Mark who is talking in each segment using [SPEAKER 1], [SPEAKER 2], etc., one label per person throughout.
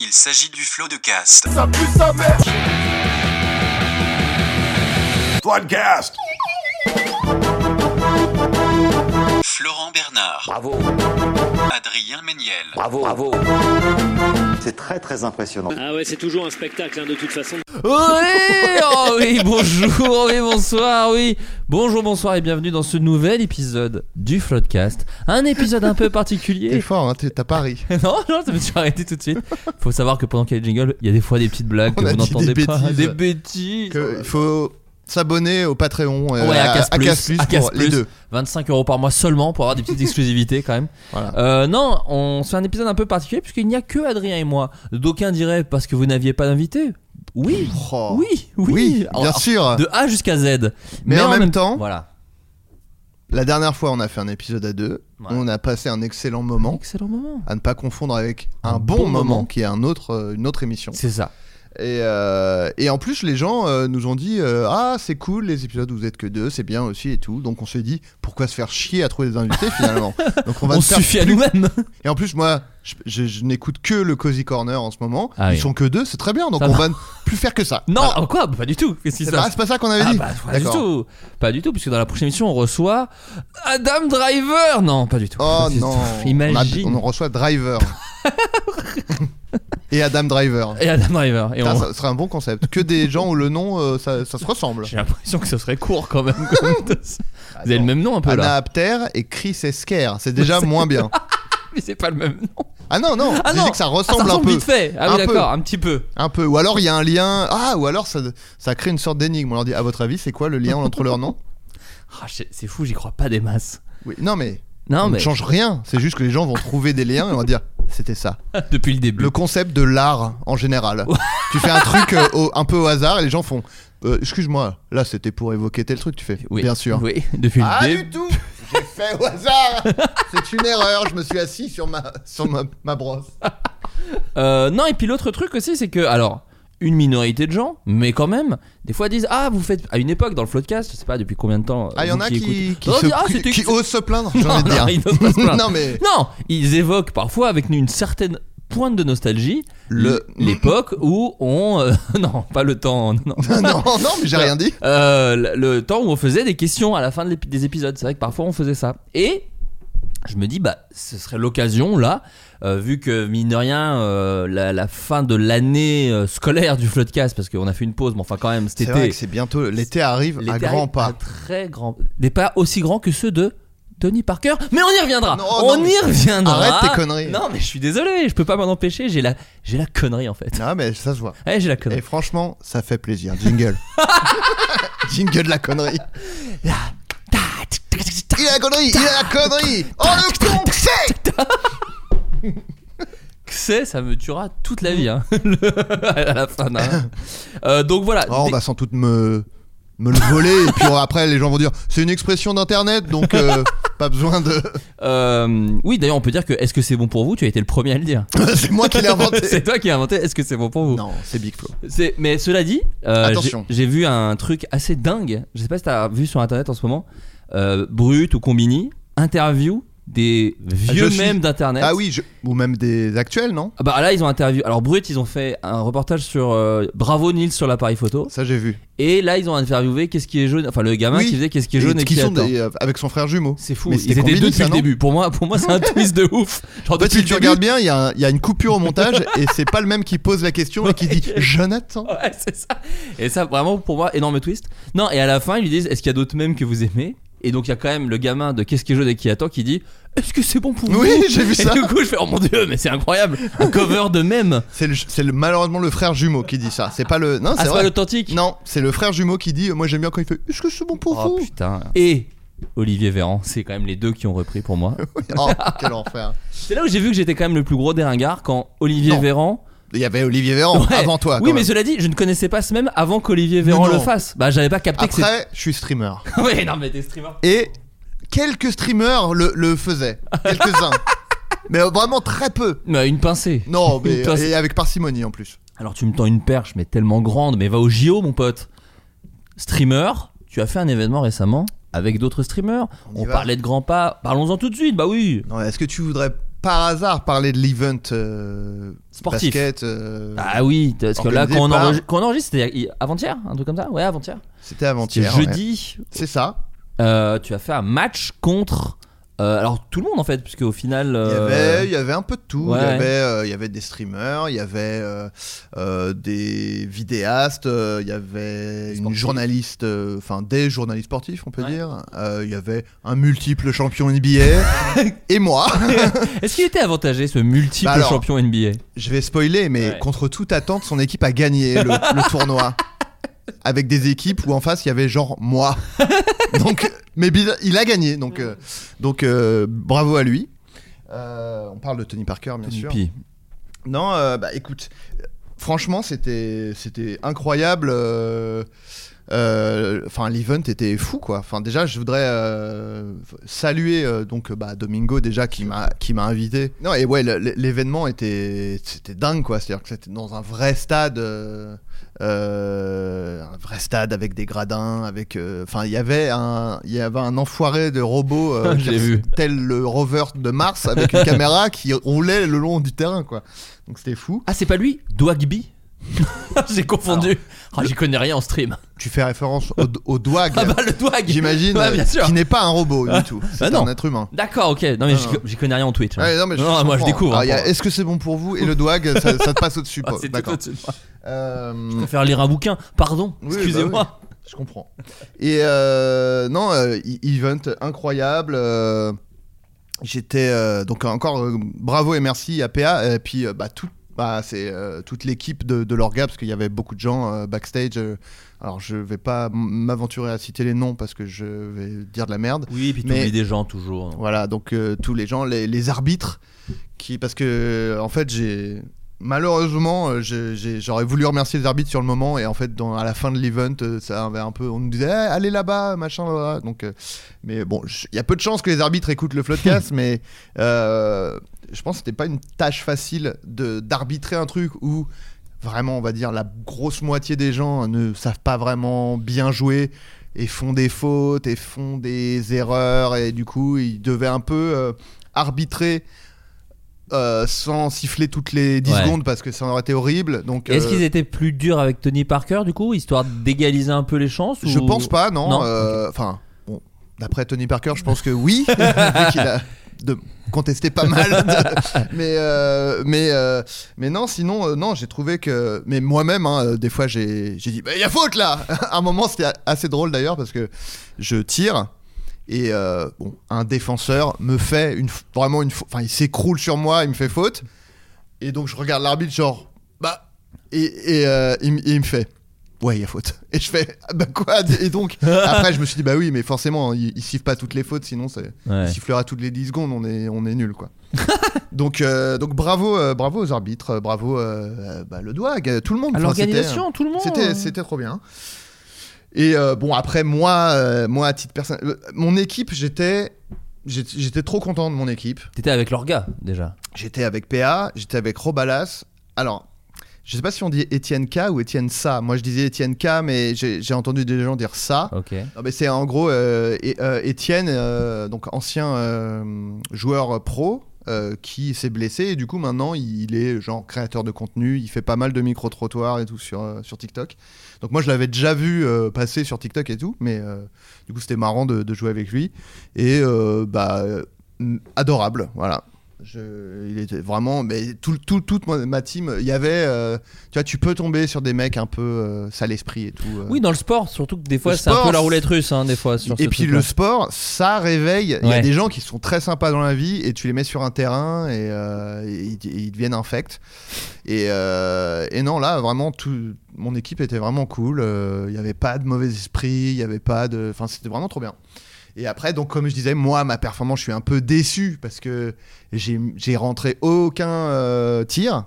[SPEAKER 1] Il s'agit du flot de cast. Florent Bernard,
[SPEAKER 2] Bravo,
[SPEAKER 1] Adrien Méniel,
[SPEAKER 2] bravo, bravo.
[SPEAKER 3] C'est très très impressionnant.
[SPEAKER 4] Ah ouais, c'est toujours un spectacle hein, de toute façon.
[SPEAKER 5] Oui, oh oui, bonjour, oui, bonsoir, oui. Bonjour, bonsoir et bienvenue dans ce nouvel épisode du Floodcast. Un épisode un peu
[SPEAKER 6] T'es
[SPEAKER 5] particulier.
[SPEAKER 6] fort, hein, t'es- t'as pas ri.
[SPEAKER 5] Non, non, ça me suis arrêté tout de suite. Faut savoir que pendant qu'il y a le jingle, il y a des fois des petites blagues
[SPEAKER 6] On
[SPEAKER 5] que vous n'entendez
[SPEAKER 6] des
[SPEAKER 5] pas.
[SPEAKER 6] bêtises.
[SPEAKER 5] Des bêtises.
[SPEAKER 6] Que il faut s'abonner au Patreon euh,
[SPEAKER 5] Ouais, à Casse Plus,
[SPEAKER 6] Casse Plus
[SPEAKER 5] à Casse
[SPEAKER 6] pour les
[SPEAKER 5] Plus.
[SPEAKER 6] deux.
[SPEAKER 5] 25 euros par mois seulement pour avoir des petites exclusivités quand même.
[SPEAKER 6] Voilà.
[SPEAKER 5] Euh, non, on se fait un épisode un peu particulier puisqu'il n'y a que Adrien et moi. D'aucuns diraient parce que vous n'aviez pas d'invité. Oui,
[SPEAKER 6] Oh.
[SPEAKER 5] oui, oui,
[SPEAKER 6] Oui, bien
[SPEAKER 5] Alors,
[SPEAKER 6] sûr.
[SPEAKER 5] De A jusqu'à Z.
[SPEAKER 6] Mais en même temps-
[SPEAKER 5] voilà.
[SPEAKER 6] La dernière fois, on a fait un épisode à deux.
[SPEAKER 5] Ouais.
[SPEAKER 6] On a passé un excellent moment.
[SPEAKER 5] Excellent moment.
[SPEAKER 6] À ne pas confondre avec un,
[SPEAKER 5] Un
[SPEAKER 6] bon,
[SPEAKER 5] bon
[SPEAKER 6] moment,
[SPEAKER 5] moment.
[SPEAKER 6] qui est un autre, euh, une autre émission.
[SPEAKER 5] C'est ça.
[SPEAKER 6] Et, euh, et en plus, les gens euh, nous ont dit euh, Ah, c'est cool, les épisodes où vous êtes que deux, c'est bien aussi et tout. Donc on s'est dit Pourquoi se faire chier à trouver des invités finalement? Donc on va
[SPEAKER 5] On suffit à nous-mêmes.
[SPEAKER 6] Et en plus, moi, je, je- je n'écoute que le Cozy Corner en ce moment.
[SPEAKER 5] Ah
[SPEAKER 6] Ils
[SPEAKER 5] oui.
[SPEAKER 6] sont que deux, c'est très bien. Donc
[SPEAKER 5] Ça
[SPEAKER 6] on
[SPEAKER 5] va.
[SPEAKER 6] va plus faire que ça.
[SPEAKER 5] Non,
[SPEAKER 6] Voilà.
[SPEAKER 5] oh quoi Pas du tout. Qu'est-ce qui
[SPEAKER 6] C'est
[SPEAKER 5] se
[SPEAKER 6] pas,
[SPEAKER 5] passe
[SPEAKER 6] c'est pas ça qu'on avait
[SPEAKER 5] ah
[SPEAKER 6] dit.
[SPEAKER 5] bah, pas du tout. Pas du tout, puisque dans la prochaine émission, on reçoit Adam Driver. Non, pas du tout.
[SPEAKER 6] Oh non.
[SPEAKER 5] Imagine.
[SPEAKER 6] On, a- on reçoit Driver. Et Adam Driver.
[SPEAKER 5] Et Adam Driver. Et
[SPEAKER 6] Putain,
[SPEAKER 5] on-
[SPEAKER 6] Ça serait un bon concept. Que des gens où le nom, euh, ça, ça se ressemble.
[SPEAKER 5] J'ai l'impression que ce serait court quand même. comme ça. Vous avez le même nom un peu
[SPEAKER 6] Anna
[SPEAKER 5] là.
[SPEAKER 6] Apter et Chris Esker. C'est déjà moins bien.
[SPEAKER 5] Mais c'est pas le même nom.
[SPEAKER 6] Ah non, non.
[SPEAKER 5] Ah non.
[SPEAKER 6] dit que ça
[SPEAKER 5] Ah,
[SPEAKER 6] ressemble,
[SPEAKER 5] ça
[SPEAKER 6] un peu.
[SPEAKER 5] vite fait. Ah
[SPEAKER 6] Un
[SPEAKER 5] oui,
[SPEAKER 6] peu.
[SPEAKER 5] d'accord, un petit peu.
[SPEAKER 6] Un peu. Ou alors il y a un lien. Ah, ou alors ça, ça crée une sorte d'énigme. On leur dit, à votre avis, c'est quoi le lien entre leurs noms?
[SPEAKER 5] Ah, c'est c'est fou, j'y crois pas des masses.
[SPEAKER 6] Oui. Non, mais.
[SPEAKER 5] Non,
[SPEAKER 6] on
[SPEAKER 5] mais
[SPEAKER 6] ne change rien. C'est juste que les gens vont trouver des liens et on va dire, c'était ça.
[SPEAKER 5] depuis le début.
[SPEAKER 6] Le concept de l'art en général. tu fais un truc euh, au- un peu au hasard et les gens font euh, Excuse-moi, là c'était pour évoquer tel truc. Tu fais
[SPEAKER 5] Oui,
[SPEAKER 6] Bien sûr.
[SPEAKER 5] Oui, depuis
[SPEAKER 6] Ah,
[SPEAKER 5] le
[SPEAKER 6] du
[SPEAKER 5] début.
[SPEAKER 6] tout J'ai fait au hasard C'est une erreur, je me suis assis sur ma, sur ma, ma brosse.
[SPEAKER 5] Euh, non, et puis l'autre truc aussi, c'est que, alors, une minorité de gens, mais quand même, des fois disent Ah, vous faites. À une époque, dans le Floodcast, je sais pas depuis combien de temps.
[SPEAKER 6] Ah, il y en a
[SPEAKER 5] qui
[SPEAKER 6] qui,
[SPEAKER 5] écoutez-
[SPEAKER 6] qui,
[SPEAKER 5] Non,
[SPEAKER 6] se-
[SPEAKER 5] ah,
[SPEAKER 6] qui- osent se plaindre, j'ai
[SPEAKER 5] Non,
[SPEAKER 6] envie de
[SPEAKER 5] non,
[SPEAKER 6] dire.
[SPEAKER 5] ils
[SPEAKER 6] non, mais
[SPEAKER 5] Non, ils évoquent parfois avec une certaine pointe de nostalgie
[SPEAKER 6] Le-
[SPEAKER 5] l'époque où on euh, non pas le temps non, non.
[SPEAKER 6] non, non, mais j'ai rien dit.
[SPEAKER 5] Euh, le, le temps où on faisait des questions à la fin de des épisodes c'est vrai que parfois on faisait ça et je me dis bah ce serait l'occasion là euh, vu que mine de rien euh, la, la fin de l'année euh, scolaire du Floodcast parce qu'on a fait une pause mais enfin quand même cet
[SPEAKER 6] C'est
[SPEAKER 5] été
[SPEAKER 6] vrai que c'est bientôt. L'été arrive à grands pas.
[SPEAKER 5] à très grand des pas aussi grands que ceux de Tony Parker mais on y reviendra
[SPEAKER 6] Non,
[SPEAKER 5] on
[SPEAKER 6] non,
[SPEAKER 5] y reviendra
[SPEAKER 6] Arrête tes conneries.
[SPEAKER 5] non mais je suis désolé je peux pas m'en empêcher j'ai la j'ai la connerie en fait
[SPEAKER 6] Ah, mais ça se voit.
[SPEAKER 5] ouais j'ai la
[SPEAKER 6] Et
[SPEAKER 5] connerie
[SPEAKER 6] franchement, ça fait plaisir. Jingle. Jingle de la connerie. Il a la connerie, il a la connerie. Oh le con, c'est
[SPEAKER 5] c'est ça me tuera toute la vie hein, à la fin d'un- Euh, donc voilà.
[SPEAKER 6] Oh, on va sans doute me me le voler et puis après les gens vont dire c'est une expression d'internet donc euh, pas besoin de
[SPEAKER 5] euh, oui d'ailleurs on peut dire que est-ce que c'est bon pour vous? Tu as été le premier à le dire.
[SPEAKER 6] C'est moi qui l'ai inventé.
[SPEAKER 5] C'est toi qui as inventé. Est-ce que c'est bon pour vous?
[SPEAKER 6] Non c'est Big Flo.
[SPEAKER 5] C'est- mais cela dit, euh,
[SPEAKER 6] Attention.
[SPEAKER 5] j'ai j'ai vu un truc assez dingue. Je sais pas si t'as vu sur internet en ce moment. Euh, Brut ou Combini interview des vieux
[SPEAKER 6] je suis-
[SPEAKER 5] mèmes d'internet.
[SPEAKER 6] ah oui je- ou même des actuels non?
[SPEAKER 5] Ah bah là ils ont interviewé. Alors Brut ils ont fait un reportage sur euh, Bravo Nils sur l'appareil photo.
[SPEAKER 6] ça j'ai vu
[SPEAKER 5] Et là ils ont interviewé qu'est-ce qui est jaune? Enfin le gamin
[SPEAKER 6] Oui.
[SPEAKER 5] qui faisait qu'est-ce qui est jaune et,
[SPEAKER 6] qui
[SPEAKER 5] qui
[SPEAKER 6] sont des- euh, avec son frère jumeau
[SPEAKER 5] C'est fou.
[SPEAKER 6] Mais
[SPEAKER 5] Ils étaient
[SPEAKER 6] Combini,
[SPEAKER 5] deux depuis
[SPEAKER 6] ça,
[SPEAKER 5] le début. Pour moi, pour moi c'est un twist de ouf. Genre depuis
[SPEAKER 6] si tu
[SPEAKER 5] début-
[SPEAKER 6] regardes bien, il y, a un- y a une coupure au montage et c'est pas le même qui pose la question et qui dit Jonathan.
[SPEAKER 5] Ouais, c'est ça. Et ça, vraiment, pour moi, énorme twist. Non, et à la fin, ils lui disent Est-ce qu'il y a d'autres mèmes que vous aimez? Et donc, il y a quand même le gamin de Qu'est-ce qui est jaune et qui attend qui dit Est-ce que c'est bon pour vous
[SPEAKER 6] Oui, j'ai vu
[SPEAKER 5] Et
[SPEAKER 6] ça.
[SPEAKER 5] du coup, je fais Oh mon dieu, mais c'est incroyable Un cover de mèmes
[SPEAKER 6] C'est le, c'est le- malheureusement le frère jumeau qui dit ça. C'est pas le. Non,
[SPEAKER 5] Ah,
[SPEAKER 6] c'est
[SPEAKER 5] c'est pas
[SPEAKER 6] vrai.
[SPEAKER 5] l'authentique?
[SPEAKER 6] Non, c'est le frère jumeau qui dit Moi j'aime bien quand il fait Est-ce que c'est bon pour
[SPEAKER 5] Oh
[SPEAKER 6] vous?
[SPEAKER 5] putain. Et Olivier Véran. C'est quand même les deux qui ont repris pour moi.
[SPEAKER 6] Oh, quel enfer.
[SPEAKER 5] C'est là où j'ai vu que j'étais quand même le plus gros des ringards quand Olivier
[SPEAKER 6] Non.
[SPEAKER 5] Véran.
[SPEAKER 6] Il y avait Olivier Véran
[SPEAKER 5] Ouais.
[SPEAKER 6] avant toi.
[SPEAKER 5] Oui, mais
[SPEAKER 6] même.
[SPEAKER 5] cela dit, je ne connaissais pas ce même avant qu'Olivier Véran
[SPEAKER 6] Non,
[SPEAKER 5] le fasse. Bah, j'avais pas capté que
[SPEAKER 6] Après, je suis streamer.
[SPEAKER 5] oui, non, mais t'es streamer.
[SPEAKER 6] Et quelques streamers le, le faisaient. Quelques-uns. mais vraiment très peu.
[SPEAKER 5] Mais une pincée.
[SPEAKER 6] Non, mais et avec parcimonie en plus.
[SPEAKER 5] Alors tu me tends une perche, mais tellement grande, mais va au JO, mon pote. Streamer, tu as fait un événement récemment avec d'autres streamers.
[SPEAKER 6] On
[SPEAKER 5] On, parlait de grands pas. Parlons-en tout de suite, bah oui.
[SPEAKER 6] Non, Est-ce que tu voudrais par hasard parler de l'event euh,
[SPEAKER 5] Sportif.
[SPEAKER 6] basket euh,
[SPEAKER 5] Ah oui, parce que là, quand on,
[SPEAKER 6] par-
[SPEAKER 5] enregistre, quand on enregistre, c'était hi- avant-hier, un truc comme ça? Ouais, avant-hier.
[SPEAKER 6] C'était avant-hier. ouais.
[SPEAKER 5] jeudi.
[SPEAKER 6] C'est ça.
[SPEAKER 5] Euh, tu as fait un match contre. Euh, alors tout le monde en fait, puisque au final.
[SPEAKER 6] Il y,
[SPEAKER 5] euh,
[SPEAKER 6] avait, il y avait un peu de tout.
[SPEAKER 5] ouais.
[SPEAKER 6] Il, y avait, euh, il y avait des streamers, il y avait euh, euh, des vidéastes, euh, il y avait une journaliste, euh, enfin des journalistes sportifs, on peut
[SPEAKER 5] Ouais.
[SPEAKER 6] dire. Euh, il y avait un multiple champion NBA et moi.
[SPEAKER 5] Est-ce qu'il était avantagé ce multiple
[SPEAKER 6] Bah alors-
[SPEAKER 5] champion NBA
[SPEAKER 6] Je vais spoiler, mais
[SPEAKER 5] Ouais.
[SPEAKER 6] contre toute attente, son équipe a gagné le, le tournoi. Avec des équipes où en face il y avait genre moi. donc, mais il a gagné, donc, euh, donc euh, bravo à lui. Euh, on parle de Tony Parker, bien sûr. Non, euh, bah écoute, franchement, c'était c'était incroyable. Euh, euh, Enfin, l'event était fou, quoi. Enfin, déjà, je voudrais euh, saluer euh, donc bah, Domingo déjà qui m'a qui m'a invité. Non, et ouais, l'événement était c'était dingue, quoi. C'est-à-dire que c'était dans un vrai stade. euh, euh, un vrai stade avec des gradins, avec, euh, enfin, il y avait un, il y avait un enfoiré de robot, euh,
[SPEAKER 5] J'ai vu.
[SPEAKER 6] tel le rover de Mars avec une caméra qui roulait le long du terrain, quoi. Donc c'était fou.
[SPEAKER 5] Ah, c'est pas lui? Dwagby J'ai confondu. Ah, j'y connais rien en stream.
[SPEAKER 6] Tu fais référence au, au Dwag,
[SPEAKER 5] Ah bah le Dwag
[SPEAKER 6] j'imagine,
[SPEAKER 5] Ouais, bien sûr.
[SPEAKER 6] qui n'est pas un robot du tout. C'est
[SPEAKER 5] Ah non.
[SPEAKER 6] un être humain.
[SPEAKER 5] D'accord, ok. Non, mais j'y connais rien en Twitch. hein.
[SPEAKER 6] Ouais, non, mais je-
[SPEAKER 5] Non,
[SPEAKER 6] je
[SPEAKER 5] moi je découvre. Hein,
[SPEAKER 6] il y a
[SPEAKER 5] pour-
[SPEAKER 6] Est-ce que c'est bon pour vous Et le Dwag, ça, ça te passe au-dessus.
[SPEAKER 5] Ah, c'est
[SPEAKER 6] D'accord. Euh,
[SPEAKER 5] Je préfère lire un bouquin. Pardon,
[SPEAKER 6] Oui, bah
[SPEAKER 5] excusez-moi.
[SPEAKER 6] Je comprends. Et euh, non, euh, e- event incroyable. euh, J'étais euh, donc encore euh, bravo et merci à PA et puis euh, bah tout. Bah, c'est euh, toute l'équipe de, de l'orga parce qu'il y avait beaucoup de gens euh, backstage. euh, alors je vais pas m'aventurer à citer les noms parce que je vais dire de la merde.
[SPEAKER 5] Oui, puis tu
[SPEAKER 6] Mais-
[SPEAKER 5] des gens toujours.
[SPEAKER 6] Voilà, donc tous les gens, les, les arbitres, qui parce que en fait j'ai malheureusement euh, j'ai- j'ai- j'aurais voulu remercier les arbitres sur le moment et en fait dans, à la fin de l'event euh, ça avait un peu on nous disait Eh, allez là-bas machin là, donc euh, mais bon il y a peu de chances que les arbitres écoutent le floodcast mais euh, je pense que c'était pas une tâche facile de d'arbitrer un truc où vraiment on va dire la grosse moitié des gens ne savent pas vraiment bien jouer et font des fautes et font des erreurs et du coup ils devaient un peu euh, arbitrer euh, sans siffler toutes les 10
[SPEAKER 5] Ouais.
[SPEAKER 6] secondes parce que ça aurait été horrible donc
[SPEAKER 5] Est-ce
[SPEAKER 6] euh,
[SPEAKER 5] qu'ils étaient plus durs avec Tony Parker du coup, histoire d'égaliser un peu les chances
[SPEAKER 6] je pense pas non euh, enfin bon d'après Tony Parker je pense que oui vu qu'il a de contesté pas mal de- mais euh, mais euh, mais non sinon euh, non j'ai trouvé que mais moi-même hein, euh, des fois j'ai j'ai dit il y a faute là à un moment c'était assez drôle d'ailleurs parce que je tire et euh, bon un défenseur me fait une vraiment une enfin il s'écroule sur moi il me fait faute et donc je regarde l'arbitre genre bah et, et, euh, il, et il me fait ouais il y a faute et je fais ah, bah quoi? Et donc après je me suis dit bah oui mais forcément il, il siffle pas toutes les fautes sinon
[SPEAKER 5] Ouais.
[SPEAKER 6] il sifflera toutes les 10 secondes, on est, on est nul quoi. donc, euh, donc bravo, euh, bravo aux arbitres, bravo euh, bah, le euh, tout le monde.
[SPEAKER 5] À l'organisation, tout le monde.
[SPEAKER 6] C'était, c'était trop bien. Et euh, bon après moi, euh, moi à titre personnel, euh, mon équipe, j'étais, trop content de mon équipe.
[SPEAKER 5] T'étais avec leur gars déjà.
[SPEAKER 6] J'étais avec PA, j'étais avec Robalas. Alors. Je sais pas si on dit Étienne K ou Étienne Sa. Moi je disais Étienne K, mais j'ai, entendu des gens dire ça.
[SPEAKER 5] Ok.
[SPEAKER 6] Non, mais c'est en gros euh, Étienne, donc ancien joueur pro. Euh, qui s'est blessé et du coup maintenant il est genre créateur de contenu, il fait pas mal de micro-trottoirs et tout sur, euh, sur TikTok. Donc moi je l'avais déjà vu euh, passer sur TikTok et tout, mais du coup c'était marrant de, de jouer avec lui et bah adorable, voilà. Je, il était vraiment, mais tout, tout- toute ma team, il y avait, euh, tu vois, tu peux tomber sur des mecs un peu euh, sale esprit et tout. euh.
[SPEAKER 5] Oui, dans le sport, surtout que des fois c'est un peu la roulette russe, hein, des fois. Sur
[SPEAKER 6] Et puis le sport, ça réveille. Il y a des gens qui sont très sympas dans la vie et tu les mets sur un terrain et, euh, et ils, deviennent infects. Et, et non, là, vraiment, tout, mon équipe était vraiment cool. Il n'y avait pas de mauvais esprit, il n'y avait pas de. Enfin, c'était vraiment trop bien. Et après, donc, comme je disais, moi, ma performance, je suis un peu déçu parce que j'ai rentré aucun euh, tir.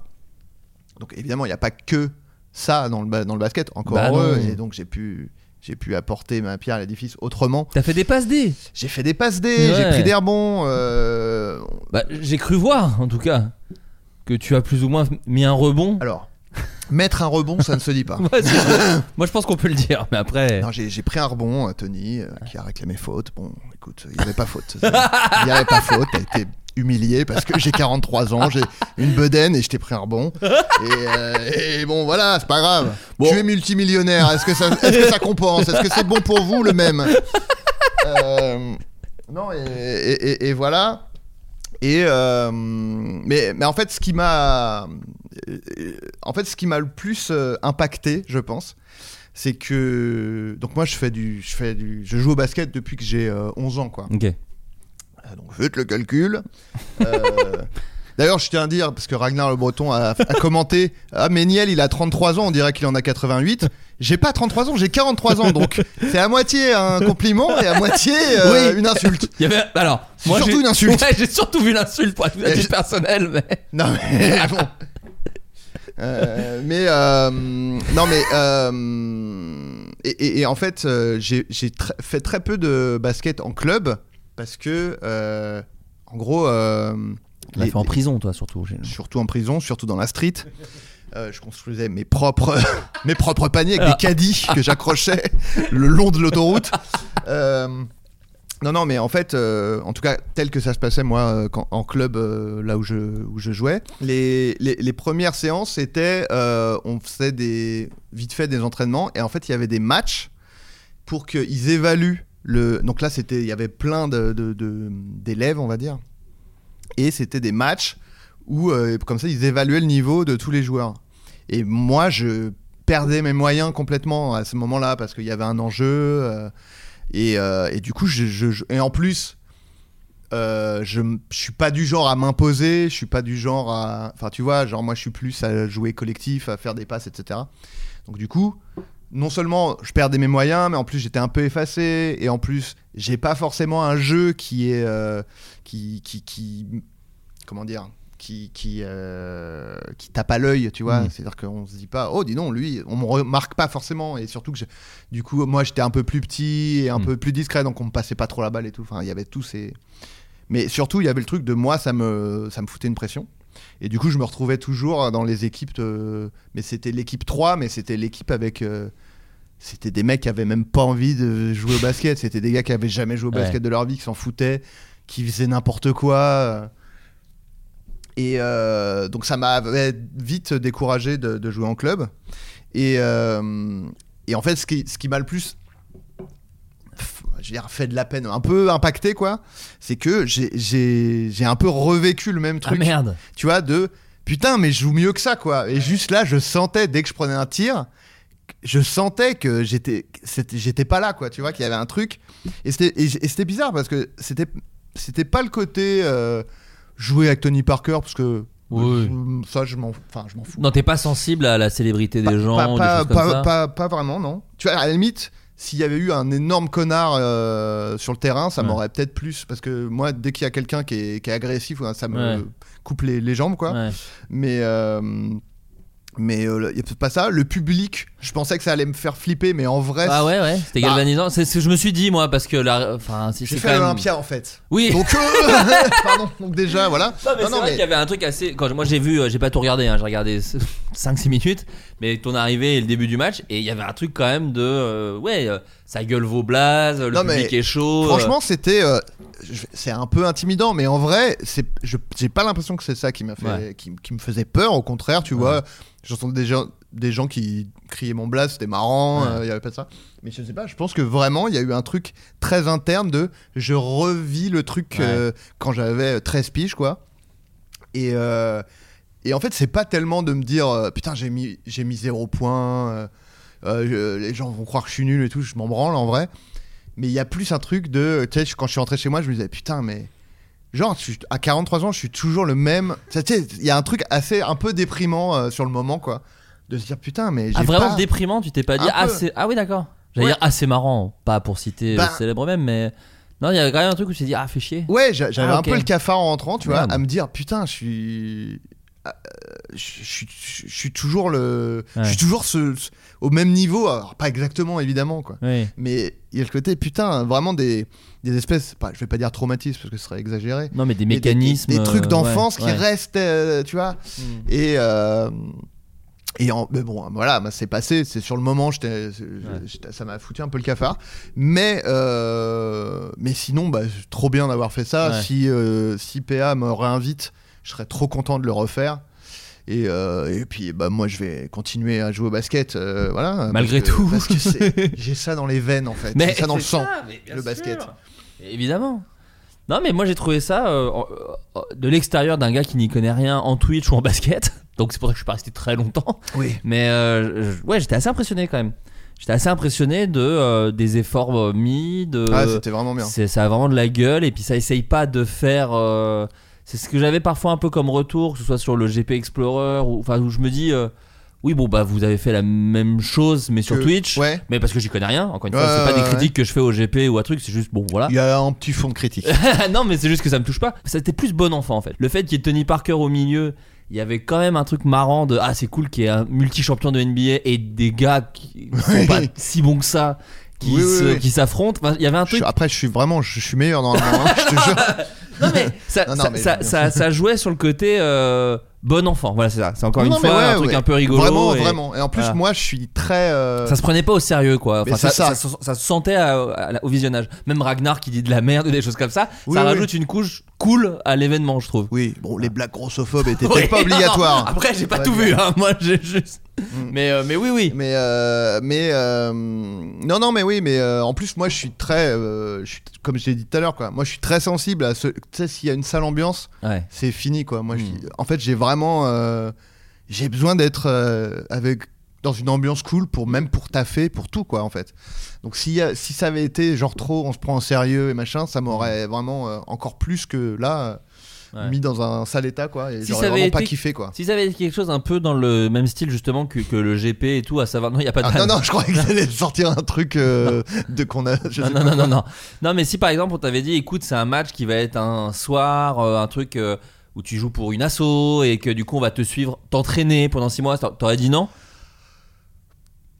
[SPEAKER 6] Donc, évidemment, il n'y a pas que ça dans le, dans le basket, encore
[SPEAKER 5] Bah
[SPEAKER 6] heureux.
[SPEAKER 5] non.
[SPEAKER 6] Et donc, j'ai pu, j'ai pu apporter ma pierre à l'édifice autrement.
[SPEAKER 5] T'as fait des passes D
[SPEAKER 6] J'ai fait des passes D,
[SPEAKER 5] Ouais.
[SPEAKER 6] j'ai pris des rebonds. euh,
[SPEAKER 5] Bah, j'ai cru voir, en tout cas, que tu as plus ou moins mis un rebond.
[SPEAKER 6] Alors, mettre un rebond, ça ne se dit pas.
[SPEAKER 5] Ouais, c'est- Moi, je pense qu'on peut le dire, mais après.
[SPEAKER 6] Non, j'ai j'ai pris un rebond, euh, Tony, euh, qui a réclamé faute. Bon, écoute, il n'y avait pas faute. Il n'y avait pas faute. T'as été humilié parce que j'ai 43 ans, j'ai une bedaine et je t'ai pris un rebond. Et, euh, et bon, voilà, c'est pas grave.
[SPEAKER 5] Bon.
[SPEAKER 6] Tu es multimillionnaire. Est-ce que, ça, est-ce que ça compense? Est-ce que c'est bon pour vous le même? Euh, Non, et, et- et- et voilà. Et euh, mais, mais en fait, ce qui m'a, en fait, ce qui m'a le plus euh, impacté, je pense, c'est que donc moi je fais du, je fais du, je joue au basket depuis que j'ai euh, 11 ans, quoi.
[SPEAKER 5] Ok.
[SPEAKER 6] Euh, Donc faites le calcul. Euh, D'ailleurs, je tiens à dire, parce que Ragnar Le Breton a, a commenté Ah, Méniel, il a 33 ans, on dirait qu'il en a 88. J'ai pas 33 ans, j'ai 43 ans, donc c'est à moitié un compliment et à moitié euh,
[SPEAKER 5] Oui.
[SPEAKER 6] une insulte.
[SPEAKER 5] Il y avait. Alors, moi,
[SPEAKER 6] surtout une insulte.
[SPEAKER 5] Ouais, j'ai surtout vu l'insulte pour être personnel, mais.
[SPEAKER 6] Non mais bon. Euh, mais euh, non mais euh, et, et- et en fait j'ai tr- fait très peu de basket en club parce que en gros
[SPEAKER 5] Tu l'as fait en prison, toi, surtout.
[SPEAKER 6] surtout en prison surtout dans la street. Euh, je construisais mes propres mes propres paniers avec des caddies que j'accrochais le long de l'autoroute. Euh, non, non, mais en fait, euh, en tout cas, tel que ça se passait moi euh, en club, euh, là où je, jouais, les, les, premières séances, c'était, on faisait des, vite fait des entraînements, et en fait, il y avait des matchs pour qu'ils évaluent le. Donc là, c'était, il y avait plein de, d'élèves, on va dire, et c'était des matchs où, comme ça, ils évaluaient le niveau de tous les joueurs. Et moi, je perdais mes moyens complètement à ce moment-là parce qu'il y avait un enjeu. Euh, et, du coup, je, et en plus, euh, je, suis pas du genre à m'imposer, je suis pas du genre à. Enfin, tu vois, genre moi, je suis plus à jouer collectif, à faire des passes, etc. Donc, du coup, non seulement je perdais mes moyens, mais en plus, j'étais un peu effacé. Et en plus, j'ai pas forcément un jeu qui est. euh, qui, qui. Comment dire qui, qui, euh, qui tape à l'œil, tu vois.
[SPEAKER 5] Mhm.
[SPEAKER 6] C'est-à-dire qu'on se dit pas, oh, dis donc, lui, on me remarque pas forcément. Et surtout que, je- du coup, moi, j'étais un peu plus petit et un
[SPEAKER 5] Mhm.
[SPEAKER 6] peu plus discret, donc on me passait pas trop la balle et tout. Enfin, il y avait tous ces. Mais surtout, il y avait le truc de moi, ça me, ça me foutait une pression. Et du coup, je me retrouvais toujours dans les équipes. de- Mais c'était l'équipe 3, mais c'était l'équipe avec. euh, C'était des mecs qui avaient même pas envie de jouer au basket. C'était des gars qui avaient jamais joué au
[SPEAKER 5] Ouais.
[SPEAKER 6] basket de leur vie, qui s'en foutaient, qui faisaient n'importe quoi. Et euh, donc ça m'avait vite découragé de, de jouer en club. Et, euh, et en fait, ce qui, ce qui m'a le plus je veux dire, fait de la peine, un peu impacté, quoi, c'est que j'ai- un peu revécu le même
[SPEAKER 5] Ah
[SPEAKER 6] truc
[SPEAKER 5] merde.
[SPEAKER 6] tu vois, de putain, mais je joue mieux que ça, quoi. Et juste là, je sentais, dès que je prenais un tir, je sentais que j'étais j'étais pas là, quoi. Tu vois, qu'il y avait un truc. Et c'était bizarre parce que c'était c'était pas le côté euh, jouer avec Tony Parker, parce que
[SPEAKER 5] Oui.
[SPEAKER 6] ça, je m'en enfin, je m'en fous.
[SPEAKER 5] Non, t'es pas sensible à la célébrité des
[SPEAKER 6] Pas-
[SPEAKER 5] gens
[SPEAKER 6] pas,
[SPEAKER 5] ou des
[SPEAKER 6] pas,
[SPEAKER 5] choses comme
[SPEAKER 6] pas-
[SPEAKER 5] ça
[SPEAKER 6] pas- vraiment, non. Tu vois, à la limite, s'il y avait eu un énorme connard euh, sur le terrain, ça
[SPEAKER 5] Ouais.
[SPEAKER 6] m'aurait peut-être plus. Parce que moi, dès qu'il y a quelqu'un qui est, qui est agressif, ça me
[SPEAKER 5] Ouais.
[SPEAKER 6] coupe les, les jambes, quoi.
[SPEAKER 5] Ouais.
[SPEAKER 6] Mais. euh, mais il n'y a peut-être pas ça. Le public, je pensais que ça allait me faire flipper, mais en vrai,
[SPEAKER 5] Ah ouais, ouais, c'était
[SPEAKER 6] Bah.
[SPEAKER 5] galvanisant. C'est ce que je me suis dit, moi, parce que là. Enfin,
[SPEAKER 6] j'ai
[SPEAKER 5] c'est
[SPEAKER 6] fait
[SPEAKER 5] même-
[SPEAKER 6] l'Olympia en fait.
[SPEAKER 5] Oui.
[SPEAKER 6] Donc, euh, pardon. Donc déjà, voilà.
[SPEAKER 5] Non, mais
[SPEAKER 6] Non,
[SPEAKER 5] c'est
[SPEAKER 6] non,
[SPEAKER 5] vrai
[SPEAKER 6] mais-
[SPEAKER 5] qu'il y avait un truc assez. Quand moi j'ai vu, euh, j'ai pas tout regardé, hein, j'ai regardé 5-6 minutes, mais ton arrivée et le début du match, et il y avait un truc quand même de. euh, ouais, euh, ça gueule vos blazes, le
[SPEAKER 6] Non, mais
[SPEAKER 5] public est chaud.
[SPEAKER 6] Franchement, c'était. c'est un peu intimidant, mais en vrai, c'est, je, j'ai pas l'impression que c'est ça qui m'a fait,
[SPEAKER 5] Ouais.
[SPEAKER 6] qui, qui me faisait peur. Au contraire, tu vois, j'entendais des gens, des gens qui criaient mon blast, c'était marrant,
[SPEAKER 5] Ouais.
[SPEAKER 6] euh, il y avait pas de ça. Mais je sais pas, je pense que vraiment, il y a eu un truc très interne de, je revis le truc
[SPEAKER 5] Ouais.
[SPEAKER 6] euh, quand j'avais 13 piges, quoi. Et euh, et en fait, c'est pas tellement de me dire, euh, putain, j'ai mis, j'ai mis zéro point. euh, euh, je- les gens vont croire que je suis nul et tout, je m'en branle en vrai. Mais il y a plus un truc de. Tu sais, quand je suis rentré chez moi, je me disais, putain, mais. Genre, je suis- à 43 ans, je suis toujours le même. Tu sais, il y a un truc assez. un peu déprimant euh, sur le moment, quoi. De se dire, putain, mais j'ai.
[SPEAKER 5] Ah, vraiment
[SPEAKER 6] pas...
[SPEAKER 5] déprimant, tu t'es pas dit. Ah, ah oui, d'accord. J'allais
[SPEAKER 6] Ouais.
[SPEAKER 5] dire, ah, c'est marrant. Pas pour citer
[SPEAKER 6] Bah.
[SPEAKER 5] euh, célèbre même, mais Non, il y a quand même un truc où tu t'es dit, ah, fais chier.
[SPEAKER 6] Ouais, j'a- j'avais
[SPEAKER 5] Ah,
[SPEAKER 6] un peu le cafard en rentrant, tu vois,
[SPEAKER 5] Merde.
[SPEAKER 6] à me dire putain, je suis. euh, Je je- je- suis toujours le. Je suis toujours ce, ce- au même niveau, alors pas exactement évidemment, quoi.
[SPEAKER 5] Oui.
[SPEAKER 6] Mais il y a le côté, putain, vraiment des, des espèces, pas, je vais pas dire traumatisme parce que ce serait exagéré.
[SPEAKER 5] Non, mais des
[SPEAKER 6] mais des- des-
[SPEAKER 5] mécanismes.
[SPEAKER 6] Des, trucs
[SPEAKER 5] euh,
[SPEAKER 6] d'enfance
[SPEAKER 5] ouais,
[SPEAKER 6] qui restent, euh, tu vois.
[SPEAKER 5] Mm.
[SPEAKER 6] Et. euh, et en, mais bon, voilà, bah, c'est passé. C'est sur le moment, ça m'a foutu un peu le cafard. Mais, euh, mais sinon, bah, trop bien d'avoir fait ça.
[SPEAKER 5] Ouais.
[SPEAKER 6] Si, euh, si PA me réinvite, je serais trop content de le refaire. Et, euh, et puis, bah, moi, je vais continuer à jouer au basket. euh, voilà,
[SPEAKER 5] Malgré
[SPEAKER 6] parce que-
[SPEAKER 5] tout.
[SPEAKER 6] Parce que j'ai ça dans les veines, en fait. J'ai ça dans le sang.
[SPEAKER 5] ça,
[SPEAKER 6] le
[SPEAKER 5] sûr.
[SPEAKER 6] basket.
[SPEAKER 5] Évidemment. Non, mais moi j'ai trouvé ça euh, en- euh, de l'extérieur d'un gars qui n'y connaît rien en Twitch ou en basket. Donc c'est pour ça que je suis pas resté très longtemps.
[SPEAKER 6] Oui.
[SPEAKER 5] Mais euh, je- ouais, j'étais assez impressionné quand même. J'étais assez impressionné de euh, des efforts euh, mis, de
[SPEAKER 6] Ah, c'était vraiment bien.
[SPEAKER 5] c'est ça a vraiment de la gueule et puis ça essaye pas de faire euh, c'est ce que j'avais parfois un peu comme retour que ce soit sur le GP Explorer ou enfin où je me dis euh, oui bon bah vous avez fait la même chose mais sur
[SPEAKER 6] Que-
[SPEAKER 5] Twitch
[SPEAKER 6] Ouais.
[SPEAKER 5] mais parce que j'y connais rien encore une fois c'est pas des critiques que je fais au GP ou à truc c'est juste bon voilà
[SPEAKER 6] Il y a un petit fond de critique.
[SPEAKER 5] non mais c'est juste que ça me touche pas c'était plus bon enfant en fait le fait qu'il y ait Tony Parker au milieu il y avait quand même un truc marrant de ah c'est cool qu'il y ait un multi-champion de NBA et des gars qui sont pas si bons que ça qui
[SPEAKER 6] Oui, oui,
[SPEAKER 5] se-
[SPEAKER 6] oui.
[SPEAKER 5] qui s'affrontent Enfin, il y avait un truc
[SPEAKER 6] après, je suis vraiment, je, je suis meilleur normalement. hein, je te jure.
[SPEAKER 5] Non mais ça,
[SPEAKER 6] Non, non,
[SPEAKER 5] ça,
[SPEAKER 6] mais
[SPEAKER 5] ça,
[SPEAKER 6] bien
[SPEAKER 5] ça- ça jouait sur le côté euh, bon enfant. Voilà, c'est ça. C'est encore
[SPEAKER 6] Non,
[SPEAKER 5] une fois
[SPEAKER 6] ouais,
[SPEAKER 5] un truc
[SPEAKER 6] ouais.
[SPEAKER 5] un peu rigolo.
[SPEAKER 6] Vraiment,
[SPEAKER 5] et
[SPEAKER 6] vraiment. Et en plus,
[SPEAKER 5] Voilà.
[SPEAKER 6] moi, je suis très. euh,
[SPEAKER 5] Ça se prenait pas au sérieux, quoi. Enfin,
[SPEAKER 6] c'est
[SPEAKER 5] ça,
[SPEAKER 6] ça.
[SPEAKER 5] ça- ça se sentait à- à la- au visionnage. Même Ragnar qui dit de la merde ou des choses comme ça,
[SPEAKER 6] Oui,
[SPEAKER 5] ça
[SPEAKER 6] oui.
[SPEAKER 5] rajoute une couche cool à l'événement, je trouve.
[SPEAKER 6] Oui, bon, les blagues grossophobes étaient pas obligatoires.
[SPEAKER 5] Après, j'ai pas
[SPEAKER 6] Ouais,
[SPEAKER 5] tout vu. Hein. Moi, j'ai juste.
[SPEAKER 6] Mm.
[SPEAKER 5] Mais, euh, mais oui, oui.
[SPEAKER 6] Mais euh, mais euh, non non mais oui mais en plus moi je suis très je suis, comme je l'ai dit tout à l'heure quoi moi je suis très sensible à ce tu sais s'il y a une sale ambiance
[SPEAKER 5] Ouais.
[SPEAKER 6] c'est fini quoi moi je-
[SPEAKER 5] Mm.
[SPEAKER 6] en fait j'ai vraiment j'ai besoin d'être avec dans une ambiance cool pour même pour taffer pour tout quoi en fait donc a- si ça avait été genre trop on se prend au sérieux et machin ça m'aurait vraiment encore plus que là
[SPEAKER 5] Ouais.
[SPEAKER 6] mis dans un sale état quoi et
[SPEAKER 5] Si
[SPEAKER 6] j'aurais vraiment pas kiffé quoi
[SPEAKER 5] Si ça avait été quelque chose un peu dans le même style, justement, que, que le GP et tout, à savoir. Non, il y a pas de.
[SPEAKER 6] Ah, non non je croyais que j'allais sortir un truc euh, de qu'on a je
[SPEAKER 5] non,
[SPEAKER 6] sais
[SPEAKER 5] non,
[SPEAKER 6] pas
[SPEAKER 5] non, non, non. Non, mais si par exemple on t'avait dit, écoute, c'est un match qui va être un soir, euh, un truc euh, où tu joues pour une asso et que du coup on va te suivre, t'entraîner pendant 6 mois, t'a- t'aurais dit non?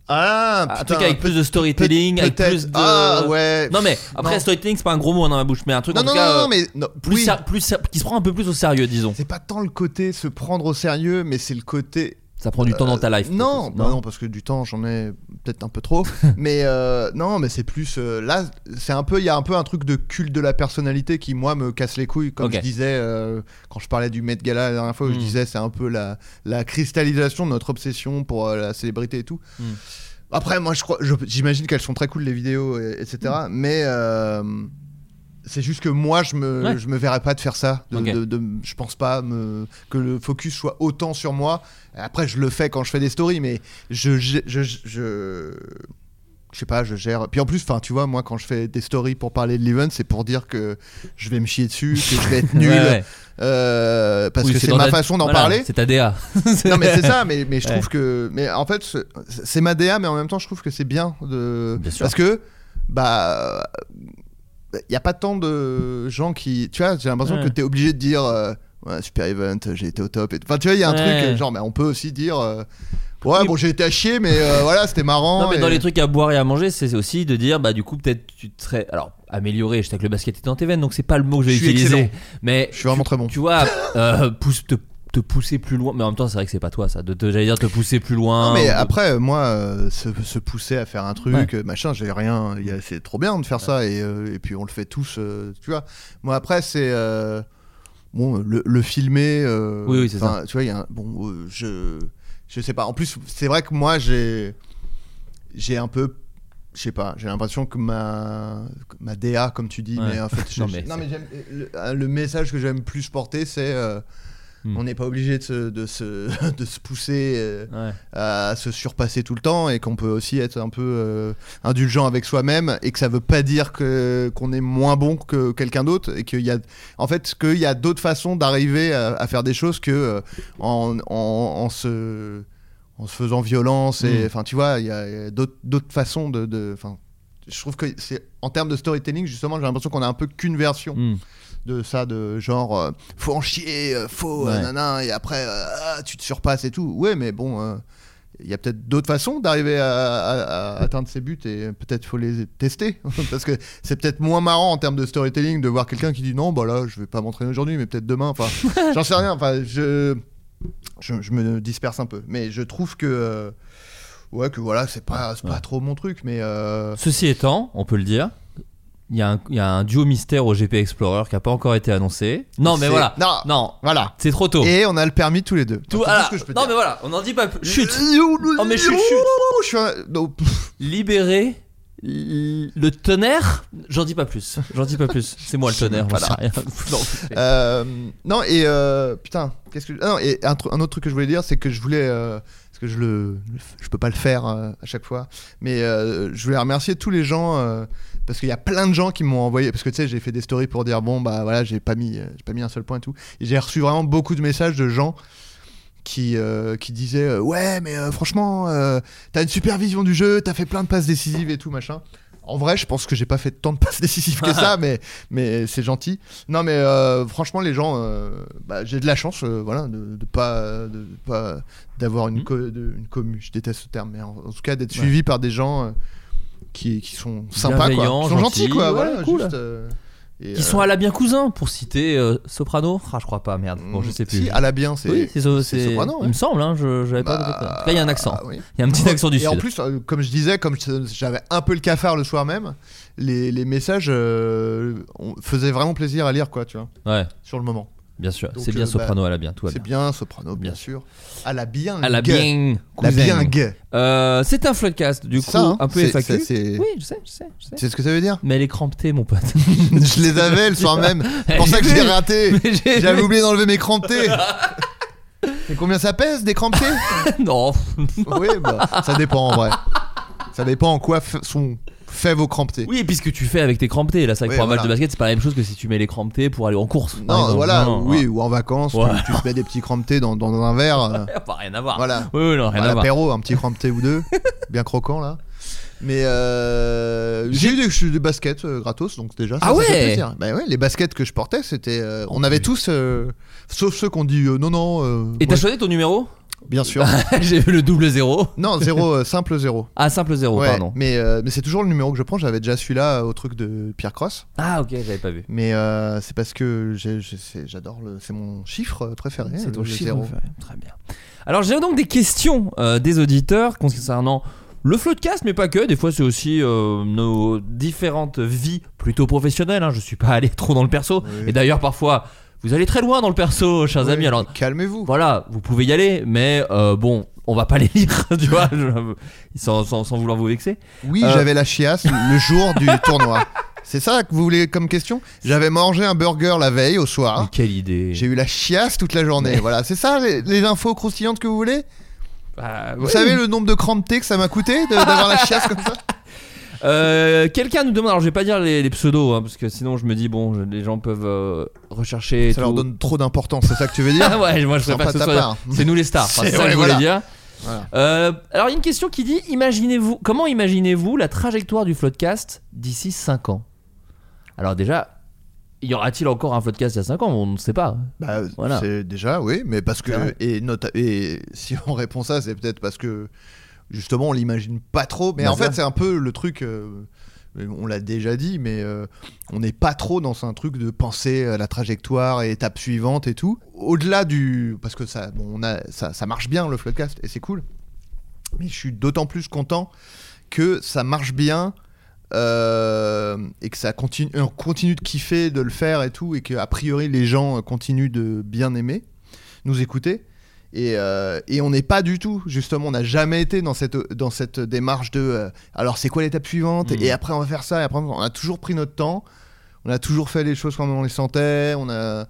[SPEAKER 6] Ah,
[SPEAKER 5] Un truc avec plus de storytelling, avec plus de.
[SPEAKER 6] Ah ouais.
[SPEAKER 5] Non, mais après,
[SPEAKER 6] Non.
[SPEAKER 5] storytelling, c'est pas un gros mot dans ma bouche, mais un truc
[SPEAKER 6] non,
[SPEAKER 5] en
[SPEAKER 6] non,
[SPEAKER 5] tout cas.
[SPEAKER 6] non,
[SPEAKER 5] euh,
[SPEAKER 6] non, mais
[SPEAKER 5] plus,
[SPEAKER 6] oui.
[SPEAKER 5] ser- plus ser- qui se prend un peu plus au sérieux, disons.
[SPEAKER 6] C'est pas tant le côté se prendre au sérieux, mais c'est le côté.
[SPEAKER 5] Ça prend du temps dans ta life.
[SPEAKER 6] Euh, Non, bah non, parce que du temps j'en ai peut-être un peu trop. mais euh, non, mais c'est plus euh, là, c'est un peu, il y a un peu un truc de culte de la personnalité qui moi me casse les couilles, comme je disais euh, quand je parlais du Met Gala la dernière fois, où je
[SPEAKER 5] Mm.
[SPEAKER 6] disais c'est un peu la, la cristallisation de notre obsession pour la célébrité et tout.
[SPEAKER 5] Mm.
[SPEAKER 6] Après, moi je crois, j'imagine qu'elles sont très cool les vidéos, et- etc. Mais euh, c'est juste que moi je me,
[SPEAKER 5] Ouais.
[SPEAKER 6] je me verrais pas de faire ça. De,
[SPEAKER 5] Ok.
[SPEAKER 6] de- de- je pense pas me, que le focus soit autant sur moi. Après, je le fais quand je fais des stories, mais je, je, je, je, je sais pas, je gère. Puis en plus, enfin, tu vois, moi, quand je fais des stories pour parler de l'event, c'est pour dire que je vais me chier dessus, que je vais être nul,
[SPEAKER 5] Ouais, ouais.
[SPEAKER 6] euh, parce
[SPEAKER 5] Oui,
[SPEAKER 6] que c'est ma
[SPEAKER 5] ta-
[SPEAKER 6] façon d'en
[SPEAKER 5] voilà,
[SPEAKER 6] parler.
[SPEAKER 5] C'est ta DA.
[SPEAKER 6] Non, mais c'est ça, mais, mais je
[SPEAKER 5] Ouais.
[SPEAKER 6] trouve que. Mais en fait, ce- c'est ma DA, mais en même temps, je trouve que c'est bien de.
[SPEAKER 5] Bien.
[SPEAKER 6] Parce que, bah. Il n'y a pas tant de gens qui. Tu vois, j'ai l'impression
[SPEAKER 5] Ouais.
[SPEAKER 6] que tu es obligé de dire. euh, ouais, super event, j'ai été au top. et- Enfin, tu vois, il y a un
[SPEAKER 5] Ouais.
[SPEAKER 6] truc, genre, mais on peut aussi dire. euh, ouais, bon, j'ai été à chier, mais euh, voilà, c'était marrant.
[SPEAKER 5] Non, mais
[SPEAKER 6] et-
[SPEAKER 5] dans les trucs à boire et à manger, c'est aussi de dire, bah, du coup, peut-être tu te serais. Alors, amélioré, je sais que le basket est dans tes veines, donc c'est pas le mot que utiliser.
[SPEAKER 6] excellent.
[SPEAKER 5] Mais
[SPEAKER 6] Je suis vraiment
[SPEAKER 5] tu,
[SPEAKER 6] très bon.
[SPEAKER 5] Tu vois, pousse, te, te pousser plus loin. Mais en même temps, c'est vrai que c'est pas toi, ça. De te, j'allais dire, te pousser plus loin.
[SPEAKER 6] Non, mais
[SPEAKER 5] de-
[SPEAKER 6] après, moi, euh, se, se pousser à faire un truc,
[SPEAKER 5] Ouais.
[SPEAKER 6] euh, machin, j'ai rien. y a- C'est trop bien de faire ça, et, euh, et puis on le fait tous, euh, tu vois. Moi, après, c'est. bon, le, le filmer.
[SPEAKER 5] Oui, oui, c'est
[SPEAKER 6] enfin, Tu vois, il y a un- Bon, je. Je sais pas. En plus, c'est vrai que moi, j'ai. J'ai un peu. Je sais pas, j'ai l'impression que ma, ma DA, comme tu dis,
[SPEAKER 5] Ouais.
[SPEAKER 6] mais en fait,
[SPEAKER 5] Non, mais
[SPEAKER 6] non,
[SPEAKER 5] c'est-
[SPEAKER 6] mais j'aime- le, le message que j'aime plus porter, c'est euh,
[SPEAKER 5] Hmm.
[SPEAKER 6] on n'est pas obligé de se, de se, de se pousser euh,
[SPEAKER 5] Ouais.
[SPEAKER 6] à se surpasser tout le temps et qu'on peut aussi être un peu euh, indulgent avec soi-même et que ça veut pas dire que qu'on est moins bon que quelqu'un d'autre et qu'il y a en fait qu'il y a d'autres façons d'arriver à, à faire des choses que euh, en, en, en se en se faisant violence et
[SPEAKER 5] Mm.
[SPEAKER 6] enfin tu vois il y a, d'autres façons de de- enfin je trouve que c'est en termes de storytelling justement j'ai l'impression qu'on a un peu qu'une version
[SPEAKER 5] Hmm.
[SPEAKER 6] De ça de genre euh, faut en chier euh, faut euh,
[SPEAKER 5] Ouais.
[SPEAKER 6] nanan et après ah, tu te surpasses et tout. Ouais mais bon il y a peut-être d'autres façons d'arriver à, à- à atteindre ses buts et peut-être faut les tester. Parce que c'est peut-être moins marrant en termes de storytelling de voir quelqu'un qui dit non bah là je vais pas m'entraîner aujourd'hui mais peut-être demain enfin j'en sais rien. Enfin je, je je me disperse un peu. Mais je trouve que ouais que voilà c'est pas pas trop mon truc mais
[SPEAKER 5] Ceci étant, on peut le dire, il y, a un- il y a un duo mystère au GP Explorer qui n'a pas encore été annoncé. Non, mais voilà.
[SPEAKER 6] non
[SPEAKER 5] Non,
[SPEAKER 6] voilà
[SPEAKER 5] c'est trop tôt.
[SPEAKER 6] et on a le permis tous les deux
[SPEAKER 5] Tout, voilà.
[SPEAKER 6] ce que je peux
[SPEAKER 5] non,
[SPEAKER 6] dire.
[SPEAKER 5] mais voilà, on n'en dit pas plus. Chut
[SPEAKER 6] Oh
[SPEAKER 5] mais chut, chut.
[SPEAKER 6] Je suis un- non, pff,
[SPEAKER 5] Libérer l- le tonnerre? J'en dis pas plus. J'en dis pas plus. C'est moi le tonnerre, j'en sais rien. Non.
[SPEAKER 6] euh, non et euh, putain qu'est-ce que ah non, et un, tru- un autre truc que je voulais dire c'est que je voulais euh, parce que je le je peux pas le faire euh, à chaque fois mais euh, je voulais remercier tous les gens euh, parce qu'il y a plein de gens qui m'ont envoyé parce que tu sais j'ai fait des stories pour dire bon bah voilà j'ai pas mis euh, j'ai pas mis un seul point et tout. Et j'ai reçu vraiment beaucoup de messages de gens qui, euh, qui disaient euh, ouais mais euh, franchement t'as une super vision du jeu t'as fait plein de passes décisives et tout machin. En vrai je pense que j'ai pas fait tant de passes décisives que ça mais mais c'est gentil. Non mais franchement les gens bah, j'ai de la chance voilà de, de pas de, pas d'avoir une co- de- une commu je déteste ce terme mais en, en tout cas d'être suivi par des gens qui, qui sont sympas quoi qui sont gentils,
[SPEAKER 5] gentils,
[SPEAKER 6] quoi
[SPEAKER 5] ouais,
[SPEAKER 6] voilà
[SPEAKER 5] cool.
[SPEAKER 6] juste, euh, et,
[SPEAKER 5] Qui
[SPEAKER 6] euh,
[SPEAKER 5] sont à la bien cousin, pour citer euh, Soprano Ah, je crois pas, merde. Bon, je sais plus.
[SPEAKER 6] si à la bien c'est
[SPEAKER 5] oui,
[SPEAKER 6] Soprano, ouais.
[SPEAKER 5] Il me semble, hein, je j'avais pas.
[SPEAKER 6] Bah,
[SPEAKER 5] tout cas, il y a un accent.
[SPEAKER 6] oui.
[SPEAKER 5] Il y a un petit accent du
[SPEAKER 6] et
[SPEAKER 5] sud.
[SPEAKER 6] en plus, euh, comme je disais, comme j'avais un peu le cafard le soir même, les, les messages euh, on- faisaient vraiment plaisir à lire, quoi, tu vois,
[SPEAKER 5] Ouais,
[SPEAKER 6] sur le moment.
[SPEAKER 5] Bien sûr. C'est bien
[SPEAKER 6] euh,
[SPEAKER 5] Soprano à la bien, tout
[SPEAKER 6] C'est
[SPEAKER 5] bien.
[SPEAKER 6] Soprano, bien,
[SPEAKER 5] Bien
[SPEAKER 6] sûr. À la bien.
[SPEAKER 5] À la bien.
[SPEAKER 6] La bien gay.
[SPEAKER 5] Euh, c'est un floodcast, du coup,
[SPEAKER 6] Ça, hein,
[SPEAKER 5] un peu FAQ. Oui, je sais, je sais, je sais.
[SPEAKER 6] C'est ce que ça veut dire
[SPEAKER 5] Mais elle est mon pote.
[SPEAKER 6] Je les avais le soir même. C'est pour ça que je l'ai raté. J'avais oublié d'enlever mes cramptés. Et combien ça pèse des cramptés
[SPEAKER 5] non.
[SPEAKER 6] Oui, bah, ça dépend en vrai. Ça dépend en quoi sont faits vos cramptés.
[SPEAKER 5] Oui, et puis ce que tu fais avec tes cramptés. Là, c'est vrai que
[SPEAKER 6] Oui,
[SPEAKER 5] pour un match
[SPEAKER 6] voilà.
[SPEAKER 5] de basket, c'est pas la même chose que si tu mets les cramptés pour aller en course.
[SPEAKER 6] Non, voilà,
[SPEAKER 5] Non,
[SPEAKER 6] oui, ou en vacances, tu-
[SPEAKER 5] Ouais.
[SPEAKER 6] tu, te mets des petits cramptés dans, dans un verre. euh,
[SPEAKER 5] non. Pas rien à voir.
[SPEAKER 6] voilà.
[SPEAKER 5] Oui, oui, non, rien
[SPEAKER 6] À
[SPEAKER 5] à voir.
[SPEAKER 6] l'apéro, un petit crampté ou deux, bien croquant là. Mais euh, j'ai eu des, des baskets euh, gratos, donc déjà ça,
[SPEAKER 5] Ah
[SPEAKER 6] ça fait
[SPEAKER 5] ouais
[SPEAKER 6] plaisir. Bah ouais, les baskets que je portais, c'était, euh, on avait tous, euh, sauf ceux qu'on dit euh, non non. euh,
[SPEAKER 5] Et t'as
[SPEAKER 6] ouais,
[SPEAKER 5] choisi ton numéro?
[SPEAKER 6] Bien sûr.
[SPEAKER 5] J'ai vu le double zéro.
[SPEAKER 6] non zéro, euh, simple zéro.
[SPEAKER 5] Ah, simple zéro,
[SPEAKER 6] Ouais,
[SPEAKER 5] pardon.
[SPEAKER 6] mais euh, mais c'est toujours le numéro que je prends. J'avais déjà celui-là au truc de Pierre Cross,
[SPEAKER 5] Ah, ok, j'avais pas vu.
[SPEAKER 6] mais euh, c'est parce que j'ai- j'ai- c'est- j'adore le, c'est mon chiffre préféré.
[SPEAKER 5] C'est ton
[SPEAKER 6] le
[SPEAKER 5] chiffre
[SPEAKER 6] zéro.
[SPEAKER 5] préféré. Très bien. Alors, j'ai donc des questions euh, des auditeurs concernant le floodcast, mais pas que. Des fois, c'est aussi euh, nos différentes vies plutôt professionnelles. hein. Je suis pas allé trop dans le perso.
[SPEAKER 6] Oui.
[SPEAKER 5] Et d'ailleurs, parfois, vous allez très loin dans le perso, chers amis. Alors,
[SPEAKER 6] calmez-vous.
[SPEAKER 5] voilà, vous pouvez y aller, mais euh, bon, on va pas les lire, tu vois, je- sans, sans- sans vouloir vous vexer.
[SPEAKER 6] Oui,
[SPEAKER 5] Euh.
[SPEAKER 6] j'avais la chiasse le jour du tournoi. C'est ça que vous voulez comme question? J'avais mangé un burger la veille au soir.
[SPEAKER 5] Mais quelle idée.
[SPEAKER 6] J'ai eu la chiasse toute la journée. Voilà, c'est ça les, les infos croustillantes que vous voulez?
[SPEAKER 5] Bah,
[SPEAKER 6] Vous savez le nombre de cramptés que ça m'a coûté de- d'avoir la chiasse comme ça?
[SPEAKER 5] Euh, Quelqu'un nous demande, alors je vais pas dire les, les pseudos, hein, parce que sinon je me dis, bon, je- les gens peuvent euh, rechercher.
[SPEAKER 6] Ça leur donne trop d'importance, c'est ça que tu veux dire
[SPEAKER 5] ouais, moi je préfère que
[SPEAKER 6] de
[SPEAKER 5] ce soit. C'est nous les stars. Enfin,
[SPEAKER 6] C'est-
[SPEAKER 5] ça que je voulais
[SPEAKER 6] voilà.
[SPEAKER 5] dire.
[SPEAKER 6] Voilà.
[SPEAKER 5] Euh, alors il y a une question qui dit imaginez-vous, comment imaginez-vous la trajectoire du Floodcast d'ici 5 ans? Alors déjà, y aura-t-il encore un Floodcast il y a 5 ans? On ne sait pas.
[SPEAKER 6] Bah,
[SPEAKER 5] Voilà.
[SPEAKER 6] c'est déjà, oui, mais parce que. Et, nota- et si on répond ça, c'est peut-être parce que justement on l'imagine pas trop. Mais
[SPEAKER 5] Bah,
[SPEAKER 6] en fait, c'est un peu le truc. euh, on l'a déjà dit, mais euh, on n'est pas trop dans un truc de penser à la trajectoire et étape suivante et tout. Au-delà du. Parce que ça, on a, ça, marche bien le Floodcast et c'est cool. Mais je suis d'autant plus content que ça marche bien euh, et que ça continue, on continue de kiffer de le faire et tout, et que a priori les gens continuent de bien aimer, nous écouter. Et, euh, et on n'est pas du tout, justement, on n'a jamais été dans cette, dans cette démarche de euh, alors c'est quoi l'étape suivante?
[SPEAKER 5] Mhm.
[SPEAKER 6] Et après on va faire ça, et après on a toujours pris notre temps, on a toujours fait les choses comme on les sentait, on a.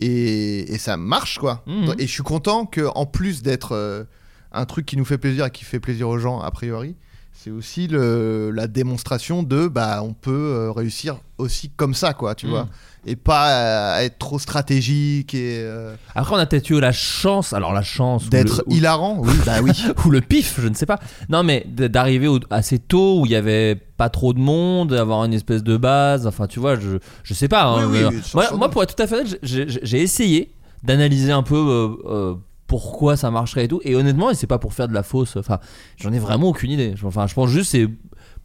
[SPEAKER 6] Et, et ça marche quoi.
[SPEAKER 5] Mhm.
[SPEAKER 6] Et je suis content que en plus d'être euh, un truc qui nous fait plaisir et qui fait plaisir aux gens a priori, c'est aussi le, la démonstration de bah on peut euh, réussir aussi comme ça quoi, tu
[SPEAKER 5] Mm.
[SPEAKER 6] vois, et pas euh, être trop stratégique et euh,
[SPEAKER 5] Après, on a peut-être eu la chance, alors la chance
[SPEAKER 6] d'être
[SPEAKER 5] ou-
[SPEAKER 6] hilarant. Oui, bah oui.
[SPEAKER 5] ou le pif, je ne sais pas. Non, mais d'arriver assez tôt où il y avait pas trop de monde, d'avoir une espèce de base. Enfin, tu vois, je, je sais pas. hein,
[SPEAKER 6] Oui, oui, sans-
[SPEAKER 5] moi, pour être tout à fait honnête, j'ai- essayé d'analyser un peu euh, euh, pourquoi ça marcherait et tout. Et honnêtement, et c'est pas pour faire de la fausse. Enfin, j'en ai vraiment aucune idée. Enfin, je pense juste c'est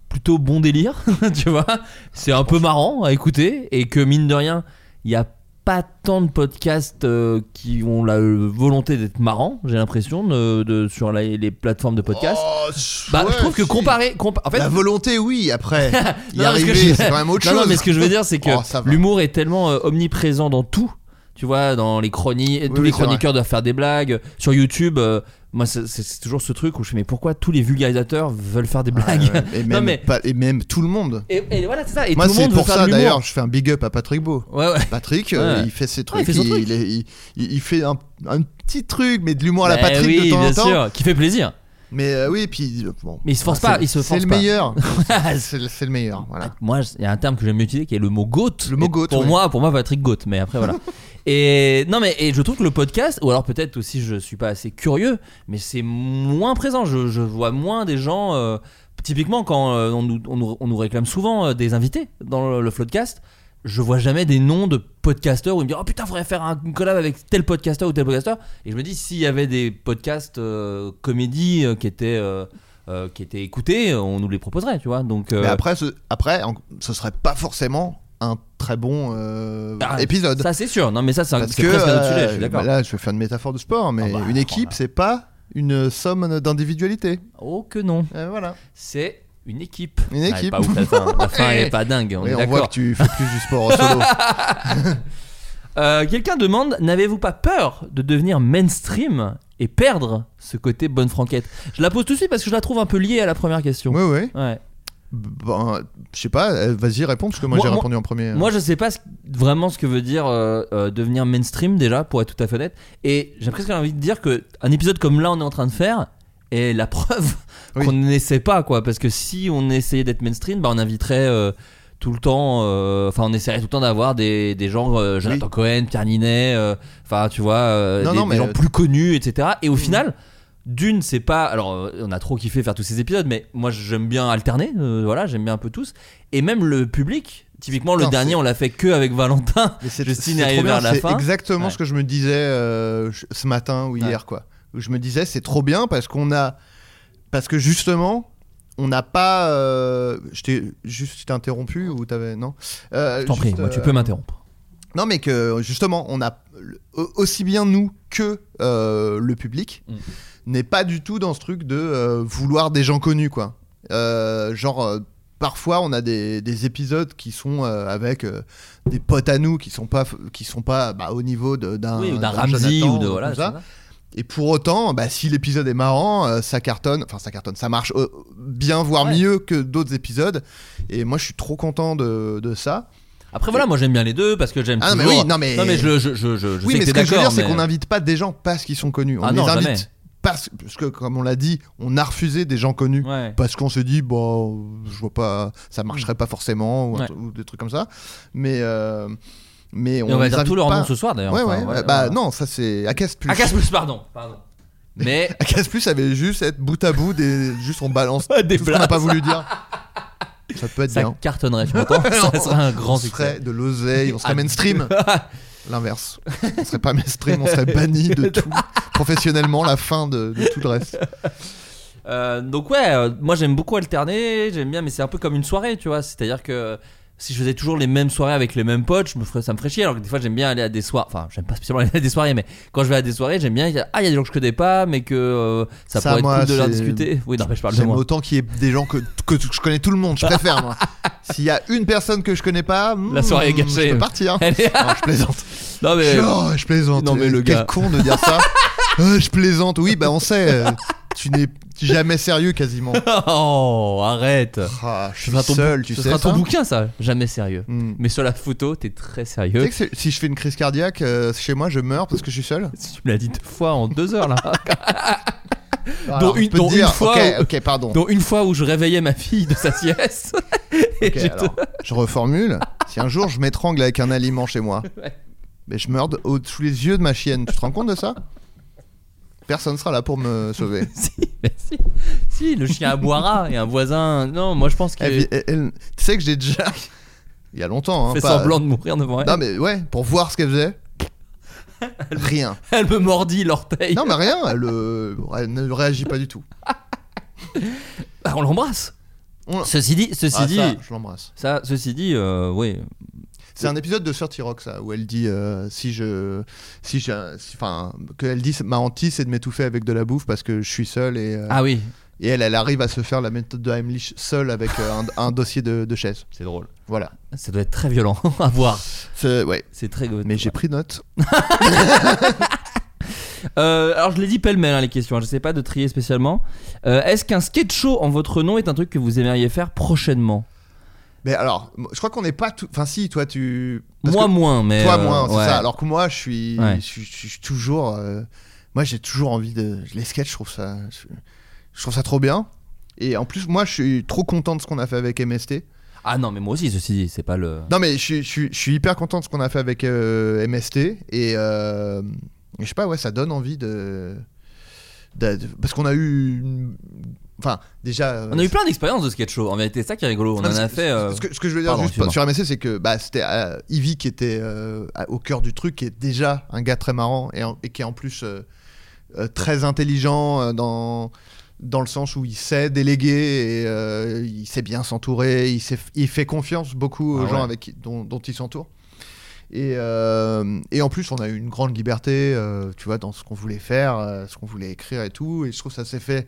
[SPEAKER 5] plutôt bon délire, tu vois. C'est un peu marrant à écouter et que mine de rien, il y a pas tant de podcasts euh, qui ont la euh, volonté d'être marrants, j'ai l'impression, de, de- sur la- les plateformes de podcasts.
[SPEAKER 6] Oh,
[SPEAKER 5] bah,
[SPEAKER 6] ouais,
[SPEAKER 5] je trouve que
[SPEAKER 6] si.
[SPEAKER 5] comparé, compa- en fait,
[SPEAKER 6] la volonté, oui. Après, y
[SPEAKER 5] Non,
[SPEAKER 6] arriver, c'est quand même autre
[SPEAKER 5] non,
[SPEAKER 6] chose.
[SPEAKER 5] non, mais ce que je veux dire, c'est que
[SPEAKER 6] Oh,
[SPEAKER 5] l'humour est tellement euh, omniprésent dans tout. Tu vois, dans les chroniques, tous
[SPEAKER 6] oui,
[SPEAKER 5] les
[SPEAKER 6] vrai.
[SPEAKER 5] chroniqueurs doivent faire des blagues. Sur YouTube, euh, moi, c'est- toujours ce truc où je fais, mais pourquoi tous les vulgarisateurs veulent faire des
[SPEAKER 6] Ouais,
[SPEAKER 5] blagues
[SPEAKER 6] ouais. Et,
[SPEAKER 5] Non,
[SPEAKER 6] même,
[SPEAKER 5] mais-
[SPEAKER 6] pas- et même tout le monde.
[SPEAKER 5] et, et voilà, c'est ça. Et
[SPEAKER 6] Moi, c'est pour ça d'ailleurs, je fais un big up à Patrick Beau.
[SPEAKER 5] Ouais.
[SPEAKER 6] Patrick, euh, il fait ses trucs,
[SPEAKER 5] il fait son
[SPEAKER 6] il,
[SPEAKER 5] truc.
[SPEAKER 6] il est- il- il- il fait un, un petit truc, mais de l'humour à la
[SPEAKER 5] Bah
[SPEAKER 6] Patrick
[SPEAKER 5] oui,
[SPEAKER 6] de temps
[SPEAKER 5] bien
[SPEAKER 6] en temps.
[SPEAKER 5] sûr, qui fait plaisir.
[SPEAKER 6] Mais euh, oui, puis bon.
[SPEAKER 5] Mais il se force pas, il se force
[SPEAKER 6] C'est le
[SPEAKER 5] pas.
[SPEAKER 6] meilleur. c'est le- meilleur, voilà.
[SPEAKER 5] Moi, il y a un terme que j'aime utiliser qui est le mot goat.
[SPEAKER 6] Le mot goat,
[SPEAKER 5] Pour
[SPEAKER 6] ouais.
[SPEAKER 5] moi, pour moi, Patrick goat. Mais après, voilà. et non, mais et je trouve que le podcast, ou alors peut-être aussi, je suis pas assez curieux, mais c'est moins présent. Je, vois moins des gens. euh, typiquement, quand euh, on, nous, on, nous, réclame souvent euh, des invités dans le, le Floodcast. Je vois jamais des noms de podcasteurs où ils me disent Oh putain, faudrait faire un collab avec tel podcasteur ou tel podcasteur. Et je me dis, s'il y avait des podcasts comédie qui étaient. qui étaient écoutés, on nous les proposerait, tu vois. Donc,
[SPEAKER 6] Mais après, ce, après, ce serait pas forcément un très bon euh,
[SPEAKER 5] Ah,
[SPEAKER 6] épisode.
[SPEAKER 5] Ça c'est sûr, non mais ça c'est un-
[SPEAKER 6] Parce que
[SPEAKER 5] presque un autre
[SPEAKER 6] euh,
[SPEAKER 5] sujet, je suis d'accord.
[SPEAKER 6] là, je vais faire une métaphore de sport, mais
[SPEAKER 5] Ah bah,
[SPEAKER 6] une équipe,
[SPEAKER 5] voilà.
[SPEAKER 6] c'est pas une somme d'individualité.
[SPEAKER 5] Oh que non,
[SPEAKER 6] Euh, voilà.
[SPEAKER 5] c'est une équipe.
[SPEAKER 6] Une
[SPEAKER 5] Ah,
[SPEAKER 6] équipe.
[SPEAKER 5] pas ouf, la fin, la fin elle est pas dingue, on
[SPEAKER 6] Oui,
[SPEAKER 5] est
[SPEAKER 6] on voit que tu fais plus du sport en solo.
[SPEAKER 5] Euh, Quelqu'un demande, n'avez-vous pas peur de devenir mainstream et perdre ce côté bonne franquette? Je la pose tout de suite parce que je la trouve un peu liée à la première question.
[SPEAKER 6] oui, oui.
[SPEAKER 5] Ouais.
[SPEAKER 6] Ben, je sais pas, euh, vas-y, réponds, parce que moi,
[SPEAKER 5] Moi-
[SPEAKER 6] j'ai répondu en premier.
[SPEAKER 5] Moi, je sais pas ce- vraiment ce que veut dire euh, euh, devenir mainstream déjà, pour être tout à fait honnête. Et j'ai presque envie de dire que un épisode comme là, on est en train de faire, est la preuve
[SPEAKER 6] Oui.
[SPEAKER 5] qu'on n'essaie pas, quoi. Parce que si on essayait d'être mainstream, bah, on inviterait euh, tout le temps, enfin, on essaierait tout le temps d'avoir des, des gens, Jonathan Cohen, Pierre Ninet, enfin, tu vois,
[SPEAKER 6] Non,
[SPEAKER 5] des,
[SPEAKER 6] non,
[SPEAKER 5] des
[SPEAKER 6] mais-
[SPEAKER 5] gens plus connus, etc. Et au
[SPEAKER 6] Mhm.
[SPEAKER 5] final. D'une, c'est pas. Alors, euh, on a trop kiffé faire tous ces épisodes, mais moi j'aime bien alterner. euh, voilà, j'aime bien un peu tous. Et même le public, typiquement le
[SPEAKER 6] Non,
[SPEAKER 5] dernier, on l'a fait que avec Valentin.
[SPEAKER 6] Mais c'est
[SPEAKER 5] Justine est
[SPEAKER 6] bien,
[SPEAKER 5] vers la fin.
[SPEAKER 6] exactement
[SPEAKER 5] Ouais.
[SPEAKER 6] ce que je me disais euh, ce matin ou
[SPEAKER 5] Ouais.
[SPEAKER 6] hier, quoi. Je me disais, c'est trop bien parce qu'on a. Parce que justement, on n'a pas. euh, Je t'ai juste interrompu ou t'avais. Non? Euh,
[SPEAKER 5] Je t'en prie, moi tu peux m'interrompre.
[SPEAKER 6] Non, mais que justement, on a au- aussi bien nous que euh, le public
[SPEAKER 5] Mm.
[SPEAKER 6] n'est pas du tout dans ce truc de euh, vouloir des gens connus, quoi. Euh, genre. Parfois, on a des, des épisodes qui sont avec des potes à nous qui sont pas qui sont pas bah, au niveau d'un
[SPEAKER 5] Oui, ou Ramsey de. Voilà,
[SPEAKER 6] ça.
[SPEAKER 5] c'est ça.
[SPEAKER 6] Et pour autant, bah, si l'épisode est marrant, euh, ça cartonne, enfin ça cartonne, ça marche euh, bien, voire
[SPEAKER 5] Ouais.
[SPEAKER 6] mieux que d'autres épisodes. Et moi, je suis trop content de, de ça.
[SPEAKER 5] Après voilà, moi j'aime bien les deux parce que j'aime
[SPEAKER 6] Ah non, mais
[SPEAKER 5] toujours-
[SPEAKER 6] oui, non, mais-
[SPEAKER 5] non mais je je je je, je
[SPEAKER 6] oui,
[SPEAKER 5] sais
[SPEAKER 6] mais
[SPEAKER 5] que
[SPEAKER 6] ce
[SPEAKER 5] t'es
[SPEAKER 6] que je veux
[SPEAKER 5] d'accord.
[SPEAKER 6] dire, c'est
[SPEAKER 5] mais-
[SPEAKER 6] qu'on n'invite pas des gens parce qu'ils sont connus. On
[SPEAKER 5] Ah
[SPEAKER 6] les
[SPEAKER 5] non,
[SPEAKER 6] invite
[SPEAKER 5] jamais.
[SPEAKER 6] parce, parce que, comme on l'a dit, on a refusé des gens connus.
[SPEAKER 5] Ouais.
[SPEAKER 6] Parce qu'on se dit, bon, je vois pas, ça marcherait pas forcément, ou, un
[SPEAKER 5] Ouais.
[SPEAKER 6] tru- ou des trucs comme ça. Mais, euh, mais on,
[SPEAKER 5] Et on va
[SPEAKER 6] les
[SPEAKER 5] dire
[SPEAKER 6] invite
[SPEAKER 5] tout leur
[SPEAKER 6] pas.
[SPEAKER 5] nom ce soir d'ailleurs.
[SPEAKER 6] Ouais,
[SPEAKER 5] enfin,
[SPEAKER 6] ouais, bah non, ça c'est Acast Plus.
[SPEAKER 5] Acas plus, pardon. Pardon. Mais
[SPEAKER 6] Acast Plus, ça avait juste être bout à bout, des, juste on balance
[SPEAKER 5] Des
[SPEAKER 6] tout ce qu'on n'a
[SPEAKER 5] blagues.
[SPEAKER 6] pas voulu dire. Ça peut être
[SPEAKER 5] ça
[SPEAKER 6] bien.
[SPEAKER 5] cartonnerait, tu m'entends Ça serait un grand
[SPEAKER 6] on
[SPEAKER 5] succès.
[SPEAKER 6] serait de l'oseille, on serait
[SPEAKER 5] Ah.
[SPEAKER 6] mainstream. L'inverse. On serait pas mainstream, on serait banni de tout. Professionnellement, la fin de, de tout le reste.
[SPEAKER 5] Euh, donc ouais, euh, moi j'aime beaucoup alterner, j'aime bien, mais c'est un peu comme une soirée, tu vois. C'est-à-dire que si je faisais toujours les mêmes soirées avec les mêmes potes, je me ferais, ça me ferait chier. Alors que des fois j'aime bien aller à des soirées, enfin j'aime pas spécialement aller à des soirées, mais quand je vais à des soirées, j'aime bien. Ah, il y a des gens que je connais pas, mais que euh, ça,
[SPEAKER 6] Ça,
[SPEAKER 5] pourrait
[SPEAKER 6] moi,
[SPEAKER 5] être cool de leur discuter. Oui, non, mais je parle de
[SPEAKER 6] J'aime
[SPEAKER 5] moi.
[SPEAKER 6] autant qu'il y ait des gens que, que je connais tout le monde, je préfère moi. S'il y a une personne que je connais pas,
[SPEAKER 5] La soirée est
[SPEAKER 6] hmm,
[SPEAKER 5] gâchée.
[SPEAKER 6] Je peux partir.
[SPEAKER 5] Est-
[SPEAKER 6] Non, je plaisante.
[SPEAKER 5] Non mais
[SPEAKER 6] Je, oh, je plaisante.
[SPEAKER 5] Non, mais le
[SPEAKER 6] Quel
[SPEAKER 5] gars.
[SPEAKER 6] con de dire ça. Euh, je plaisante. Oui, bah on sait. euh, tu n'es jamais sérieux quasiment.
[SPEAKER 5] oh, arrête.
[SPEAKER 6] Ah, je suis seul, tu
[SPEAKER 5] ce
[SPEAKER 6] sais
[SPEAKER 5] sera ton
[SPEAKER 6] ça
[SPEAKER 5] bouquin ça, jamais sérieux.
[SPEAKER 6] Hmm.
[SPEAKER 5] Mais sur la photo, t'es très
[SPEAKER 6] Tu
[SPEAKER 5] sérieux.
[SPEAKER 6] sais que c'est- si je fais une crise cardiaque euh, chez moi, je meurs parce que je suis seul.
[SPEAKER 5] Tu me l'as dit deux fois en deux heures là.
[SPEAKER 6] Alors,
[SPEAKER 5] une-
[SPEAKER 6] je peux te
[SPEAKER 5] dont une
[SPEAKER 6] dire,
[SPEAKER 5] fois
[SPEAKER 6] Ok,
[SPEAKER 5] où-
[SPEAKER 6] ok, pardon.
[SPEAKER 5] Dont une fois où je réveillais ma fille de sa sieste. Et
[SPEAKER 6] Ok,
[SPEAKER 5] j'étais-
[SPEAKER 6] alors, je reformule. Si un jour je m'étrangle avec un aliment chez moi, mais je meurs de- au- sous les yeux de ma chienne, tu te rends compte de ça? Personne sera là pour me sauver.
[SPEAKER 5] si, mais si, si, le chien aboiera et un voisin. Non, moi je pense qu'il
[SPEAKER 6] Elle vit- elle- elle- tu sais que j'ai déjà, il y a longtemps, hein,
[SPEAKER 5] fait
[SPEAKER 6] pas-
[SPEAKER 5] semblant de mourir devant elle.
[SPEAKER 6] Non mais ouais, pour voir ce qu'elle faisait. Rien.
[SPEAKER 5] Elle me mordit l'orteil.
[SPEAKER 6] Non mais rien, elle, euh, elle ne réagit pas du tout.
[SPEAKER 5] Bah, on l'embrasse.
[SPEAKER 6] On-
[SPEAKER 5] Ceci dit, ceci
[SPEAKER 6] Ah,
[SPEAKER 5] dit,
[SPEAKER 6] ça, je l'embrasse.
[SPEAKER 5] ceci dit, euh, oui.
[SPEAKER 6] C'est un épisode de Sir Rock ça, où elle dit euh, si je, si je, si- enfin, qu'elle dit ma hantise c'est de m'étouffer avec de la bouffe parce que je suis seule et, euh,
[SPEAKER 5] Ah oui,
[SPEAKER 6] et elle, elle arrive à se faire la méthode de Heimlich seule avec euh, un, un dossier de, de chaise.
[SPEAKER 5] c'est drôle.
[SPEAKER 6] Voilà.
[SPEAKER 5] Ça doit être très violent à voir.
[SPEAKER 6] C'est- ouais.
[SPEAKER 5] C'est très.
[SPEAKER 6] Mais j'ai pris note.
[SPEAKER 5] Euh, alors je l'ai dit pêle-mêle hein, les questions. Je sais pas de trier spécialement. Euh, Est-ce qu'un sketch show en votre nom est un truc que vous aimeriez faire prochainement?
[SPEAKER 6] Mais alors, je crois qu'on n'est pas tout. Enfin si, toi tu. parce
[SPEAKER 5] Moi
[SPEAKER 6] que-
[SPEAKER 5] moins, mais.
[SPEAKER 6] Toi
[SPEAKER 5] euh,
[SPEAKER 6] moins, c'est
[SPEAKER 5] ouais.
[SPEAKER 6] ça. Alors que moi je suis,
[SPEAKER 5] Ouais.
[SPEAKER 6] je, suis- je toujours. euh, moi j'ai toujours envie de les sketchs. Je trouve ça, je, trouve ça trop bien. Et en plus moi je suis trop content de ce qu'on a fait avec MST.
[SPEAKER 5] Ah non, mais moi aussi, ceci dit, c'est pas le.
[SPEAKER 6] Non mais je, suis- hyper content de ce qu'on a fait avec euh, MST et je sais pas ouais ça donne envie de, de- de- parce qu'on a eu une- enfin déjà euh,
[SPEAKER 5] On a eu plein d'expériences de sketch show. En vérité, c'est ça qui est rigolo. On
[SPEAKER 6] Non,
[SPEAKER 5] en a fait. euh,
[SPEAKER 6] Ce, que, ce que je veux dire
[SPEAKER 5] pardon,
[SPEAKER 6] juste sur MSC, c'est que bah, c'était euh, Ivy qui était euh, au cœur du truc, qui est déjà un gars très marrant et, en- et qui est en plus très intelligent dans, dans le sens où il sait déléguer et il sait bien s'entourer, il, sait- il fait confiance beaucoup aux
[SPEAKER 5] Ah
[SPEAKER 6] gens avec dont, dont il s'entoure. Et, euh, et en plus, on a eu une grande liberté, euh, tu vois, dans ce qu'on voulait faire, euh, ce qu'on voulait écrire et tout. Et je trouve que ça s'est fait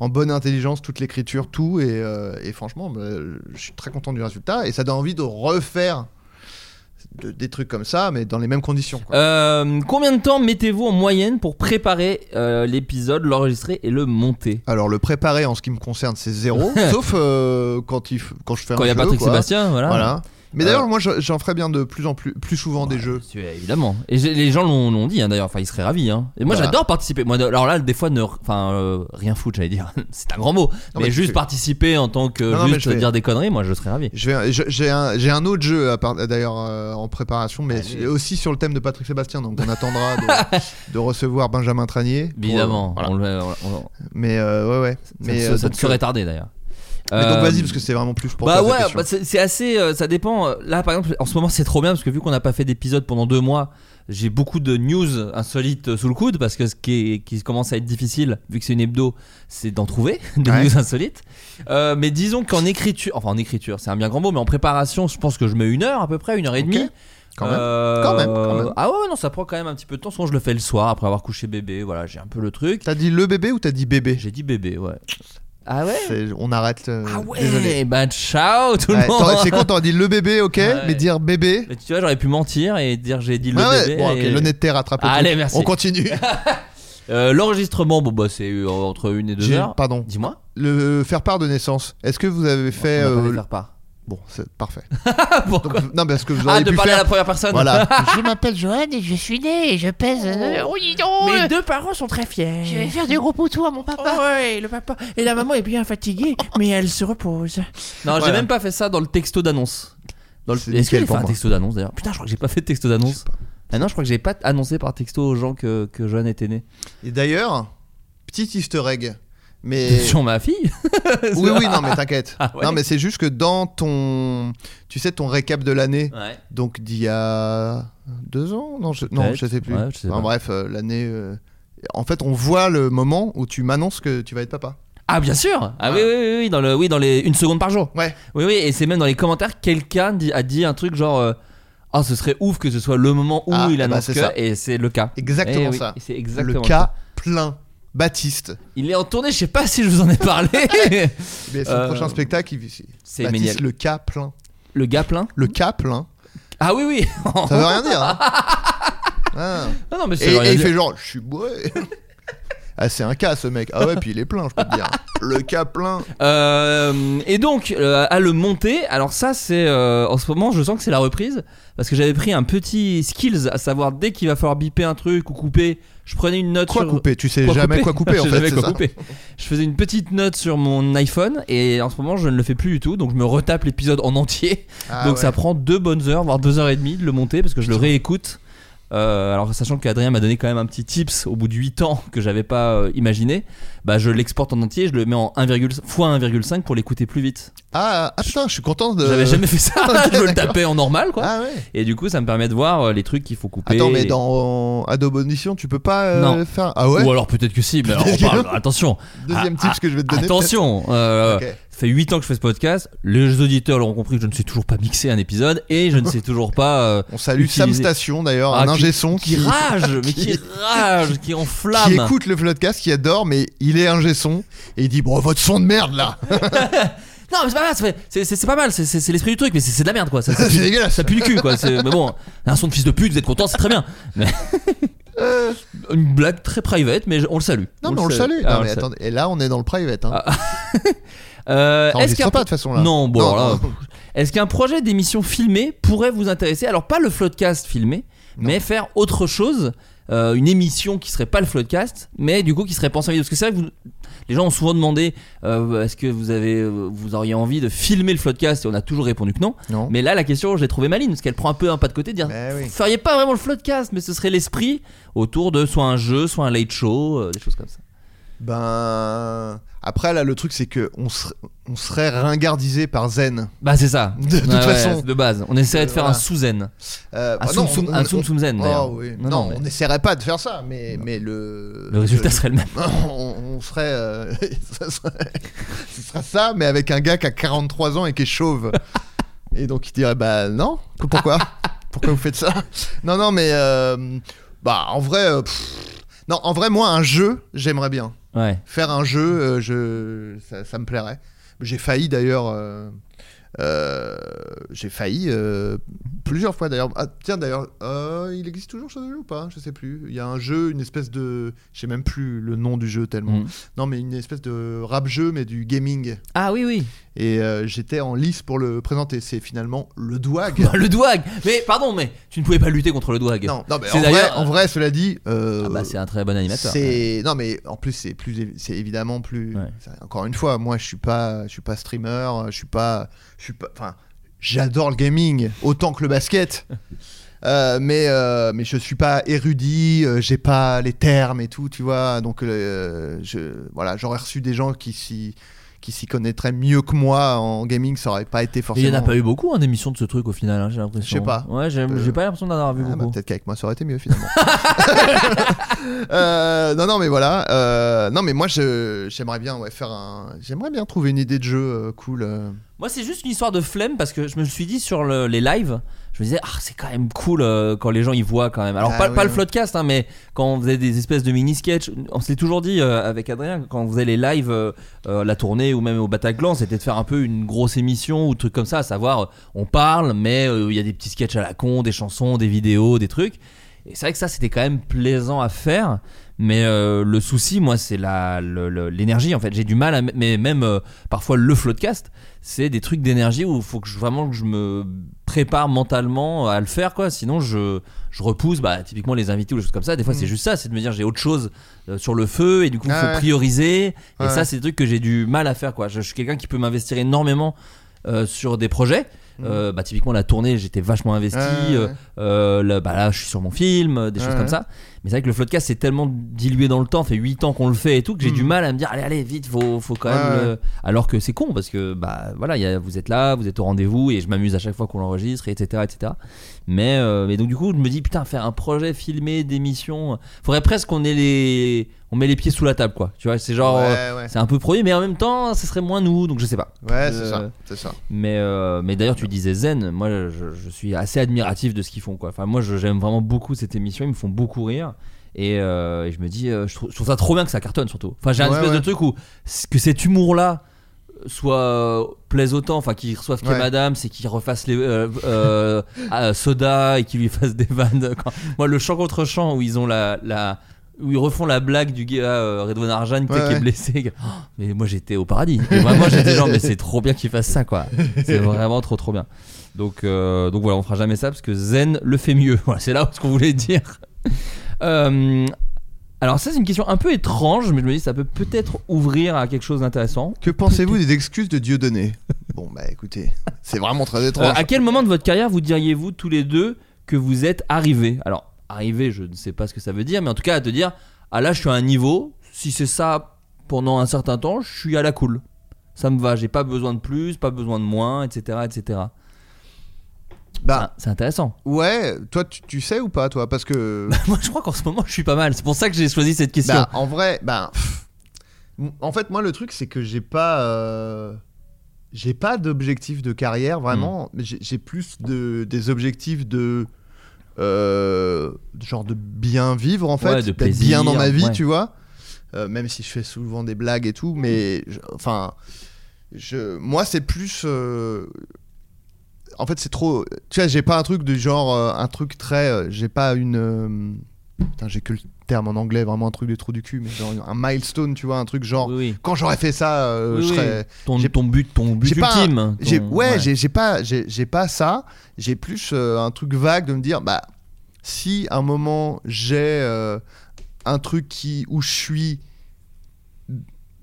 [SPEAKER 6] en bonne intelligence, toute l'écriture, tout. Et, euh, et franchement, bah, je suis très content du résultat. Et ça donne envie de refaire de- des trucs comme ça, mais dans les mêmes conditions. quoi.
[SPEAKER 5] euh, combien de temps mettez-vous en moyenne pour préparer euh, l'épisode, l'enregistrer et le monter?
[SPEAKER 6] Alors, le préparer en ce qui me concerne, c'est zéro. sauf euh, quand, il quand je fais
[SPEAKER 5] Quand
[SPEAKER 6] un
[SPEAKER 5] il y a Patrick
[SPEAKER 6] quoi.
[SPEAKER 5] Sébastien, voilà.
[SPEAKER 6] Voilà. Mais
[SPEAKER 5] Euh,
[SPEAKER 6] d'ailleurs, moi, je- j'en ferais bien de plus en plus, plus souvent des jeux.
[SPEAKER 5] Évidemment. Et les gens l'ont dit hein, d'ailleurs. Enfin, ils seraient ravis. Hein. Et moi,
[SPEAKER 6] Voilà.
[SPEAKER 5] j'adore participer. Moi, alors là, des fois, ne, enfin, euh, rien foutre, j'allais dire. C'est un grand mot.
[SPEAKER 6] Non,
[SPEAKER 5] mais,
[SPEAKER 6] mais
[SPEAKER 5] juste participer en tant que
[SPEAKER 6] Non,
[SPEAKER 5] juste
[SPEAKER 6] vais-
[SPEAKER 5] dire des conneries, moi, je serais ravi.
[SPEAKER 6] J'ai un, un autre jeu d'ailleurs euh, en préparation, mais
[SPEAKER 5] Allez.
[SPEAKER 6] c'est aussi sur le thème de Patrick Sébastien, donc on attendra de, de recevoir Benjamin Tranier.
[SPEAKER 5] Évidemment.
[SPEAKER 6] euh, voilà.
[SPEAKER 5] On le- on- on-
[SPEAKER 6] Mais ouais, ouais.
[SPEAKER 5] ça
[SPEAKER 6] Mais,
[SPEAKER 5] ça ne serait tardé d'ailleurs.
[SPEAKER 6] Mais donc
[SPEAKER 5] Euh,
[SPEAKER 6] vas-y, parce que c'est vraiment plus pour
[SPEAKER 5] bah ouais, bah c'est assez. euh, ça dépend. Euh, Là, par exemple, en ce moment, c'est trop bien parce que vu qu'on n'a pas fait d'épisode pendant deux mois, j'ai beaucoup de news insolites sous le coude parce que ce qui, est- qui commence à être difficile, vu que c'est une hebdo, c'est d'en trouver des
[SPEAKER 6] Ouais.
[SPEAKER 5] news insolites. Euh, mais disons qu'en écriture, enfin en écriture, c'est un bien grand mot, mais en préparation, je pense que je mets une heure à peu près, une heure et demie.
[SPEAKER 6] Quand même. Quand même, quand même.
[SPEAKER 5] Ah ouais, ouais, non, ça prend quand même un petit peu de temps. Souvent, je le fais le soir après avoir couché bébé. Voilà, j'ai un peu le truc.
[SPEAKER 6] T'as dit le bébé ou t'as dit bébé?
[SPEAKER 5] J'ai dit bébé, ouais. Ah ouais
[SPEAKER 6] On arrête. euh,
[SPEAKER 5] Ah ouais
[SPEAKER 6] Désolé.
[SPEAKER 5] Bah ciao tout
[SPEAKER 6] Ouais,
[SPEAKER 5] le monde
[SPEAKER 6] c'est con, t'aurais dit le bébé, ok,
[SPEAKER 5] Ouais.
[SPEAKER 6] mais dire bébé.
[SPEAKER 5] Mais tu vois, j'aurais pu mentir et dire j'ai dit le
[SPEAKER 6] Ah ouais,
[SPEAKER 5] bébé.
[SPEAKER 6] bon, ok,
[SPEAKER 5] et-
[SPEAKER 6] l'honnêteté rattrape le
[SPEAKER 5] Allez,
[SPEAKER 6] truc.
[SPEAKER 5] merci.
[SPEAKER 6] On continue.
[SPEAKER 5] Euh, L'enregistrement, bon bah c'est euh, entre une et deux
[SPEAKER 6] J'ai-
[SPEAKER 5] heures.
[SPEAKER 6] Pardon.
[SPEAKER 5] Dis-moi.
[SPEAKER 6] Le faire part de naissance. Est-ce que vous avez fait.
[SPEAKER 5] On va pas
[SPEAKER 6] euh,
[SPEAKER 5] les faire part.
[SPEAKER 6] Bon, c'est parfait. Donc, non, parce que vous
[SPEAKER 5] Ah,
[SPEAKER 6] auriez
[SPEAKER 5] de
[SPEAKER 6] pu
[SPEAKER 5] parler à la première personne
[SPEAKER 6] Voilà.
[SPEAKER 7] Je m'appelle Joanne et je suis née et je pèse. euh, oh, dis donc
[SPEAKER 2] Mes deux parents sont très fiers.
[SPEAKER 7] Je vais faire du gros poutou à mon papa.
[SPEAKER 2] Oh ouais, le papa. Et la maman est bien fatiguée, mais elle se repose.
[SPEAKER 5] Non, j'ai même pas fait ça dans le texto d'annonce. Dans le... Est-ce que
[SPEAKER 6] nickel
[SPEAKER 5] j'ai fait
[SPEAKER 6] pour
[SPEAKER 5] un texto d'annonce d'ailleurs? Putain, je crois que j'ai pas fait de texto d'annonce. Ah non, je crois que j'ai pas annoncé par texto aux gens que, que Joanne était née.
[SPEAKER 6] Et d'ailleurs, petit easter egg. Mais.
[SPEAKER 5] Sur ma fille
[SPEAKER 6] Oui, oui, non, mais t'inquiète.
[SPEAKER 5] Ah ouais.
[SPEAKER 6] Non, mais c'est juste que dans ton. Tu sais, ton récap de l'année,
[SPEAKER 5] Ouais.
[SPEAKER 6] donc d'il y a deux ans Non, je, non, je sais plus.
[SPEAKER 5] Ouais, je sais
[SPEAKER 6] Enfin, bref, euh, l'année. euh, En fait, on voit le moment où tu m'annonces que tu vas être papa.
[SPEAKER 5] Ah bien sûr Ah oui,
[SPEAKER 6] Ouais.
[SPEAKER 5] oui, oui, oui, dans le, oui, dans les une seconde par jour.
[SPEAKER 6] Ouais.
[SPEAKER 5] Oui, oui, et c'est même dans les commentaires, quelqu'un a dit un truc genre euh, Ah, ce serait ouf que ce soit le moment où
[SPEAKER 6] Ah,
[SPEAKER 5] il
[SPEAKER 6] bah,
[SPEAKER 5] annonce
[SPEAKER 6] c'est
[SPEAKER 5] que,
[SPEAKER 6] ça.
[SPEAKER 5] et c'est le cas.
[SPEAKER 6] Exactement
[SPEAKER 5] Eh
[SPEAKER 6] ça.
[SPEAKER 5] c'est exactement
[SPEAKER 6] le cas
[SPEAKER 5] ça.
[SPEAKER 6] plein. Baptiste.
[SPEAKER 5] Il est en tournée, je sais pas si je vous en ai parlé.
[SPEAKER 6] Mais son
[SPEAKER 5] Euh,
[SPEAKER 6] prochain spectacle, il...
[SPEAKER 5] c'est
[SPEAKER 6] Baptiste,
[SPEAKER 5] Méniel.
[SPEAKER 6] le cas plein.
[SPEAKER 5] Le gars plein
[SPEAKER 6] Le cas plein.
[SPEAKER 5] Ah oui, oui
[SPEAKER 6] Ça veut rien dire. hein. Ah.
[SPEAKER 5] Non, non, mais
[SPEAKER 6] Et,
[SPEAKER 5] c'est rien
[SPEAKER 6] et il
[SPEAKER 5] dire.
[SPEAKER 6] fait genre, je suis bourré. ah, c'est un cas ce mec. Ah ouais, puis il est plein, je peux te dire. Le cas plein.
[SPEAKER 5] Euh, et donc, euh, à le monter, alors ça, c'est euh, en ce moment, je sens que c'est la reprise parce que j'avais pris un petit skills, à savoir dès qu'il va falloir biper un truc ou couper, je prenais une note
[SPEAKER 6] Quoi
[SPEAKER 5] sur
[SPEAKER 6] couper? Tu sais
[SPEAKER 5] Quoi
[SPEAKER 6] jamais
[SPEAKER 5] couper
[SPEAKER 6] quoi couper en
[SPEAKER 5] Je
[SPEAKER 6] fait.
[SPEAKER 5] quoi
[SPEAKER 6] ça
[SPEAKER 5] couper. Je faisais une petite note sur mon iPhone et en ce moment je ne le fais plus du tout donc je me retape l'épisode en entier
[SPEAKER 6] Ah
[SPEAKER 5] donc
[SPEAKER 6] ouais.
[SPEAKER 5] ça prend deux bonnes heures voire deux heures et demie de le monter parce que je le réécoute Euh, alors sachant qu'Adrien m'a donné quand même un petit tips au bout de 8 ans que j'avais pas euh, imaginé bah je l'exporte en entier je le mets en 1, fois 1,5 pour l'écouter plus vite
[SPEAKER 6] Ah, ah, putain, je suis content de.
[SPEAKER 5] j'avais jamais fait ça
[SPEAKER 6] ok,
[SPEAKER 5] je le tapais en normal quoi
[SPEAKER 6] Ah ouais.
[SPEAKER 5] et du coup ça me permet de voir euh, les trucs qu'il faut couper
[SPEAKER 6] Attends, mais dans Adobe Audition, tu peux pas
[SPEAKER 5] Non.
[SPEAKER 6] faire. Ah ouais
[SPEAKER 5] ou alors peut-être que si mais alors, on parle- attention
[SPEAKER 6] Deuxième
[SPEAKER 5] Ah,
[SPEAKER 6] tips que je vais te donner.
[SPEAKER 5] Attention, fait 8 ans que je fais ce podcast. Les auditeurs l'auront compris que je ne sais toujours pas mixer un épisode et je ne sais toujours pas. euh,
[SPEAKER 6] On salue Sam Station d'ailleurs,
[SPEAKER 5] Ah,
[SPEAKER 6] un
[SPEAKER 5] qui-
[SPEAKER 6] ingé son
[SPEAKER 5] qui rage, mais qui rage, qui enflamme.
[SPEAKER 6] qui écoute le podcast, qui adore, mais il est ingé son et il dit bon votre son de merde là,
[SPEAKER 5] Non, mais c'est pas mal, c'est- pas mal, c'est- l'esprit du truc, mais c'est de la merde quoi.
[SPEAKER 6] C'est dégueulasse.
[SPEAKER 5] ça pue le cul quoi. Mais bon, un son de fils de pute, vous êtes content, c'est très bien. Mais une blague très private, mais on le salue.
[SPEAKER 6] Non mais on le salue.
[SPEAKER 5] Ah,
[SPEAKER 6] Non
[SPEAKER 5] on
[SPEAKER 6] mais
[SPEAKER 5] le salue.
[SPEAKER 6] attendez, et là on est dans le private. Hein.
[SPEAKER 5] Ah, Euh,
[SPEAKER 6] Ça
[SPEAKER 5] est-ce qu'un
[SPEAKER 6] pas de toute façon là.
[SPEAKER 5] Non, bon,
[SPEAKER 6] Non,
[SPEAKER 5] alors là,
[SPEAKER 6] non.
[SPEAKER 5] est-ce qu'un projet d'émission filmée pourrait vous intéresser? Alors pas le floodcast filmé, mais faire autre chose, euh, une émission qui serait pas le floodcast, mais du coup qui serait pensée en vidéo. Parce que c'est vrai que vous- les gens ont souvent demandé, euh, est-ce que vous avez, euh, vous auriez envie de filmer le floodcast? Et on a toujours répondu que non.
[SPEAKER 6] Non.
[SPEAKER 5] Mais là, la question, je l'ai trouvée maligne parce qu'elle prend un peu un pas de côté, de dire,
[SPEAKER 6] oui.
[SPEAKER 5] vous feriez pas vraiment le floodcast, mais ce serait l'esprit autour de soit un jeu, soit un late show, euh, des choses comme ça.
[SPEAKER 6] Ben après là le truc c'est que on serait, on serait ringardisé par Zen.
[SPEAKER 5] Bah c'est ça.
[SPEAKER 6] De toute
[SPEAKER 5] Ouais, ouais,
[SPEAKER 6] façon.
[SPEAKER 5] de base, on essaierait de faire
[SPEAKER 6] voilà.
[SPEAKER 5] un sous-zen.
[SPEAKER 6] Euh,
[SPEAKER 5] Un
[SPEAKER 6] bah
[SPEAKER 5] soum
[SPEAKER 6] non,
[SPEAKER 5] soum-
[SPEAKER 6] on-
[SPEAKER 5] soum soum zen,
[SPEAKER 6] Oh, oui.
[SPEAKER 5] Non,
[SPEAKER 6] Non,
[SPEAKER 5] non, mais-
[SPEAKER 6] on n'essaierait pas de faire ça, mais, mais le.
[SPEAKER 5] Le résultat serait le même.
[SPEAKER 6] on, on serait, euh, ça serait- ce serait ça, mais avec un gars qui a 43 ans et qui est chauve. et donc il dirait Bah non, pourquoi? Pourquoi vous faites ça? Non, non, mais. euh, bah en vrai. pff, non, en vrai, moi, un jeu, j'aimerais bien. Faire un jeu, euh, je, ça, ça me plairait. J'ai failli d'ailleurs. Euh, j'ai failli euh, plusieurs fois d'ailleurs. Ah, tiens d'ailleurs, euh, il existe toujours jeu ou pas Je sais plus. Il y a un jeu, une espèce de, je sais même plus le nom du jeu tellement.
[SPEAKER 5] Mm.
[SPEAKER 6] Non mais une espèce de rap jeu mais du gaming.
[SPEAKER 5] Ah oui, oui.
[SPEAKER 6] Et j'étais en lice pour le présenter. C'est finalement le Douag.
[SPEAKER 5] le douag. Mais pardon, mais tu ne pouvais pas lutter contre le douag.
[SPEAKER 6] non, non mais en vrai,
[SPEAKER 5] d'ailleurs-
[SPEAKER 6] en vrai, cela dit.
[SPEAKER 5] Ah bah c'est un très bon animateur.
[SPEAKER 6] c'est non mais en plus c'est plus c'est évidemment plus
[SPEAKER 5] Ouais.
[SPEAKER 6] encore une fois moi je suis pas je suis pas streamer je suis pas je suis pas enfin j'adore le gaming autant que le basket Euh, mais euh, mais je suis pas érudit euh, j'ai pas les termes et tout tu vois donc euh, je voilà j'aurais reçu des gens qui s'y qui s'y connaîtraient mieux que moi en gaming ça aurait pas été
[SPEAKER 5] Et il
[SPEAKER 6] forcément
[SPEAKER 5] n'y en a pas eu beaucoup hein, d'émissions de ce truc au final, hein, j'ai l'impression.
[SPEAKER 6] Je sais pas.
[SPEAKER 5] Ouais, j'ai
[SPEAKER 6] Euh,
[SPEAKER 5] j'ai pas l'impression d'en avoir vu
[SPEAKER 6] Ah, bah,
[SPEAKER 5] beaucoup.
[SPEAKER 6] peut-être qu'avec moi ça aurait été mieux finalement. Euh, non non mais voilà. euh, non mais moi j'aimerais bien ouais, faire un. J'aimerais bien trouver une idée de jeu euh, cool.
[SPEAKER 5] Moi, c'est juste une histoire de flemme parce que je me suis dit sur le- les lives, je me disais, ah, c'est quand même cool euh, quand les gens y voient quand même. Alors,
[SPEAKER 6] Ah
[SPEAKER 5] pas,
[SPEAKER 6] oui,
[SPEAKER 5] pas le
[SPEAKER 6] oui.
[SPEAKER 5] floodcast, hein, mais quand on faisait des espèces de mini-sketch, on se l'est toujours dit euh, avec Adrien, quand on faisait les lives, euh, la tournée ou même au Bataclan, c'était de faire un peu une grosse émission ou truc comme ça, à savoir, on parle, mais il y a des petits sketchs à la con, des chansons, des vidéos, des trucs. Et c'est vrai que ça, c'était quand même plaisant à faire. Mais euh, le souci, moi, c'est la l'énergie. En fait, j'ai du mal à. Mais même euh, parfois le floodcast, c'est des trucs d'énergie où il faut que je, vraiment que je me prépare mentalement à le faire, quoi. Sinon, je, je repousse. Bah, typiquement les invités ou des choses comme ça. Des fois,
[SPEAKER 6] Mm.
[SPEAKER 5] c'est juste ça, c'est de me dire j'ai autre chose euh, sur le feu et du coup, il
[SPEAKER 6] Ah
[SPEAKER 5] faut
[SPEAKER 6] ouais.
[SPEAKER 5] prioriser. Et
[SPEAKER 6] Ouais.
[SPEAKER 5] ça, c'est des trucs que j'ai du mal à faire, quoi. Je, je suis quelqu'un qui peut m'investir énormément sur des projets. Euh, bah, typiquement la tournée j'étais vachement investi
[SPEAKER 6] Mm. Ouais,
[SPEAKER 5] euh, là, bah, là je suis sur mon film des choses
[SPEAKER 6] Ouais,
[SPEAKER 5] comme ça mais c'est vrai que le floodcast c'est tellement dilué dans le temps, ça fait 8 ans qu'on le fait et tout, que j'ai du mal à me dire allez allez vite, faut, faut quand même
[SPEAKER 6] ouais.
[SPEAKER 5] le- Alors que c'est con parce que bah voilà, il y a- vous êtes là, vous êtes au rendez-vous et je m'amuse à chaque fois qu'on l'enregistre, etc. etc. Mais, euh, mais donc du coup je me dis putain faire un projet filmé d'émission, faudrait presque qu'on ait les... On met les pieds sous la table quoi, tu vois, c'est genre... euh,
[SPEAKER 6] ouais.
[SPEAKER 5] C'est un peu premier mais en même temps ce serait moins nous, donc je sais pas.
[SPEAKER 6] Ouais,
[SPEAKER 5] Euh,
[SPEAKER 6] c'est ça, c'est ça.
[SPEAKER 5] Mais, euh, mais d'ailleurs, tu disais Zen, moi je, je suis assez admiratif de ce qu'ils font. Quoi. Enfin, moi j'aime vraiment beaucoup cette émission, ils me font beaucoup rire. Et, euh, et je me dis, euh, je, trouve, je trouve ça trop bien que ça cartonne surtout. Enfin, j'ai un
[SPEAKER 6] Ouais,
[SPEAKER 5] espèce de truc où que cet humour-là soit euh, plaise autant, enfin qu'ils reçoivent
[SPEAKER 6] Ouais.
[SPEAKER 5] Adams et qu'ils refassent les euh, Soda et qu'ils lui fassent des vannes. Quand- Moi, le chant contre chant où ils ont la, la où ils refont la blague du gars euh, Redouane Arjan
[SPEAKER 6] Ouais,
[SPEAKER 5] qui est blessé. Oh, mais moi j'étais au paradis. Et vraiment j'étais genre mais c'est trop bien qu'ils fassent ça quoi. C'est vraiment trop trop bien. Donc euh, donc voilà on fera jamais ça parce que Zen le fait mieux. Voilà c'est là ce qu'on voulait dire. Euh, Alors ça c'est une question un peu étrange, mais je me dis ça peut peut-être ouvrir à quelque chose d'intéressant.
[SPEAKER 6] Que pensez-vous des excuses de Dieudonné? Bon, bah écoutez, c'est vraiment très
[SPEAKER 5] Euh,
[SPEAKER 6] étrange.
[SPEAKER 5] à quel moment de votre carrière vous diriez-vous tous les deux que vous êtes arrivés? Alors arrivé, je ne sais pas ce que ça veut dire, mais en tout cas à te dire ah là je suis à un niveau. Si c'est ça pendant un certain temps, je suis à la cool. Ça me va, j'ai pas besoin de plus, pas besoin de moins, etc., etc.
[SPEAKER 6] Bah,
[SPEAKER 5] Ah, c'est intéressant.
[SPEAKER 6] ouais, toi, tu, tu sais ou pas, toi? Parce que.
[SPEAKER 5] Moi je crois qu'en ce moment je suis pas mal. C'est pour ça que j'ai choisi cette question.
[SPEAKER 6] Bah, en vrai, bah. En fait, moi, le truc, c'est que j'ai pas. euh, J'ai pas d'objectif de carrière,
[SPEAKER 5] Hmm.
[SPEAKER 6] vraiment. mais J'ai plus de, des objectifs de. euh, genre de bien vivre, en fait.
[SPEAKER 5] Ouais, de plaisir,
[SPEAKER 6] bien dans ma vie,
[SPEAKER 5] ouais.
[SPEAKER 6] tu vois. Euh, même si je fais souvent des blagues et tout, mais. je- enfin. Je, moi, c'est plus. En fait, c'est trop. Tu vois, j'ai pas un truc du genre. euh, un truc très. euh, j'ai pas une. euh, Putain, j'ai que le terme en anglais, vraiment un truc des trous du cul, mais genre un milestone, tu vois, un truc genre.
[SPEAKER 5] Oui, oui.
[SPEAKER 6] Quand j'aurais fait ça,
[SPEAKER 5] Oui,
[SPEAKER 6] je serais.
[SPEAKER 5] Ton, but, ton but ultime. ton-
[SPEAKER 6] J'ai, ouais, j'ai, pas, j'ai, pas ça. J'ai plus un truc vague de me dire, bah, si à un moment j'ai un truc qui où je suis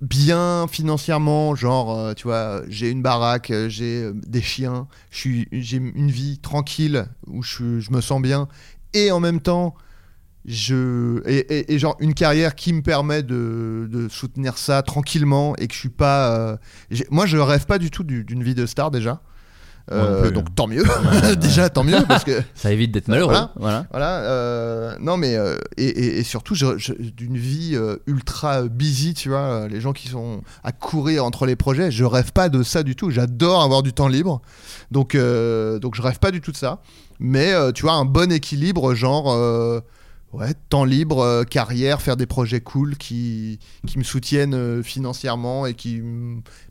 [SPEAKER 6] bien financièrement, genre, euh, tu vois, j'ai une baraque, euh, j'ai euh, des chiens, j'ai une vie tranquille où je, je me sens bien, et en même temps, je et, et- genre une carrière qui me permet de, de soutenir ça tranquillement et que je suis pas moi je rêve pas du tout du- d'une vie de star déjà Euh,
[SPEAKER 5] plus.
[SPEAKER 6] donc tant mieux déjà tant mieux parce que
[SPEAKER 5] Ça évite d'être malheureux.
[SPEAKER 6] Voilà.
[SPEAKER 5] Voilà.
[SPEAKER 6] voilà euh, non mais euh, et, et- et surtout d'une vie euh, ultra busy tu vois les gens qui sont à courir entre les projets je rêve pas de ça du tout j'adore avoir du temps libre donc euh, donc je rêve pas du tout de ça mais euh, tu vois un bon équilibre genre euh, ouais temps libre euh, carrière faire des projets cool qui qui me soutiennent euh, financièrement et qui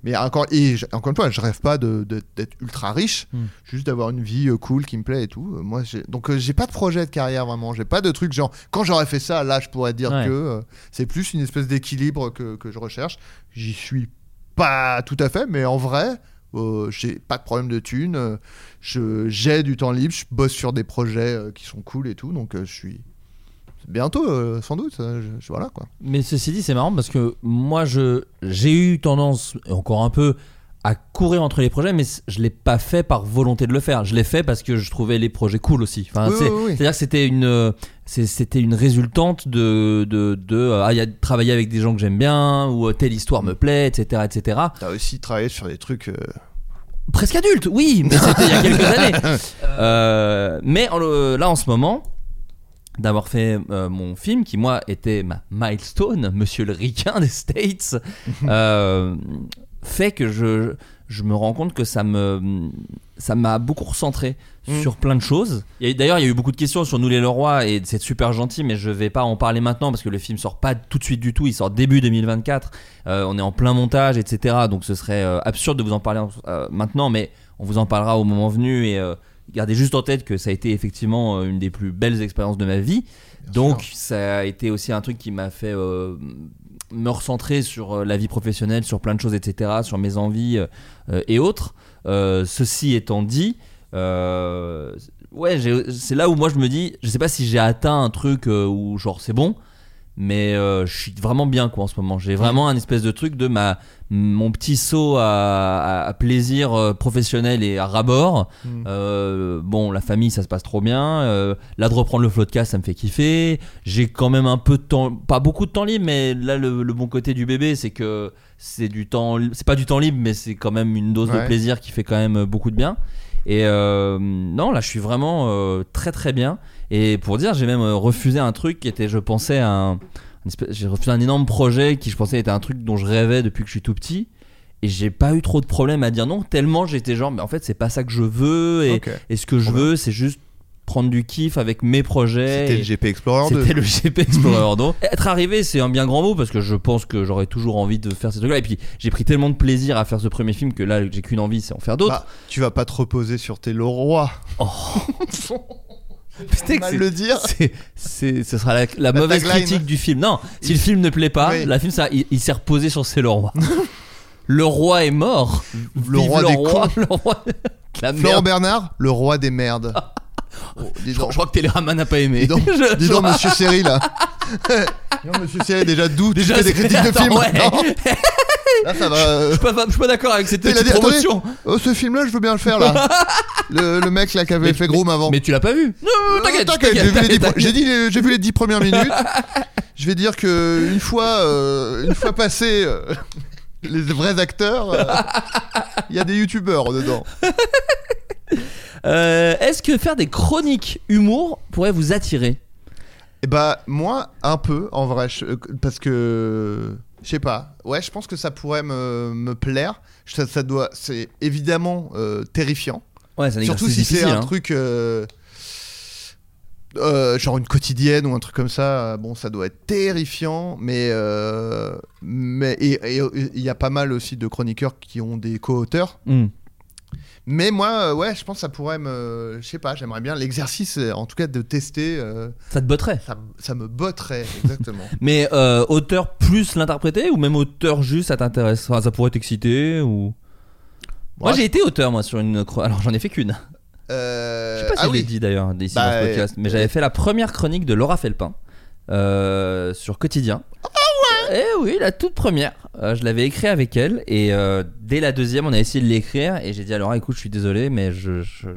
[SPEAKER 6] mais encore et encore une fois je rêve pas de- de- d'être ultra riche
[SPEAKER 5] Hmm.
[SPEAKER 6] juste d'avoir une vie euh, cool qui me plaît et tout moi donc j'ai pas de projet de carrière vraiment j'ai pas de truc genre quand j'aurais fait ça là je pourrais dire
[SPEAKER 5] Ouais.
[SPEAKER 6] que c'est plus une espèce d'équilibre que, que je recherche j'y suis pas tout à fait mais en vrai euh, j'ai pas de problème de thunes euh, je j'ai du temps libre je bosse sur des projets euh, qui sont cool et tout donc je suis bientôt euh, sans doute euh, je, je- voilà quoi
[SPEAKER 5] Mais ceci dit, c'est marrant parce que moi, je j'ai eu tendance, et encore un peu, à courir entre les projets, mais c- je l'ai pas fait par volonté de le faire. Je l'ai fait parce que je trouvais les projets cool aussi. Enfin,
[SPEAKER 6] Oui,
[SPEAKER 5] c'est-
[SPEAKER 6] oui, oui.
[SPEAKER 5] C'est-à-dire que c'était une, euh, c'est- c'était une résultante de, de, de euh, ah, il y a de travailler avec des gens que j'aime bien, ou euh, telle histoire me plaît, etc., etc.
[SPEAKER 6] t'as aussi travaillé sur des trucs euh,
[SPEAKER 5] Presque adulte, oui, mais c'était il y a quelques années. Euh, mais en le- là, en ce moment, d'avoir fait euh, mon film, qui moi était ma milestone, Monsieur le Ricain des States, euh, fait que je, je me rends compte que ça me ça m'a beaucoup recentré
[SPEAKER 6] Mm.
[SPEAKER 5] sur plein de choses. D'ailleurs, il y a eu beaucoup de questions sur Nous les Leroy et c'est super gentil, mais je vais pas en parler maintenant parce que le film sort pas tout de suite du tout. Il sort début 2024. Euh, on est en plein montage, etc. Donc ce serait absurde de vous en parler maintenant, mais on vous en parlera au moment venu et gardez juste en tête que ça a été effectivement euh, une des plus belles expériences de ma vie. Donc ça a été aussi un truc qui m'a fait euh, me recentrer sur euh, la vie professionnelle, sur plein de choses, etc., sur mes envies euh, et autres. Euh, ceci étant dit, ouais, c'est là où moi je me dis, je sais pas si j'ai atteint un truc où genre c'est bon, mais je suis vraiment bien quoi en ce moment. J'ai vraiment un espèce de truc de ma mon petit saut à, à- à plaisir euh, professionnel et à rabord.
[SPEAKER 6] Mm.
[SPEAKER 5] Euh, bon, la famille ça se passe trop bien. Euh, là de reprendre le floodcast ça me fait kiffer. J'ai quand même un peu de temps, pas beaucoup de temps libre, mais là le, le bon côté du bébé c'est que c'est du temps, c'est pas du temps libre, mais c'est quand même une dose de plaisir qui fait quand même beaucoup de bien. Et euh, non, là, je suis vraiment euh, très très bien. Et pour dire, j'ai même euh, refusé un truc qui était, je pensais, un, j'ai refusé un énorme projet qui, je pensais, était un truc dont je rêvais depuis que je suis tout petit. Et j'ai pas eu trop de problème à dire non, tellement j'étais genre, mais en fait, c'est pas ça que je veux. Et, et ce que je veux, c'est juste prendre du kiff avec mes projets.
[SPEAKER 6] c'était le GP Explorer 2
[SPEAKER 5] c'était le GP Explorer 2. Être arrivé, c'est un bien grand mot parce que je pense que j'aurais toujours envie de faire ces trucs-là. Et puis, j'ai pris tellement de plaisir à faire ce premier film que là, j'ai qu'une envie, c'est en faire d'autres.
[SPEAKER 6] Bah, tu vas pas te reposer sur tes
[SPEAKER 5] Putain, que
[SPEAKER 6] mal le dire
[SPEAKER 5] c'est, c'est- ce sera la, la mauvaise
[SPEAKER 6] tagline.
[SPEAKER 5] critique du film. Non, si le film ne plaît pas,
[SPEAKER 6] Oui.
[SPEAKER 5] la film, ça, il, il s'est reposé sur ses lauriers. le roi est mort.
[SPEAKER 6] Le
[SPEAKER 5] Vive
[SPEAKER 6] roi
[SPEAKER 5] le
[SPEAKER 6] des
[SPEAKER 5] roi,
[SPEAKER 6] cons.
[SPEAKER 5] le roi de la
[SPEAKER 6] Florent
[SPEAKER 5] merde.
[SPEAKER 6] Bernard le roi des merdes Oh,
[SPEAKER 5] Je,
[SPEAKER 6] donc,
[SPEAKER 5] crois que Télérama n'a pas aimé.
[SPEAKER 6] Dis donc,
[SPEAKER 5] Je-
[SPEAKER 6] dis
[SPEAKER 5] je-
[SPEAKER 6] donc, monsieur Seri là Non, monsieur Cyril, déjà d'où tu
[SPEAKER 5] Déjà,
[SPEAKER 6] fais des critiques de films
[SPEAKER 5] ouais.
[SPEAKER 6] Là, ça va. euh,
[SPEAKER 5] Je suis pas, je suis pas d'accord avec cette petite promotion.
[SPEAKER 6] Oh, ce film-là, je veux bien le faire là. le, le mec là qui avait
[SPEAKER 5] Mais-
[SPEAKER 6] fait Groom avant.
[SPEAKER 5] Mais tu l'as pas vu Non, t'inquiète,
[SPEAKER 6] t'inquiète, j'ai dit j'ai vu les 10 premières minutes. je vais dire que une fois, euh, une fois passé euh, les vrais acteurs, euh, il y a des youtubeurs dedans.
[SPEAKER 5] Euh, Est-ce que faire des chroniques humour pourrait vous attirer?
[SPEAKER 6] Et bah moi un peu en vrai je- euh, parce que je sais pas. Ouais, je pense que ça pourrait me, me plaire. Ça, ça doit c'est évidemment euh, terrifiant.
[SPEAKER 5] Ouais, c'est un
[SPEAKER 6] Surtout
[SPEAKER 5] exercice
[SPEAKER 6] si c'est
[SPEAKER 5] difficile.
[SPEAKER 6] un
[SPEAKER 5] hein.
[SPEAKER 6] truc euh, euh, genre une quotidienne ou un truc comme ça. euh, Bon, ça doit être terrifiant, mais euh, mais et et, euh, il y a pas mal aussi de chroniqueurs qui ont des co-auteurs.
[SPEAKER 5] Hmm.
[SPEAKER 6] Mais moi, euh, ouais, je pense que ça pourrait me, je sais pas, j'aimerais bien l'exercice, euh, en tout cas de tester. euh,
[SPEAKER 5] Ça te botterait?
[SPEAKER 6] ça, ça me botterait exactement.
[SPEAKER 5] Mais euh, auteur plus l'interpréter ou même auteur juste ça t'intéresse? Enfin, Ça pourrait t'exciter ou? Moi
[SPEAKER 6] Ouais,
[SPEAKER 5] j'ai été auteur moi sur une chro- alors j'en ai fait qu'une.
[SPEAKER 6] Euh,
[SPEAKER 5] Je sais pas si
[SPEAKER 6] ah
[SPEAKER 5] je l'ai
[SPEAKER 6] oui.
[SPEAKER 5] dit d'ailleurs ici
[SPEAKER 6] Bah,
[SPEAKER 5] dans ce podcast, mais j'avais fait la première chronique de Laura Felpin euh, sur Quotidien. Eh oui, la toute première. Euh, je l'avais écrit avec elle et euh, dès la deuxième, on a essayé de l'écrire et j'ai dit Laura, écoute, je suis désolé, mais je. je-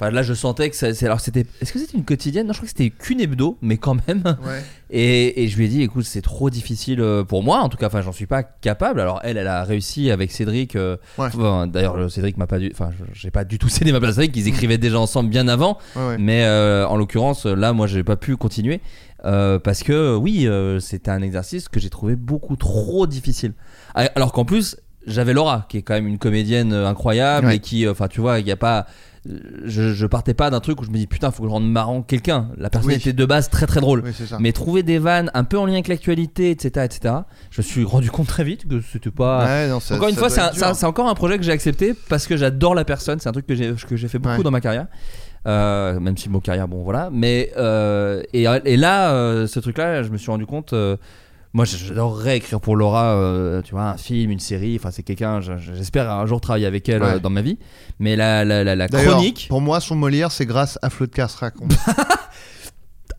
[SPEAKER 5] Enfin là, je sentais que ça. c'est- Alors c'était. Est-ce que c'était une quotidienne? Non, je crois que c'était qu'une hebdo, mais quand même.
[SPEAKER 6] Ouais.
[SPEAKER 5] Et, et je lui ai dit, écoute, c'est trop difficile euh, pour moi, en tout cas, enfin, j'en suis pas capable. Alors, elle, elle a réussi avec Cédric. euh,
[SPEAKER 6] Ouais.
[SPEAKER 5] enfin, D'ailleurs, le Cédric m'a pas dû. Enfin, je- j'ai pas du tout cédé ma place avec, ils écrivaient déjà ensemble bien avant.
[SPEAKER 6] Ouais, ouais.
[SPEAKER 5] Mais euh, en l'occurrence, là, moi, j'ai pas pu continuer. Euh, parce que, oui, euh, c'était un exercice que j'ai trouvé beaucoup trop difficile. Alors qu'en plus, j'avais Laura, qui est quand même une comédienne euh, incroyable
[SPEAKER 6] Ouais.
[SPEAKER 5] et qui, enfin, tu vois, il y a pas. Je, je partais pas d'un truc où je me dis putain, faut que je rende marrant quelqu'un. La personne
[SPEAKER 6] Oui.
[SPEAKER 5] était de base très très drôle.
[SPEAKER 6] Oui.
[SPEAKER 5] Mais trouver des vannes un peu en lien avec l'actualité, etc., etc. Je me suis rendu compte très vite que c'était pas.
[SPEAKER 6] Ouais, non, ça-
[SPEAKER 5] encore une fois, c'est encore un projet que j'ai accepté parce que j'adore la personne. C'est un truc que j'ai que j'ai fait beaucoup
[SPEAKER 6] Ouais.
[SPEAKER 5] dans ma carrière. Euh, même si mon carrière, bon voilà. Mais euh, et, et là, euh, ce truc-là, je me suis rendu compte. moi, j'adorerais écrire pour Laura, tu vois, un film, une série. Enfin, c'est quelqu'un. je- je- J'espère un jour travailler avec elle
[SPEAKER 6] Ouais.
[SPEAKER 5] dans ma vie. Mais la, la, la, chronique.
[SPEAKER 6] Pour moi, son Molière, c'est grâce à Floodcast raconte.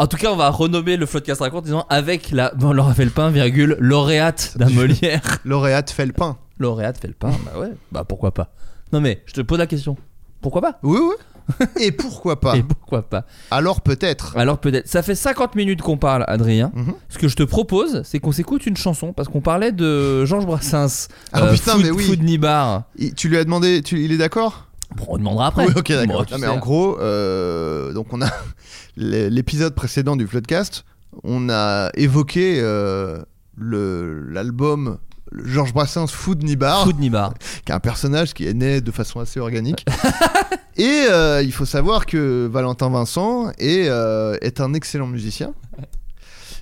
[SPEAKER 5] En tout cas, on va renommer le Floodcast raconte disant avec la bon, Laura Felpin, virgule, lauréate d'un Molière.
[SPEAKER 6] Lauréate pain.
[SPEAKER 5] lauréate Felpin, bah ouais, bah pourquoi pas. Non mais, je te pose la question. Pourquoi pas?
[SPEAKER 6] Oui, oui. Et pourquoi pas
[SPEAKER 5] Et pourquoi pas
[SPEAKER 6] Alors peut-être.
[SPEAKER 5] Alors peut-être. Ça fait 50 minutes qu'on parle, Adrien.
[SPEAKER 6] Mhm.
[SPEAKER 5] Ce que je te propose, c'est qu'on s'écoute une chanson parce qu'on parlait de Georges Brassens.
[SPEAKER 6] Ah putain,
[SPEAKER 5] Food,
[SPEAKER 6] mais oui.
[SPEAKER 5] Food Nibar.
[SPEAKER 6] Il- Tu lui as demandé, tu- il est d'accord?
[SPEAKER 5] Bon, on demandera après.
[SPEAKER 6] Oui, ok, d'accord.
[SPEAKER 5] Bon,
[SPEAKER 6] mais en gros, euh, donc on a l'épisode précédent du Floodcast, on a évoqué euh, l'album Georges Brassens Food Nibar,
[SPEAKER 5] Food Nibar.
[SPEAKER 6] qui est un personnage qui est né de façon assez organique. Et euh, il faut savoir que Valentin Vincent est, euh, est un excellent musicien.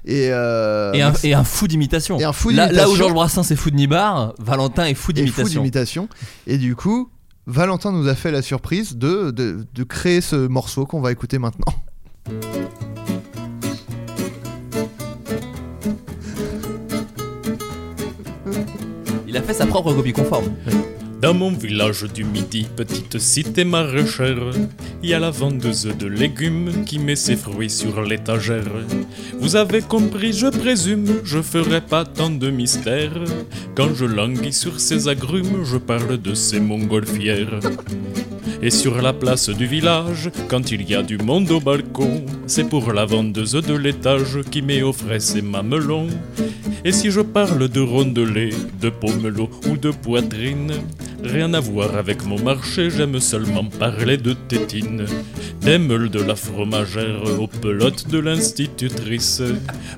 [SPEAKER 6] Et, euh,
[SPEAKER 5] Et un, et un fou d'imitation. Là, là où. Georges Brassens est fou de Nibar, Valentin est fou d'imitation.
[SPEAKER 6] Et du coup, Valentin nous a fait la surprise de, de, de créer ce morceau qu'on va écouter maintenant.
[SPEAKER 5] Il a fait sa propre copie conforme.
[SPEAKER 8] Dans mon village du Midi, petite cité maraîchère, il y a la vendeuse de légumes qui met ses fruits sur l'étagère. Vous avez compris, je présume, je ferai pas tant de mystère. Quand je languis sur ces agrumes, je parle de ces montgolfières. Et sur la place du village, quand il y a du monde au balcon, c'est pour la vendeuse de l'étage qui met au frais ses mamelons. Et si je parle de rondelets, de pomelo ou de poitrine, rien à voir avec mon marché, j'aime seulement parler de tétine. Des meules de la fromagère aux pelotes de l'institutrice,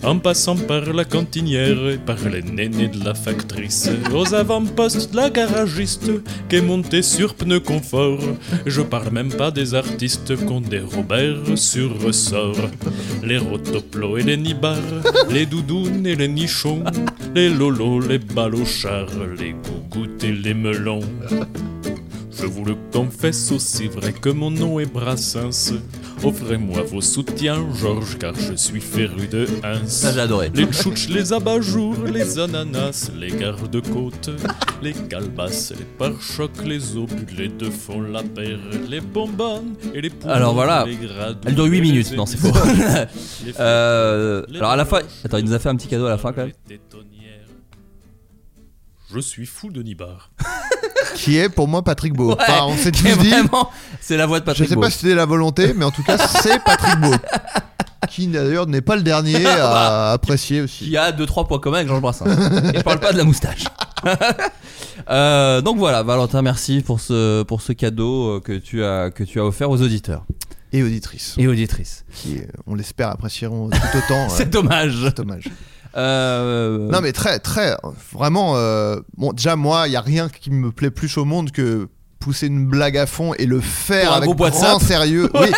[SPEAKER 8] en passant par la cantinière et par les nénés de la factrice, aux avant-postes de la garagiste qui est montée sur pneu confort. Je parle même pas des artistes qu'ont des Robert sur ressort. Les rotoplos et les nibards, les doudounes et les nichons, les lolos, les balochards, les gougouttes et les melons. Je vous le confesse aussi vrai que mon nom est Brassens. Offrez-moi vos soutiens, Georges, car je suis féru de
[SPEAKER 5] Ça
[SPEAKER 8] Hans.
[SPEAKER 5] j'ai adoré.
[SPEAKER 8] Les tchouches, les abat-jours, les ananas, les gardes-côtes. Les calebasses, les pare-chocs, les obus, les deux font la paire, les bonbonnes et les poumons,
[SPEAKER 5] Alors voilà.
[SPEAKER 8] les gradous
[SPEAKER 5] Elle dure 8
[SPEAKER 8] et
[SPEAKER 5] minutes, non c'est faux. Euh, alors à la fin, attends, il nous a fait un petit cadeau à la fin quand même.
[SPEAKER 8] Je suis fou de Nibar.
[SPEAKER 6] Qui est pour moi Patrick Beau. Enfin, on s'est tous dit.
[SPEAKER 5] vraiment, c'est la voix de
[SPEAKER 6] Je
[SPEAKER 5] Patrick
[SPEAKER 6] sais
[SPEAKER 5] Beau.
[SPEAKER 6] pas si c'était la volonté, mais en tout cas, c'est Patrick Beau. Qui d'ailleurs n'est pas le dernier à apprécier aussi.
[SPEAKER 5] qui a 2-3 points communs avec Georges Brassens. Et je parle pas de la moustache. Euh, donc voilà, Valentin, merci pour ce, pour ce cadeau euh, que tu, as, que tu as offert aux auditeurs
[SPEAKER 6] Et auditrice.
[SPEAKER 5] et auditrices.
[SPEAKER 6] Qui, euh, on l'espère, apprécieront tout autant. euh,
[SPEAKER 5] C'est dommage.
[SPEAKER 6] c'est dommage.
[SPEAKER 5] Euh,
[SPEAKER 6] Non mais très très vraiment euh, bon déjà moi il y a rien qui me plaît plus au monde que pousser une blague à fond et le faire avec grand
[SPEAKER 5] WhatsApp.
[SPEAKER 6] sérieux. Oui.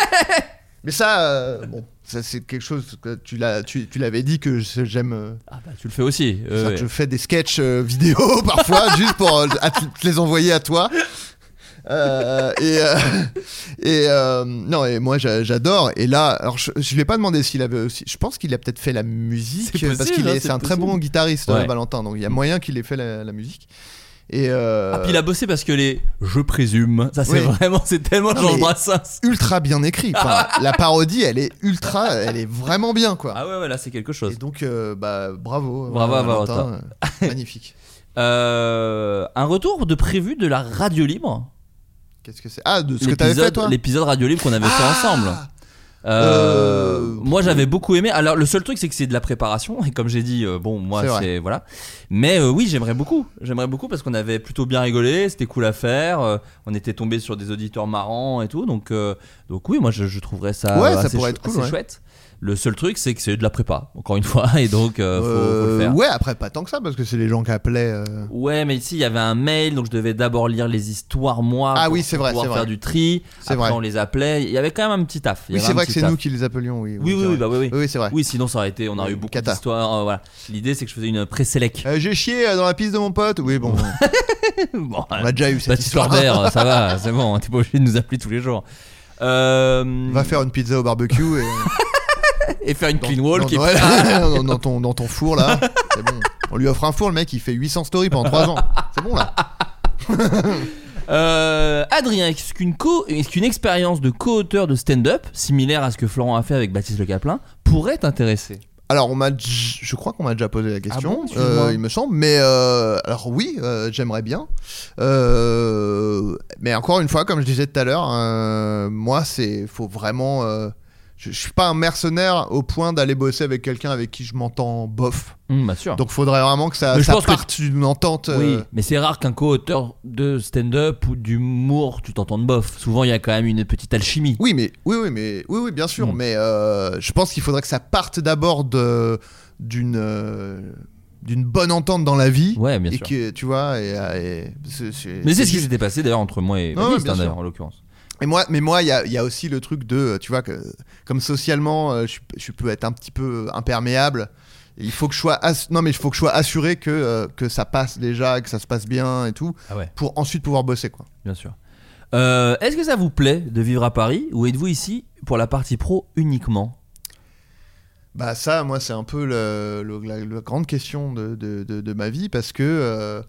[SPEAKER 6] Mais ça euh, bon ça c'est quelque chose que tu l'as tu, tu l'avais dit que j'aime
[SPEAKER 5] ah bah, tu le fais aussi.
[SPEAKER 6] c'est-à-dire
[SPEAKER 5] ouais.
[SPEAKER 6] que je fais des sketchs vidéo parfois juste pour à les envoyer à toi. Euh, et euh, et euh, non et moi j'a- j'adore et là alors je, je lui ai pas demandé s'il avait aussi je pense qu'il a peut-être fait la musique parce qu'il
[SPEAKER 5] hein,
[SPEAKER 6] est
[SPEAKER 5] c'est
[SPEAKER 6] c'est un très bon guitariste
[SPEAKER 5] Ouais.
[SPEAKER 6] Valentin donc il y a moyen qu'il ait fait la, la musique et euh,
[SPEAKER 5] Ah, puis il a bossé parce que les je présume, ça c'est
[SPEAKER 6] Oui.
[SPEAKER 5] vraiment, c'est tellement
[SPEAKER 6] mais-
[SPEAKER 5] Brassens.
[SPEAKER 6] ultra bien écrit Enfin, la parodie elle est ultra elle est vraiment bien quoi
[SPEAKER 5] Ah ouais, ouais, là c'est quelque chose.
[SPEAKER 6] et donc euh, bah bravo
[SPEAKER 5] Bravo à
[SPEAKER 6] euh, magnifique
[SPEAKER 5] Euh, un retour de prévu de la radio libre?
[SPEAKER 6] Qu'est-ce que c'est? Ah de ce que t'avais fait
[SPEAKER 5] L'épisode
[SPEAKER 6] toi?
[SPEAKER 5] l'épisode radio libre qu'on avait fait
[SPEAKER 6] Ah
[SPEAKER 5] ensemble. Euh,
[SPEAKER 6] Euh,
[SPEAKER 5] moi j'avais beaucoup aimé. Alors le seul truc c'est que c'est de la préparation et comme j'ai dit euh, bon moi
[SPEAKER 6] C'est
[SPEAKER 5] voilà. Mais oui j'aimerais beaucoup. J'aimerais beaucoup parce qu'on avait plutôt bien rigolé, c'était cool à faire. on était tombé sur des auditeurs marrants et tout donc donc oui moi je, je trouverais ça
[SPEAKER 6] Ouais, ça
[SPEAKER 5] assez
[SPEAKER 6] pourrait
[SPEAKER 5] chou-
[SPEAKER 6] être cool,
[SPEAKER 5] assez
[SPEAKER 6] ouais.
[SPEAKER 5] chouette. Le seul truc c'est que c'est de la prépa encore une fois et donc euh, faut, faut
[SPEAKER 6] Euh,
[SPEAKER 5] le faire.
[SPEAKER 6] ouais après pas tant que ça parce que c'est les gens qui appelaient euh,
[SPEAKER 5] Ouais, mais ici il y avait un mail, donc je devais d'abord lire les histoires moi.
[SPEAKER 6] Ah
[SPEAKER 5] pour
[SPEAKER 6] oui, c'est vrai,
[SPEAKER 5] pouvoir
[SPEAKER 6] c'est
[SPEAKER 5] faire
[SPEAKER 6] vrai.
[SPEAKER 5] du tri.
[SPEAKER 6] C'est
[SPEAKER 5] Après
[SPEAKER 6] vrai.
[SPEAKER 5] on les appelait. Il y avait quand même un petit taf. Il y
[SPEAKER 6] oui
[SPEAKER 5] avait
[SPEAKER 6] c'est
[SPEAKER 5] un
[SPEAKER 6] vrai que
[SPEAKER 5] petit
[SPEAKER 6] c'est
[SPEAKER 5] taf.
[SPEAKER 6] nous qui les appelions oui
[SPEAKER 5] Oui, oui,
[SPEAKER 6] c'est
[SPEAKER 5] oui,
[SPEAKER 6] vrai.
[SPEAKER 5] bah oui, oui.
[SPEAKER 6] oui c'est vrai
[SPEAKER 5] Oui, sinon ça aurait été, on aurait eu beaucoup
[SPEAKER 6] cata.
[SPEAKER 5] d'histoires. euh, voilà. L'idée c'est que je faisais une pré-sélec.
[SPEAKER 6] Euh, j'ai chié euh, dans la piste de mon pote oui bon
[SPEAKER 5] bon,
[SPEAKER 6] on a déjà eu cette
[SPEAKER 5] Baptiste
[SPEAKER 6] histoire
[SPEAKER 5] Lorbert, ça va, c'est bon, t'es pas obligé de nous appeler tous les jours. Euh,
[SPEAKER 6] va faire une pizza au barbecue et
[SPEAKER 5] et faire une
[SPEAKER 6] dans,
[SPEAKER 5] clean wall
[SPEAKER 6] dans-
[SPEAKER 5] qui est
[SPEAKER 6] ouais, dans, dans ton, dans ton four là. C'est bon. On lui offre un four le mec il fait 800 stories pendant 3 ans. C'est bon là.
[SPEAKER 5] Euh, Adrien, est-ce qu'une co- est-ce qu'une expérience de co-auteur de stand-up, similaire à ce que Florent a fait avec Baptiste Le Caplin, pourrait t'intéresser?
[SPEAKER 6] Alors on m'a j- je crois qu'on m'a déjà posé la question
[SPEAKER 5] Ah bon Excuse-moi.
[SPEAKER 6] euh, il me semble mais euh, alors oui euh, j'aimerais bien. Euh, mais encore une fois comme je disais tout à l'heure euh, moi c'est faut vraiment euh, je, je suis pas un mercenaire au point d'aller bosser avec quelqu'un avec qui je m'entends bof
[SPEAKER 5] Hum, Bien sûr.
[SPEAKER 6] donc faudrait vraiment que ça, parte d'une entente
[SPEAKER 5] Oui,
[SPEAKER 6] euh,
[SPEAKER 5] mais c'est rare qu'un co-auteur de stand-up ou d'humour, tu t'entendes bof. Souvent, il y a quand même une petite alchimie.
[SPEAKER 6] Oui, mais oui, oui, mais oui, oui, bien sûr.
[SPEAKER 5] Mm.
[SPEAKER 6] Mais euh, je pense qu'il faudrait que ça parte d'abord de d'une euh, d'une bonne entente dans la vie.
[SPEAKER 5] Ouais, bien
[SPEAKER 6] et
[SPEAKER 5] sûr.
[SPEAKER 6] que tu vois, et, et
[SPEAKER 5] Mais c'est ce qui s'était passé d'ailleurs entre moi et
[SPEAKER 6] ouais, bien
[SPEAKER 5] hein, en l'occurrence.
[SPEAKER 6] Et moi, mais moi, il y a, il y a aussi le truc de, tu vois, que comme socialement, euh, je, je peux être un petit peu imperméable. Il faut que je sois, non mais il faut que je sois assuré que euh, que ça passe déjà, que ça se passe bien et tout,
[SPEAKER 5] Ah ouais,
[SPEAKER 6] pour ensuite pouvoir bosser quoi.
[SPEAKER 5] bien sûr. Euh, Est-ce que ça vous plaît de vivre à Paris ou êtes-vous ici pour la partie pro uniquement?
[SPEAKER 6] Bah ça, moi, c'est un peu le- le- la, la grande question de, de- de- de ma vie parce que euh,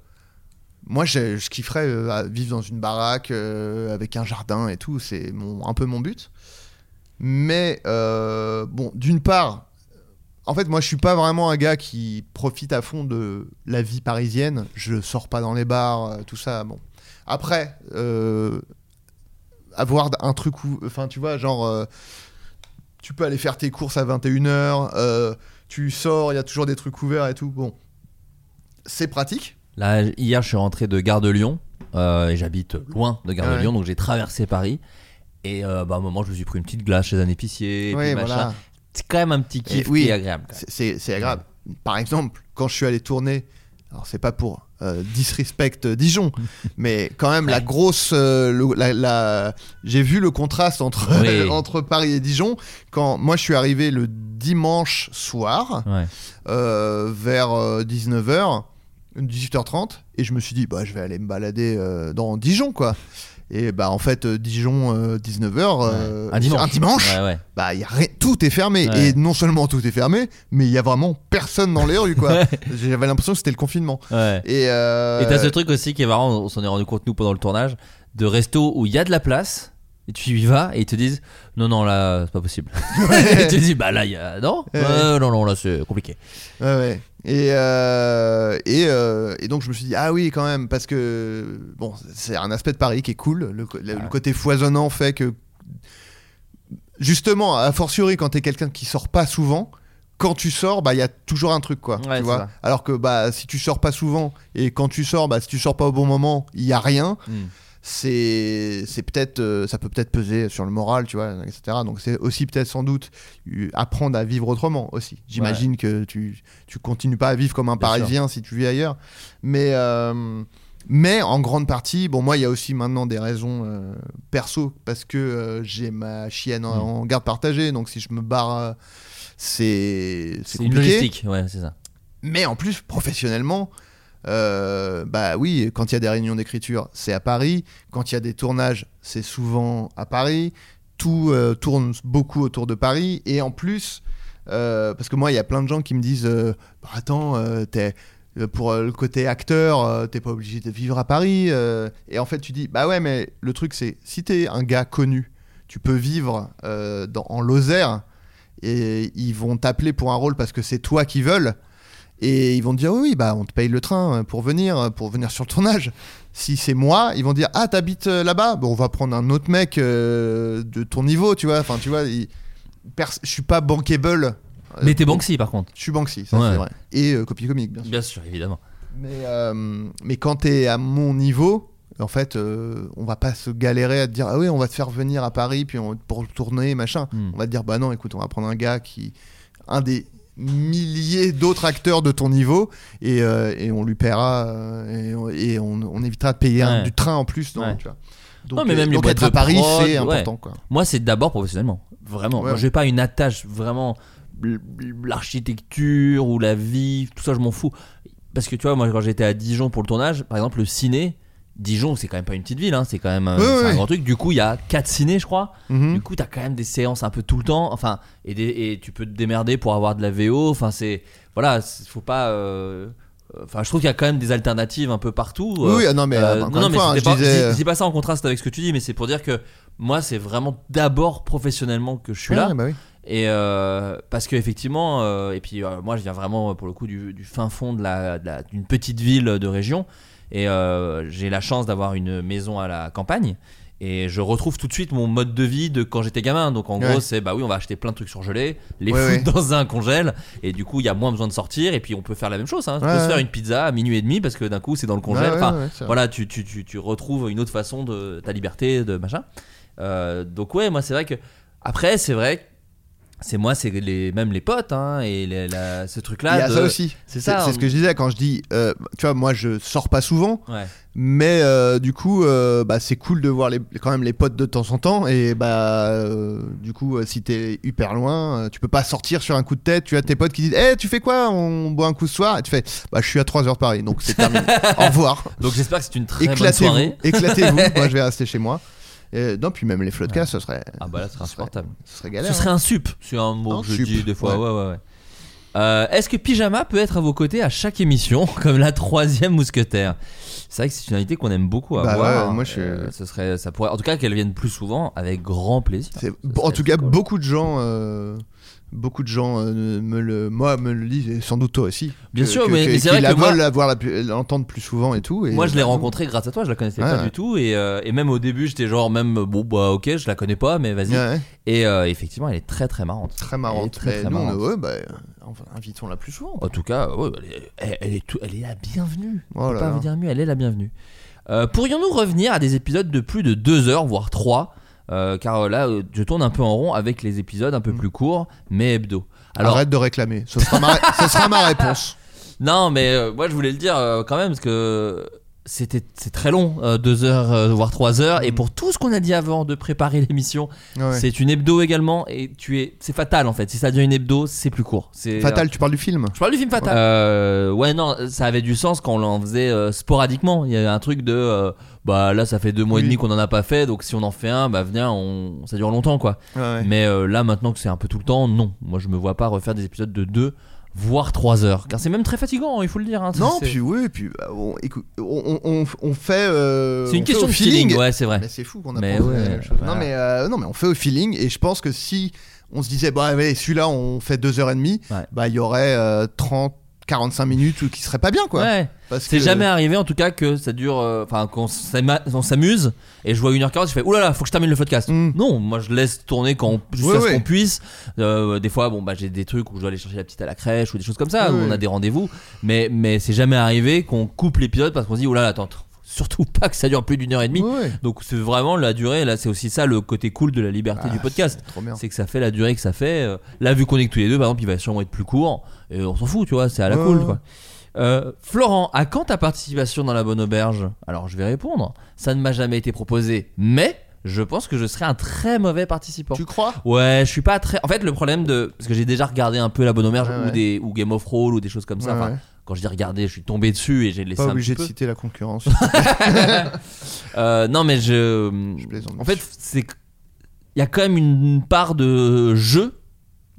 [SPEAKER 6] moi, je kifferais euh, vivre dans une baraque euh, avec un jardin et tout. C'est un peu mon but. Mais euh, bon, d'une part, en fait, moi, je suis pas vraiment un gars qui profite à fond de la vie parisienne. Je sors pas dans les bars, euh, tout ça. Bon, après, avoir un truc où, enfin, tu vois, genre. tu peux aller faire tes courses à 21h, euh, tu sors, il y a toujours des trucs ouverts et tout. Bon, c'est pratique.
[SPEAKER 5] Là, hier, je suis rentré de Gare de Lyon euh, et j'habite loin de Gare de
[SPEAKER 6] Ouais.
[SPEAKER 5] Lyon, donc j'ai traversé Paris. Et euh, bah, à un moment, je me suis pris une petite glace chez un épicier. et
[SPEAKER 6] Oui,
[SPEAKER 5] puis machin.
[SPEAKER 6] voilà.
[SPEAKER 5] C'est quand même un petit kiff
[SPEAKER 6] Et oui.
[SPEAKER 5] qui est agréable.
[SPEAKER 6] C'est- C'est c'est agréable. Par exemple, quand je suis allé tourner, alors c'est pas pour euh, disrespect Dijon, mais quand même la grosse, euh, le- la, la- j'ai vu le contraste entre
[SPEAKER 5] Oui.
[SPEAKER 6] entre Paris et Dijon quand moi je suis arrivé le dimanche soir
[SPEAKER 5] Ouais.
[SPEAKER 6] euh, vers 19h. 18h30 et je me suis dit bah je vais aller me balader euh, dans Dijon quoi. Et bah en fait euh, Dijon 19h
[SPEAKER 5] Un dimanche. Ouais, ouais.
[SPEAKER 6] bah y a rien, tout est fermé et non seulement tout est fermé mais il y a vraiment personne dans les rues quoi. J'avais l'impression que c'était le confinement. Euh,
[SPEAKER 5] Et t'as ce truc aussi qui est marrant, on s'en est rendu compte nous pendant le tournage, de resto où il y a de la place. Et tu y vas et ils te disent non non là c'est pas possible. et tu dis bah là il y a non? Euh, non non là c'est compliqué.
[SPEAKER 6] Ouais, ouais. Et, euh, et, euh, et donc je me suis dit, ah oui, quand même, parce que bon, c'est un aspect de Paris qui est cool. Le, le- le côté foisonnant fait que, justement, a fortiori, quand t'es quelqu'un qui sort pas souvent, quand tu sors, bah il y a toujours un truc, quoi.
[SPEAKER 5] Ouais,
[SPEAKER 6] tu vois?
[SPEAKER 5] ça.
[SPEAKER 6] Alors que bah si tu sors pas souvent et quand tu sors, bah si tu sors pas au bon moment, il y a rien.
[SPEAKER 5] Hmm.
[SPEAKER 6] C'est peut-être euh, ça peut peut-être peser sur le moral, tu vois, etc. Donc c'est aussi peut-être sans doute euh, apprendre à vivre autrement aussi. J'imagine que tu tu continues pas à vivre comme un
[SPEAKER 5] Bien sûr.
[SPEAKER 6] Parisien si tu vis ailleurs, mais euh, mais en grande partie, bon moi il y a aussi maintenant des raisons euh, perso parce que euh, j'ai ma chienne en,
[SPEAKER 5] Mm.
[SPEAKER 6] en garde partagée, donc si je me barre, euh, c'est c'est
[SPEAKER 5] une logistique, ouais c'est ça.
[SPEAKER 6] Mais en plus, professionnellement, euh, bah oui, quand il y a des réunions d'écriture, c'est à Paris. Quand il y a des tournages, c'est souvent à Paris. Tout euh, tourne beaucoup autour de Paris. Et en plus, euh, parce que moi, il y a plein de gens qui me disent Bah, Attends, t'es- pour le côté acteur, t'es pas obligé de vivre à Paris. et en fait, tu dis Bah ouais, mais le truc, c'est si t'es un gars connu, tu peux vivre en Lozère et ils vont t'appeler pour un rôle parce que c'est toi qui veulent. Et ils vont te dire oui, bah on te paye le train pour venir, pour venir sur le tournage. Si c'est moi, ils vont dire ah t'habites euh, là-bas, bon on va prendre un autre mec euh, de ton niveau, tu vois. Enfin tu vois, il- je suis pas bankable. euh,
[SPEAKER 5] Mais t'es Banksy par contre.
[SPEAKER 6] Je suis Banksy, ça
[SPEAKER 5] Ouais.
[SPEAKER 6] c'est vrai. Et euh, copie comique bien sûr.
[SPEAKER 5] Bien sûr évidemment.
[SPEAKER 6] Mais, euh, mais quand t'es à mon niveau, en fait, euh, on va pas se galérer à te dire ah oui, on va te faire venir à Paris puis on, pour tourner machin.
[SPEAKER 5] Hmm.
[SPEAKER 6] On va te dire bah non, écoute, on va prendre un gars qui, un des milliers d'autres acteurs de ton niveau et, euh, et on lui paiera euh, et, on- et on, on évitera de payer un-
[SPEAKER 5] Ouais.
[SPEAKER 6] du train en plus. non,
[SPEAKER 5] Ouais.
[SPEAKER 6] tu vois. Donc,
[SPEAKER 5] Non, mais même
[SPEAKER 6] euh,
[SPEAKER 5] les
[SPEAKER 6] donc
[SPEAKER 5] boîtes
[SPEAKER 6] être à Paris, c'est
[SPEAKER 5] ouais.
[SPEAKER 6] important quoi.
[SPEAKER 5] Moi c'est d'abord professionnellement, vraiment. Moi j'ai pas une attache vraiment l'architecture ou la vie, tout ça je m'en fous. Parce que tu vois moi quand j'étais à Dijon pour le tournage, par exemple le ciné, Dijon c'est quand même pas une petite ville, hein, c'est quand même un, c'est grand truc. Du coup il y a quatre cinés je crois.
[SPEAKER 6] Mhm.
[SPEAKER 5] Du coup, t'as quand même des séances un peu tout le temps. Enfin, et, des- et tu peux te démerder pour avoir de la VO. Enfin, c'est. Voilà, c'est- faut pas. euh, Enfin, je trouve qu'il y a quand même des alternatives un peu partout.
[SPEAKER 6] Oui, oui, ah non, mais,
[SPEAKER 5] Euh, non, mais
[SPEAKER 6] fois, hein, je
[SPEAKER 5] pas-
[SPEAKER 6] disais-
[SPEAKER 5] pas ça en contraste avec ce que tu dis, mais c'est pour dire que moi, c'est vraiment d'abord professionnellement que je suis là.
[SPEAKER 6] Ouais, bah oui.
[SPEAKER 5] Et euh, parce que effectivement, euh, et puis euh, moi je viens vraiment pour le coup du, du fin fond de la- de la- d'une petite ville de région, et euh, j'ai la chance d'avoir une maison à la campagne. Et je retrouve tout de suite mon mode de vie de quand j'étais gamin. Donc en
[SPEAKER 6] Ouais.
[SPEAKER 5] gros, c'est bah oui, on va acheter plein de trucs surgelés, les
[SPEAKER 6] Ouais,
[SPEAKER 5] foutre
[SPEAKER 6] ouais.
[SPEAKER 5] dans un congèle, et du coup, il y a moins besoin de sortir. Et puis on peut faire la même chose. Hein. Tu
[SPEAKER 6] Ouais,
[SPEAKER 5] peux se faire une pizza à minuit et demi parce que d'un coup, c'est dans le congèle. Enfin, voilà, tu, tu, tu, tu retrouves une autre façon de ta liberté, de machin. Euh, donc ouais, moi c'est vrai que après, c'est vrai que c'est moi, c'est les, même les potes, hein, et les- la- ce
[SPEAKER 6] Il y
[SPEAKER 5] truc-là.
[SPEAKER 6] a
[SPEAKER 5] de-
[SPEAKER 6] ça aussi.
[SPEAKER 5] C'est ça.
[SPEAKER 6] c'est ce que je disais quand je dis, euh, tu vois, moi je sors pas souvent,
[SPEAKER 5] Ouais.
[SPEAKER 6] mais euh, du coup, euh, bah, c'est cool de voir les, quand même les potes de temps en temps. Et bah, du coup, si t'es hyper loin, tu peux pas sortir sur un coup de tête. Tu as tes potes qui disent, Eh, tu fais quoi? On boit un coup ce soir? Et tu fais, bah, je suis à 3 heures de Paris, donc c'est terminé. Au revoir.
[SPEAKER 5] Donc j'espère que c'est une très bonne soirée.
[SPEAKER 6] Éclatez-vous. moi, je vais rester chez moi. Et, non, puis même les floodcasts, ce serait,
[SPEAKER 5] Ah bah là,
[SPEAKER 6] ce serait
[SPEAKER 5] insupportable.
[SPEAKER 6] ce serait galère.
[SPEAKER 5] Ce serait
[SPEAKER 6] hein.
[SPEAKER 5] un sup, c'est un mot
[SPEAKER 6] Un
[SPEAKER 5] que je
[SPEAKER 6] sup,
[SPEAKER 5] dis des fois.
[SPEAKER 6] ouais.
[SPEAKER 5] Ouais, ouais, ouais. Euh, Est-ce que Pyjama peut être à vos côtés à chaque émission, comme la troisième mousquetaire? C'est vrai que c'est une invité qu'on aime beaucoup
[SPEAKER 6] Bah
[SPEAKER 5] avoir.
[SPEAKER 6] ouais, moi, je-
[SPEAKER 5] Euh, ce serait, ça pourrait, en tout cas, qu'elle vienne plus souvent, avec grand plaisir.
[SPEAKER 6] En tout cas,
[SPEAKER 5] cool.
[SPEAKER 6] beaucoup de gens, euh, beaucoup de gens euh, me le, moi me le disent, et sans doute toi aussi.
[SPEAKER 5] Bien
[SPEAKER 6] que-
[SPEAKER 5] sûr,
[SPEAKER 6] que-
[SPEAKER 5] mais- mais c'est vrai
[SPEAKER 6] la
[SPEAKER 5] que moi-
[SPEAKER 6] veulent plus- l'entendre plus souvent et tout. Et
[SPEAKER 5] Moi, je l'ai
[SPEAKER 6] bah,
[SPEAKER 5] rencontrée grâce à toi, je la connaissais
[SPEAKER 6] Ouais,
[SPEAKER 5] pas
[SPEAKER 6] ouais.
[SPEAKER 5] du tout. Et, euh, et même au début, j'étais genre, même, bon, bah ok, je la connais pas, mais vas-y.
[SPEAKER 6] Ouais,
[SPEAKER 5] Et euh, effectivement, elle est très très marrante.
[SPEAKER 6] très marrante.
[SPEAKER 5] très, très marrante.
[SPEAKER 6] bah, invitons-la plus souvent.
[SPEAKER 5] En tout cas, ouais, elle, est, elle- elle est tout- elle est la bienvenue.
[SPEAKER 6] Oh
[SPEAKER 5] On peut pas vous dire mieux, elle est la bienvenue. Euh, Pourrions-nous revenir à des épisodes de plus de 2 heures, voire 3 Car euh, là, euh, je tourne un peu en rond avec les épisodes un peu
[SPEAKER 6] Mm.
[SPEAKER 5] plus courts, mais hebdo. Alors,
[SPEAKER 6] Arrête de réclamer. Ce sera ma, ce sera ma réponse.
[SPEAKER 5] non, mais euh, moi je voulais le dire euh, quand même, parce que c'était c'est très long, euh, deux heures euh, voire trois heures. Et
[SPEAKER 6] Mm.
[SPEAKER 5] pour tout ce qu'on a dit avant de préparer l'émission,
[SPEAKER 6] Ouais.
[SPEAKER 5] c'est une hebdo également. Et tu es, c'est fatal en fait. Si ça devient une hebdo, c'est plus court. C'est
[SPEAKER 6] Fatal, tu parles du film
[SPEAKER 5] Je parle du film Fatal. Euh, ouais, non, ça avait du sens quand on l'en faisait euh, sporadiquement. Il y avait un truc de. euh, bah là, ça fait deux mois et demi qu'on en a pas fait, donc si on en fait un, bah viens, on... ça dure longtemps quoi.
[SPEAKER 6] Ouais, ouais.
[SPEAKER 5] Mais euh, là, maintenant que c'est un peu tout le temps, non. Moi, je me vois pas refaire des épisodes de 2 voire 3 heures. Car c'est même très fatigant, il faut le dire. hein.
[SPEAKER 6] Non, puis oui, puis bah, on, écoute, on, on- on fait. euh,
[SPEAKER 5] C'est une question de feeling, ouais, c'est vrai.
[SPEAKER 6] C'est fou qu'on a
[SPEAKER 5] Mais
[SPEAKER 6] pas fait
[SPEAKER 5] ouais,
[SPEAKER 6] la même chose.
[SPEAKER 5] voilà.
[SPEAKER 6] Non, mais euh, non, mais on fait au feeling et je pense que si on se disait, bah celui-là, on fait deux heures et demie,
[SPEAKER 5] Ouais.
[SPEAKER 6] bah il y aurait euh, 30, 45 minutes ou qui serait pas bien, quoi.
[SPEAKER 5] Ouais. C'est
[SPEAKER 6] que-
[SPEAKER 5] jamais arrivé en tout cas que ça dure, euh, enfin qu'on on s'amuse et je vois 1h40, je fais oulala, faut que je termine le podcast.
[SPEAKER 6] Mm.
[SPEAKER 5] Non, moi je laisse tourner quand jusqu'à
[SPEAKER 6] Ouais,
[SPEAKER 5] ce qu'on puisse. Euh, des fois, bon bah j'ai des trucs où je dois aller chercher la petite à la crèche ou des choses comme ça, où on a des rendez-vous. Mais mais c'est jamais arrivé qu'on coupe l'épisode parce qu'on se dit oulala, attends, surtout pas que ça dure plus d'une heure et demie.
[SPEAKER 6] Ouais.
[SPEAKER 5] Donc c'est vraiment la durée. Là, c'est aussi ça le côté cool de la liberté
[SPEAKER 6] Ah,
[SPEAKER 5] du podcast.
[SPEAKER 6] c'est
[SPEAKER 5] que ça fait la durée que ça fait. Euh, Là, vu qu'on est que tous les deux, par exemple, il va sûrement être plus court. Et on s'en fout, tu vois, c'est à la
[SPEAKER 6] Ouais,
[SPEAKER 5] cool, quoi. Euh, Florent, à quand ta participation dans la bonne auberge? Alors, je vais répondre. Ça ne m'a jamais été proposé, mais je pense que je serai un très mauvais participant.
[SPEAKER 6] Tu crois?
[SPEAKER 5] Ouais, je suis pas très. En fait, le problème de. Parce que j'ai déjà regardé un peu la bonne auberge
[SPEAKER 6] Ouais,
[SPEAKER 5] ou,
[SPEAKER 6] ouais.
[SPEAKER 5] des... ou Game of Thrones ou des choses comme ça.
[SPEAKER 6] Ouais.
[SPEAKER 5] Quand je dis regarder, je suis tombé dessus et j'ai laissé
[SPEAKER 6] Pas
[SPEAKER 5] un
[SPEAKER 6] obligé
[SPEAKER 5] petit
[SPEAKER 6] de
[SPEAKER 5] peu.
[SPEAKER 6] citer la concurrence.
[SPEAKER 5] Euh, non, mais je.
[SPEAKER 6] Je plaisante,
[SPEAKER 5] en fait, c'est. Il y a quand même une part de jeu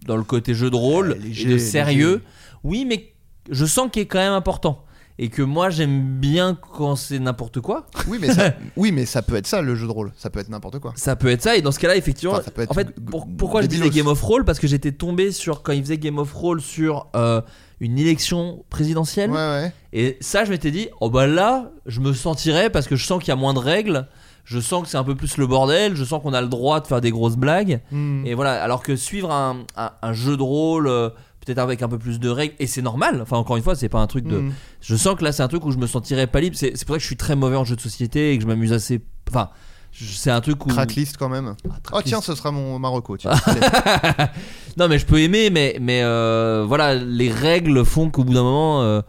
[SPEAKER 5] dans le côté jeu de rôle
[SPEAKER 6] Ouais,
[SPEAKER 5] et
[SPEAKER 6] léger,
[SPEAKER 5] de sérieux.
[SPEAKER 6] léger.
[SPEAKER 5] Oui, mais je sens qu'il est quand même important. Et que moi, j'aime bien quand c'est n'importe quoi.
[SPEAKER 6] oui, mais ça, oui, mais ça peut être ça le jeu de rôle. Ça peut être n'importe quoi.
[SPEAKER 5] Ça peut être ça. Et dans ce cas-là, effectivement.
[SPEAKER 6] Enfin, ça peut être
[SPEAKER 5] en fait, pour- pourquoi je disais. Game of Roll Parce que j'étais tombé sur. Quand il faisait Game of Roll sur euh, une élection présidentielle.
[SPEAKER 6] Ouais, ouais.
[SPEAKER 5] Et ça, je m'étais dit, oh bah là, je me sentirais parce que je sens qu'il y a moins de règles. Je sens que c'est un peu plus le bordel. Je sens qu'on a le droit de faire des grosses blagues.
[SPEAKER 6] Hmm.
[SPEAKER 5] Et voilà, alors que suivre un, un- un jeu de rôle, euh, peut-être avec un peu plus de règles, et c'est normal. Enfin, encore une fois, c'est pas un truc de.
[SPEAKER 6] Hmm.
[SPEAKER 5] Je sens que là, c'est un truc où je me sentirais pas libre. C'est pour ça que je suis très mauvais en jeu de société et que je m'amuse assez. Enfin, c'est un truc où.
[SPEAKER 6] Cracklist quand même.
[SPEAKER 5] Ah,
[SPEAKER 6] Oh
[SPEAKER 5] tracklist.
[SPEAKER 6] tiens, ce sera mon Marocco. Tiens.
[SPEAKER 5] Non, mais je peux aimer, mais, mais euh, voilà, les règles font qu'au bout d'un moment. euh,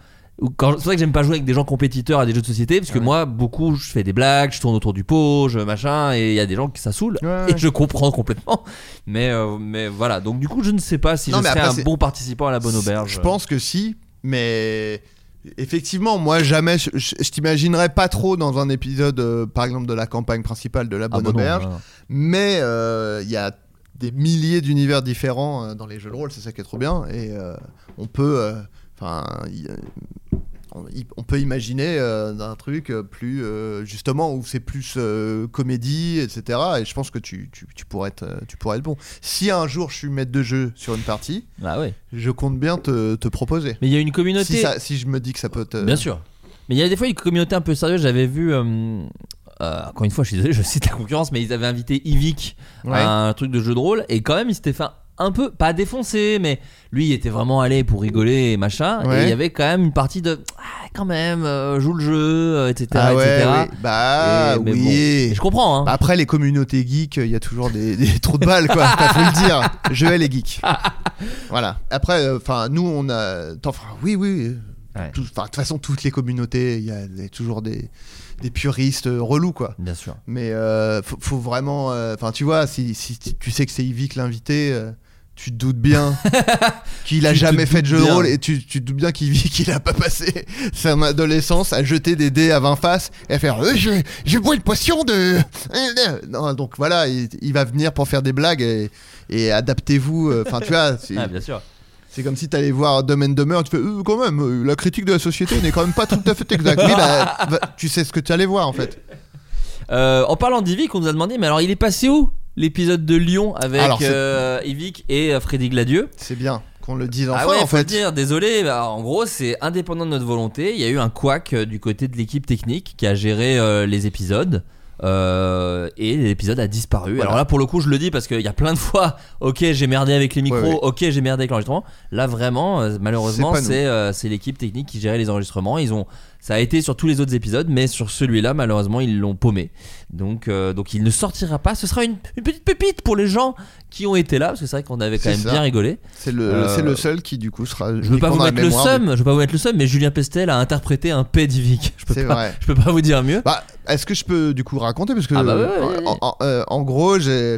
[SPEAKER 5] c'est ça que j'aime pas jouer avec des gens compétiteurs à des jeux de société parce que
[SPEAKER 6] Ouais.
[SPEAKER 5] moi beaucoup je fais des blagues je tourne autour du pot je machin et il y a des gens qui ça saoule
[SPEAKER 6] Ouais,
[SPEAKER 5] et je comprends complètement mais euh, mais voilà donc du coup je ne sais pas si
[SPEAKER 6] Non,
[SPEAKER 5] je serais
[SPEAKER 6] après,
[SPEAKER 5] un bon participant à la bonne auberge
[SPEAKER 6] Je pense que si, mais effectivement, moi jamais, je, je- je t'imaginerais pas trop dans un épisode, euh, par exemple, de la campagne principale de la
[SPEAKER 5] Ah
[SPEAKER 6] Bonne
[SPEAKER 5] bah non,
[SPEAKER 6] Auberge,
[SPEAKER 5] non, non.
[SPEAKER 6] mais euh, il y a des milliers d'univers différents euh, dans les jeux de rôle, c'est ça qui est trop bien, et euh, on peut, euh, enfin, on, peut imaginer euh, un truc euh, plus euh, justement où c'est plus comédie, etc. Et je pense que tu, tu, tu pourrais être, tu pourrais être bon. Si un jour je suis maître de jeu sur une partie,
[SPEAKER 5] Ah ouais.
[SPEAKER 6] je compte bien te, te proposer.
[SPEAKER 5] mais il y a une communauté
[SPEAKER 6] Si, ça- si je me dis que ça peut te.
[SPEAKER 5] Bien sûr. Mais il y a des fois une communauté un peu sérieuse. J'avais vu, euh, euh, encore une fois, je suis désolé, je cite la concurrence, mais ils avaient invité
[SPEAKER 6] Ouais.
[SPEAKER 5] à un truc de jeu de rôle et quand même il s'était fait un peu, pas défoncer, mais lui il était vraiment allé pour rigoler et machin. Et il y avait quand même une partie de, ah, quand même, euh, joue le jeu, euh, etc.
[SPEAKER 6] Ah ouais,
[SPEAKER 5] etc.
[SPEAKER 6] ouais. Bah
[SPEAKER 5] Et- mais
[SPEAKER 6] oui.
[SPEAKER 5] bon. Et je comprends, hein.
[SPEAKER 6] Bah Après les communautés geeks, il y a toujours des, des trous de balles quoi. Faut le dire. Je hais les geeks. voilà. Après, enfin nous on a. Enfin oui oui. De toute façon toutes les communautés, il y a il y a toujours des des puristes euh, relous quoi.
[SPEAKER 5] Bien sûr.
[SPEAKER 6] Mais euh, faut, faut vraiment. Enfin tu vois, si, si tu- tu sais que c'est Yvick l'invité. euh, tu te doutes bien qu'il a jamais fait de jeu de rôle et tu, tu te doutes bien qu'Yvick qu'il a pas passé son adolescence à jeter des dés à 20 faces et à faire euh, je, je bois une potion de. Non, donc voilà, il, il va venir pour faire des blagues et, et adaptez-vous. euh, Enfin, tu vois, c'est
[SPEAKER 5] Ah, bien sûr.
[SPEAKER 6] c'est comme si t'allais voir Dumb and Dumber, tu fais euh, quand même, euh, la critique de la société n'est quand même pas tout à fait exacte. Oui, bah, tu sais ce que tu allais voir en fait.
[SPEAKER 5] Euh, en parlant d'Yvick, on nous a demandé, mais alors il est passé où? L'épisode de Lyon avec
[SPEAKER 6] Alors,
[SPEAKER 5] euh, Yvick et euh, Freddy Gladieux
[SPEAKER 6] C'est bien qu'on le dise enfin
[SPEAKER 5] ah ouais,
[SPEAKER 6] en
[SPEAKER 5] faut
[SPEAKER 6] fait.
[SPEAKER 5] dire, désolé. bah, en gros, c'est indépendant de notre volonté. Il y a eu un couac euh, du côté de l'équipe technique qui a géré euh, les épisodes. Euh, et l'épisode a disparu.
[SPEAKER 6] Voilà.
[SPEAKER 5] Alors là, pour le coup, je le dis parce qu'il y a plein de fois, ok, j'ai merdé avec les micros,
[SPEAKER 6] Ouais, ouais.
[SPEAKER 5] ok, j'ai merdé avec l'enregistrement. Là, vraiment, euh, malheureusement, euh, c'est l'équipe technique qui gérait les enregistrements. Ils ont, ça a été sur tous les autres épisodes, mais sur celui-là, malheureusement, ils l'ont paumé. Donc, euh, donc, il ne sortira pas. Ce sera une, une petite pépite pour les gens qui ont été là, parce que c'est vrai qu'on avait quand même
[SPEAKER 6] ça.
[SPEAKER 5] bien rigolé.
[SPEAKER 6] C'est le,
[SPEAKER 5] Euh,
[SPEAKER 6] le seul qui du coup sera.
[SPEAKER 5] Je veux pas vous mettre le seum, je veux pas vous mettre le seum, mais Julien Pestel a interprété un P d'Ivic. Je peux
[SPEAKER 6] C'est
[SPEAKER 5] pas,
[SPEAKER 6] vrai.
[SPEAKER 5] je peux pas vous dire mieux.
[SPEAKER 6] Bah, est-ce que je peux du coup raconter? Parce que
[SPEAKER 5] Ah bah ouais, ouais, ouais.
[SPEAKER 6] en, en- en gros j'ai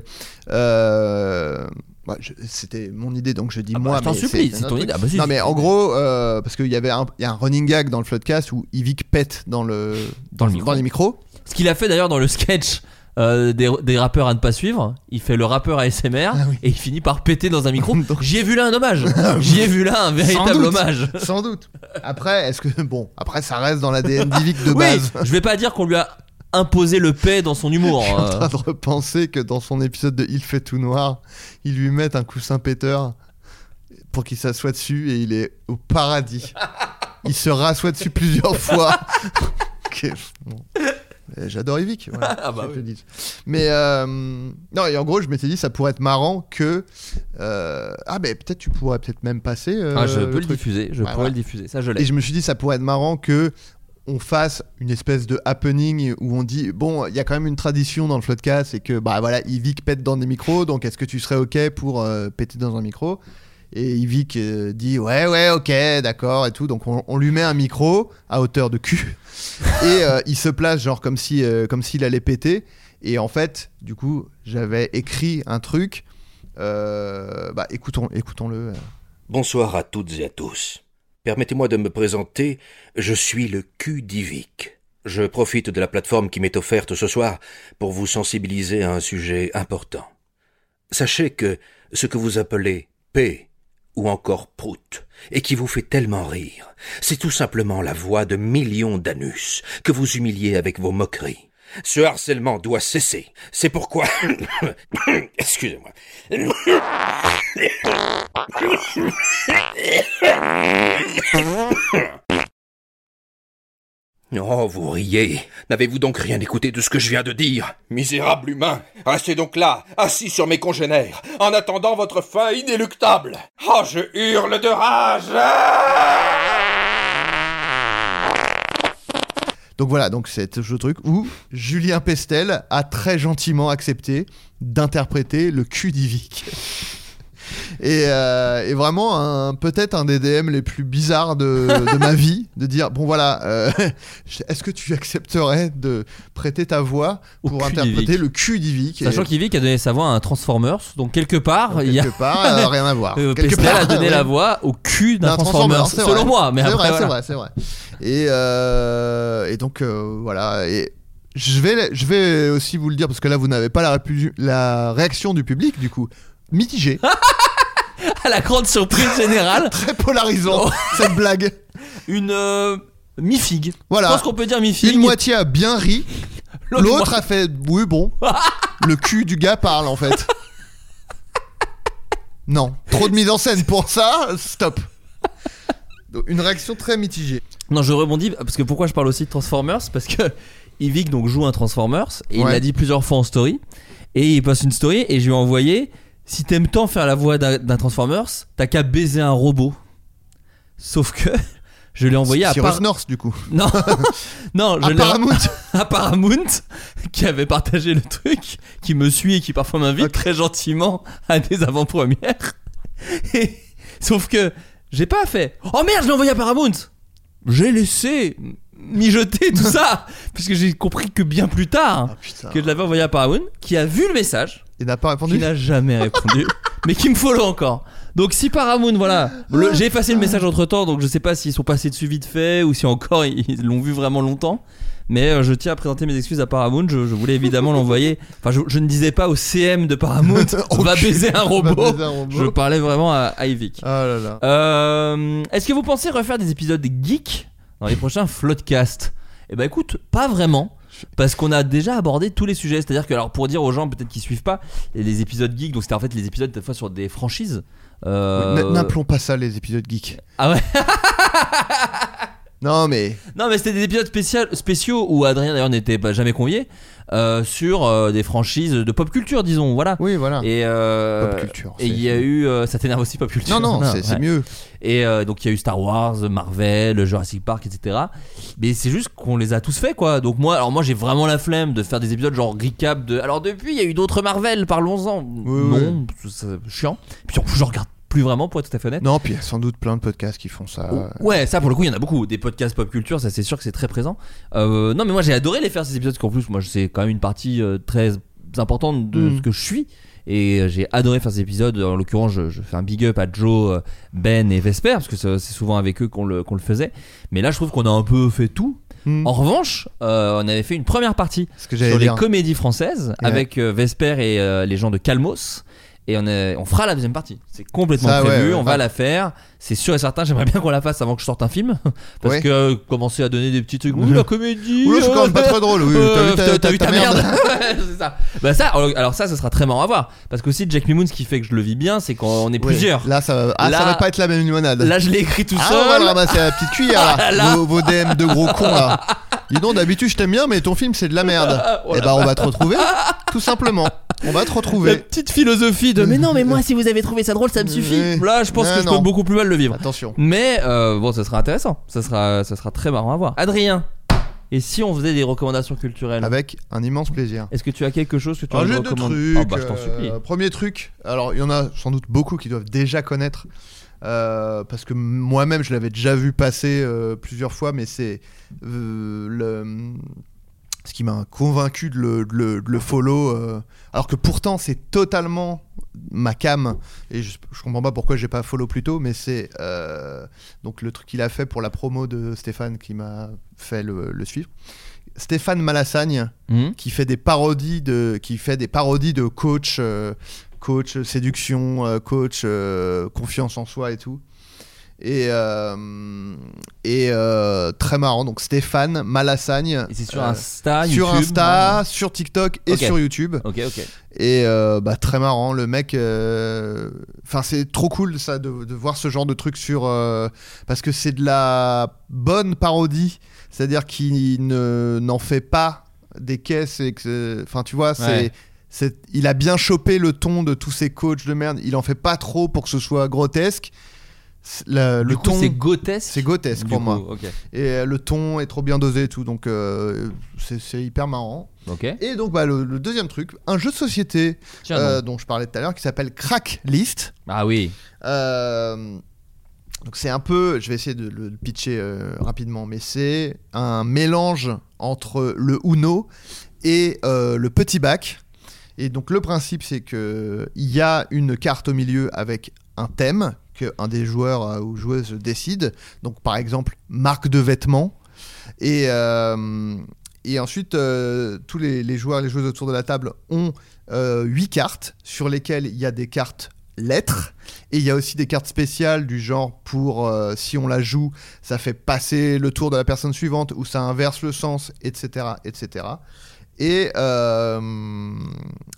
[SPEAKER 6] euh, bah, c'était mon idée donc je dis
[SPEAKER 5] Ah bah,
[SPEAKER 6] moi
[SPEAKER 5] je t'en supplie, c'est ton idée. Ah bah si,
[SPEAKER 6] non mais en gros euh, parce qu'il y avait un, il y a un running gag dans le floodcast où Yvick pète dans le
[SPEAKER 5] Dans le micro.
[SPEAKER 6] les micros
[SPEAKER 5] Ce qu'il a fait d'ailleurs dans le sketch euh, des, des rappeurs à ne pas suivre, il fait le rappeur ASMR
[SPEAKER 6] Ah oui.
[SPEAKER 5] et il finit par péter dans un micro. J'y ai vu là un hommage. J'y ai vu là un véritable hommage.
[SPEAKER 6] sans doute après est-ce que bon après ça reste dans l'ADN d'Yvick de
[SPEAKER 5] Oui,
[SPEAKER 6] base
[SPEAKER 5] je vais pas dire qu'on lui a imposé le paix dans son humour.
[SPEAKER 6] Je suis en
[SPEAKER 5] euh.
[SPEAKER 6] train de repenser que dans son épisode de Il fait tout noir, ils lui mettent un coussin péteur pour qu'il s'assoie dessus et il est au paradis. Il se rassoit dessus plusieurs fois. Bon. J'adore Yvick. Voilà,
[SPEAKER 5] Ah bah oui.
[SPEAKER 6] Mais euh, non, et en gros, je m'étais dit, ça pourrait être marrant que. euh, ah, mais peut-être tu pourrais peut-être même passer. euh,
[SPEAKER 5] Ah, je peux le diffuser, je pourrais
[SPEAKER 6] voilà.
[SPEAKER 5] le diffuser. Ça, je
[SPEAKER 6] Et je me suis dit, ça pourrait être marrant que on fasse une espèce de happening où on dit bon, il y a quand même une tradition dans le floodcast, c'est que bah voilà, Yvick pète dans des micros, donc est-ce que tu serais ok pour euh, péter dans un micro? Et Yvick euh, dit ouais ouais ok d'accord et tout, donc on, on lui met un micro à hauteur de cul et euh, il se place genre comme si euh, comme s'il allait péter. Et en fait, du coup, j'avais écrit un truc. euh, bah écoutons, écoutons-le. euh.
[SPEAKER 9] Bonsoir à toutes et à tous. Permettez-moi de me présenter, je suis le cul d'Ivic. Je profite de la plateforme qui m'est offerte ce soir pour vous sensibiliser à un sujet important. Sachez que ce que vous appelez P ou encore prout, et qui vous fait tellement rire, c'est tout simplement la voix de millions d'anus que vous humiliez avec vos moqueries. Ce harcèlement doit cesser. C'est pourquoi... Excusez-moi. Oh, vous riez. N'avez-vous donc rien écouté de ce que je viens de dire? Misérable humain, restez donc là, assis sur mes congénères, en attendant votre fin inéluctable. Oh, je hurle de rage
[SPEAKER 6] Donc voilà, donc c'est ce truc où Julien Pestel a très gentiment accepté d'interpréter le cul d'Ivic. Et, euh, et vraiment, un- peut-être un des DM les plus bizarres de, de ma vie, de dire bon voilà, euh, est-ce que tu accepterais de prêter ta voix pour interpréter le cul d'Ivic?
[SPEAKER 5] Sachant
[SPEAKER 6] Et-
[SPEAKER 5] qu'Yvick a donné sa voix à un Transformers, donc quelque part, il y a.
[SPEAKER 6] quelque part, euh, rien à voir.
[SPEAKER 5] Euh,
[SPEAKER 6] Quelque
[SPEAKER 5] Pestel a
[SPEAKER 6] part,
[SPEAKER 5] donné
[SPEAKER 6] ouais.
[SPEAKER 5] la voix au cul d'un Transformers, selon
[SPEAKER 6] vrai.
[SPEAKER 5] moi. Mais
[SPEAKER 6] c'est vrai, c'est vrai, c'est vrai. Et, et donc voilà. Et je vais, je vais aussi vous le dire parce que là vous n'avez pas la, la réaction du public du coup mitigée,
[SPEAKER 5] À la grande surprise générale,
[SPEAKER 6] très polarisant cette blague.
[SPEAKER 5] une euh, mi-figue.
[SPEAKER 6] Voilà.
[SPEAKER 5] Je pense qu'on peut dire mi-figue.
[SPEAKER 6] Une moitié a bien ri,
[SPEAKER 5] L'autre
[SPEAKER 6] a fait oui bon. le cul du gars parle en fait. Non, trop de mise en scène pour ça, stop. Donc, une réaction très mitigée.
[SPEAKER 5] Non, je rebondis parce que pourquoi je parle aussi de Transformers? Parce que Yvick donc joue un Transformers et il l'a dit plusieurs fois en story. Et il poste une story et je lui ai envoyé si t'aimes tant faire la voix d'un d'un Transformers, t'as qu'à baiser un robot. Sauf que je l'ai envoyé à
[SPEAKER 6] Cyrus
[SPEAKER 5] Par-
[SPEAKER 6] North du coup.
[SPEAKER 5] Non, non, je
[SPEAKER 6] À
[SPEAKER 5] l'ai
[SPEAKER 6] Paramount.
[SPEAKER 5] à Paramount qui avait partagé le truc, qui me suit et qui parfois m'invite très gentiment à des avant-premières. Et- Sauf que j'ai pas fait. Oh merde, je l'ai envoyé à Paramount. J'ai laissé mijoter tout ça, puisque j'ai compris que bien plus tard
[SPEAKER 6] Ah, putain.
[SPEAKER 5] que je l'avais envoyé à Paramount, qui a vu le message,
[SPEAKER 6] Il n'a pas
[SPEAKER 5] qui
[SPEAKER 6] répondu.
[SPEAKER 5] n'a jamais répondu, mais qui me follow encore. Donc si Paramount, voilà, le- j'ai effacé le message entre temps, donc je sais pas s'ils sont passés dessus vite fait ou si encore ils l'ont vu vraiment longtemps. Mais euh, je tiens à présenter mes excuses à Paramount. Je, je voulais évidemment l'envoyer. Enfin, je, je ne disais pas au CM de Paramount va baiser un
[SPEAKER 6] Va
[SPEAKER 5] robot.
[SPEAKER 6] baiser un robot.
[SPEAKER 5] Je parlais vraiment à, à.
[SPEAKER 6] Ah là là.
[SPEAKER 5] Euh, Est-ce que vous pensez refaire des épisodes geeks dans les prochains Floodcast? Eh ben écoute, pas vraiment. Parce qu'on a déjà abordé tous les sujets. C'est-à-dire que, alors pour dire aux gens peut-être qui suivent pas, les épisodes geeks, donc c'était en fait les épisodes des fois sur des franchises. Euh,
[SPEAKER 6] N'appelons pas ça les épisodes geeks.
[SPEAKER 5] Ah ouais
[SPEAKER 6] Non, mais.
[SPEAKER 5] Non, mais c'était des épisodes spécial- spéciaux où Adrien d'ailleurs n'était pas jamais convié euh, sur euh, des franchises de pop culture, disons. Voilà.
[SPEAKER 6] Oui, voilà.
[SPEAKER 5] Et euh,
[SPEAKER 6] Pop culture,
[SPEAKER 5] Et il y a eu. ça t'énerve aussi, pop culture
[SPEAKER 6] Non, non, c'est
[SPEAKER 5] ouais.
[SPEAKER 6] mieux.
[SPEAKER 5] Et donc il y a eu Star Wars, Marvel, Jurassic Park, etc. Mais c'est juste qu'on les a tous fait quoi. Donc moi, alors moi j'ai vraiment la flemme de faire des épisodes genre recap de. Alors depuis il y a eu d'autres Marvel, parlons-en. non, c'est chiant. Puis en plus je regarde plus vraiment pour être tout à fait honnête.
[SPEAKER 6] Non, puis il y a sans doute plein de podcasts qui font ça.
[SPEAKER 5] Ouais, ça pour le coup, il y en a beaucoup. Des podcasts pop culture, ça c'est sûr que c'est très présent. Euh, non, mais moi j'ai adoré les faire ces épisodes, parce qu'en plus, moi c'est quand même une partie euh, très importante de
[SPEAKER 6] Mm.
[SPEAKER 5] ce que je suis. Et euh, j'ai adoré faire ces épisodes. En l'occurrence, je, je fais un big up à Joe, Ben et Vesper, parce que c'est souvent avec eux qu'on le, qu'on le faisait. Mais là, je trouve qu'on a un peu fait tout.
[SPEAKER 6] Mm.
[SPEAKER 5] En revanche, euh, on avait fait une première partie
[SPEAKER 6] que
[SPEAKER 5] sur les comédies françaises
[SPEAKER 6] Ouais.
[SPEAKER 5] avec euh, Vesper et euh, les gens de Calmos. Et on, est- on fera la deuxième partie. C'est complètement
[SPEAKER 6] Ça,
[SPEAKER 5] prévu.
[SPEAKER 6] ouais,
[SPEAKER 5] on va la faire. C'est sûr et certain. J'aimerais bien qu'on la fasse avant que je sorte un film. Parce que euh, commencer à donner des petits trucs. Oui, la comédie.
[SPEAKER 6] Oula, c'est quand même pas très drôle, oui, t'as vu ta-
[SPEAKER 5] t'as
[SPEAKER 6] ta-
[SPEAKER 5] vu
[SPEAKER 6] ta
[SPEAKER 5] ta merde. c'est ça. Bah ça, alors ça, ça sera très marrant à voir. Parce qu'aussi, Jack Mimoun, ce qui fait que je le vis bien, c'est qu'on est plusieurs.
[SPEAKER 6] Là, ça va, ah,
[SPEAKER 5] Là-
[SPEAKER 6] ça va pas être la même limonade.
[SPEAKER 5] Là, je l'ai écrit tout
[SPEAKER 6] ah,
[SPEAKER 5] seul.
[SPEAKER 6] on va le ramasser à la petite cuillère là.
[SPEAKER 5] Là.
[SPEAKER 6] Vos, vos DM de gros cons là. Dis donc, d'habitude je t'aime bien, mais ton film c'est de la merde. Et
[SPEAKER 5] la
[SPEAKER 6] bah, on va te retrouver, tout simplement. On va te
[SPEAKER 5] La
[SPEAKER 6] retrouver.
[SPEAKER 5] petite philosophie de mais non mais moi si vous avez trouvé ça drôle ça me suffit là je pense que je peux beaucoup plus mal le vivre
[SPEAKER 6] Attention.
[SPEAKER 5] mais euh, bon ça sera intéressant ça sera ça sera très marrant à voir Adrien et si on faisait des recommandations culturelles
[SPEAKER 6] Avec un immense plaisir.
[SPEAKER 5] est-ce que tu as quelque chose que tu
[SPEAKER 6] Ah,
[SPEAKER 5] as
[SPEAKER 6] j'ai deux trucs.
[SPEAKER 5] oh, bah je t'en
[SPEAKER 6] euh,
[SPEAKER 5] supplie
[SPEAKER 6] premier truc, alors il y en a sans doute beaucoup qui doivent déjà connaître. euh, parce que moi-même je l'avais déjà vu passer euh, plusieurs fois, mais c'est euh, le ce qui m'a convaincu de le, de le- de le follow. euh, alors que pourtant c'est totalement ma cam et je, je comprends pas pourquoi j'ai pas follow plus tôt, mais c'est euh, donc le truc qu'il a fait pour la promo de Stéphane qui m'a fait le, le suivre. Stéphane Malassagne
[SPEAKER 5] Mhm.
[SPEAKER 6] qui fait des parodies de qui fait des parodies de coach euh, coach séduction coach confiance en soi et tout et euh, et euh, très marrant donc Stéphane Malassagne
[SPEAKER 5] et c'est sur
[SPEAKER 6] euh,
[SPEAKER 5] Insta
[SPEAKER 6] sur
[SPEAKER 5] YouTube,
[SPEAKER 6] Insta sur TikTok et sur YouTube
[SPEAKER 5] ok ok
[SPEAKER 6] et bah, très marrant, le mec. Enfin, c'est trop cool ça de, de voir ce genre de truc sur. Parce que c'est de la bonne parodie, c'est-à-dire qu'il ne n'en fait pas des caisses et que. Enfin, tu vois, c'est.
[SPEAKER 5] Ouais.
[SPEAKER 6] c'est- Il a bien chopé le ton de tous ces coachs de merde. Il en fait pas trop pour que ce soit grotesque. Le,
[SPEAKER 5] du
[SPEAKER 6] le
[SPEAKER 5] coup
[SPEAKER 6] ton,
[SPEAKER 5] c'est grotesque
[SPEAKER 6] c'est grotesque pour
[SPEAKER 5] coup,
[SPEAKER 6] moi. Et euh, le ton est trop bien dosé et tout, donc euh, c'est hyper marrant. Et donc bah, le, le deuxième truc, un jeu de société
[SPEAKER 5] Tiens,
[SPEAKER 6] euh, dont je parlais tout à l'heure qui s'appelle Crack List.
[SPEAKER 5] ah oui
[SPEAKER 6] Euh, donc c'est un peu, je vais essayer de le pitcher rapidement, mais c'est un mélange entre le Uno et le petit bac. Et donc le principe c'est que il y a une carte au milieu avec un thème que un des joueurs euh, ou joueuses décide. Donc par exemple marque de vêtements. Et, euh, et ensuite, euh, tous les, les joueurs et les joueuses autour de la table ont euh, huit cartes sur lesquelles il y a des cartes lettres. Et il y a aussi des cartes spéciales du genre pour, si on la joue, ça fait passer le tour de la personne suivante ou ça inverse le sens, etc. etc. Et,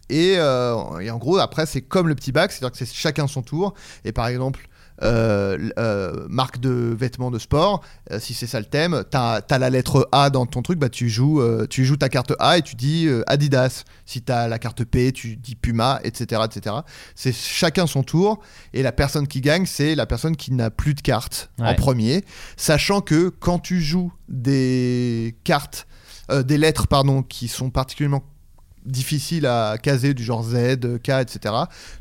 [SPEAKER 6] et, et en gros, après, c'est comme le petit bac, c'est-à-dire que c'est chacun son tour. Et par exemple, marque de vêtements de sport, euh, si c'est ça le thème, t'as as la lettre A dans ton truc, bah tu joues, euh, tu joues ta carte A et tu dis euh, Adidas. Si t'as la carte P, tu dis Puma, etc., etc. C'est chacun son tour et la personne qui gagne, c'est la personne qui n'a plus de cartes en premier, sachant que quand tu joues des cartes, euh, des lettres pardon, qui sont particulièrement difficiles à caser du genre Z, K, etc.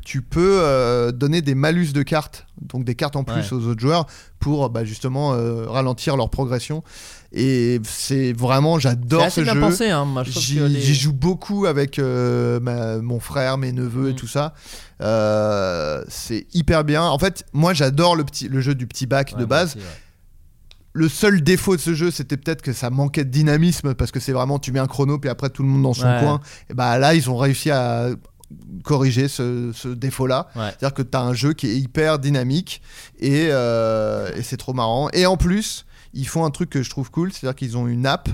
[SPEAKER 6] Tu peux euh, donner des malus de cartes, donc des cartes en plus
[SPEAKER 5] Ouais.
[SPEAKER 6] aux autres joueurs pour bah, justement euh, ralentir leur progression. Et c'est vraiment, j'adore ce
[SPEAKER 5] bien
[SPEAKER 6] jeu.
[SPEAKER 5] pensé hein moi je
[SPEAKER 6] J'y
[SPEAKER 5] les-
[SPEAKER 6] joue beaucoup avec euh, ma- mon frère, mes neveux et
[SPEAKER 5] Mm.
[SPEAKER 6] tout ça. C'est hyper bien. En fait, moi j'adore le, petit, le jeu du petit bac
[SPEAKER 5] Ouais,
[SPEAKER 6] de base.
[SPEAKER 5] aussi, ouais.
[SPEAKER 6] Le seul défaut de ce jeu, c'était peut-être que ça manquait de dynamisme parce que c'est vraiment tu mets un chrono puis après tout le monde dans son
[SPEAKER 5] Ouais.
[SPEAKER 6] coin. Et bah là, ils ont réussi à corriger ce, ce défaut-là.
[SPEAKER 5] Ouais.
[SPEAKER 6] C'est-à-dire que tu as un jeu qui est hyper dynamique et, euh, et c'est trop marrant. Et en plus, ils font un truc que je trouve cool, c'est-à-dire qu'ils ont une app.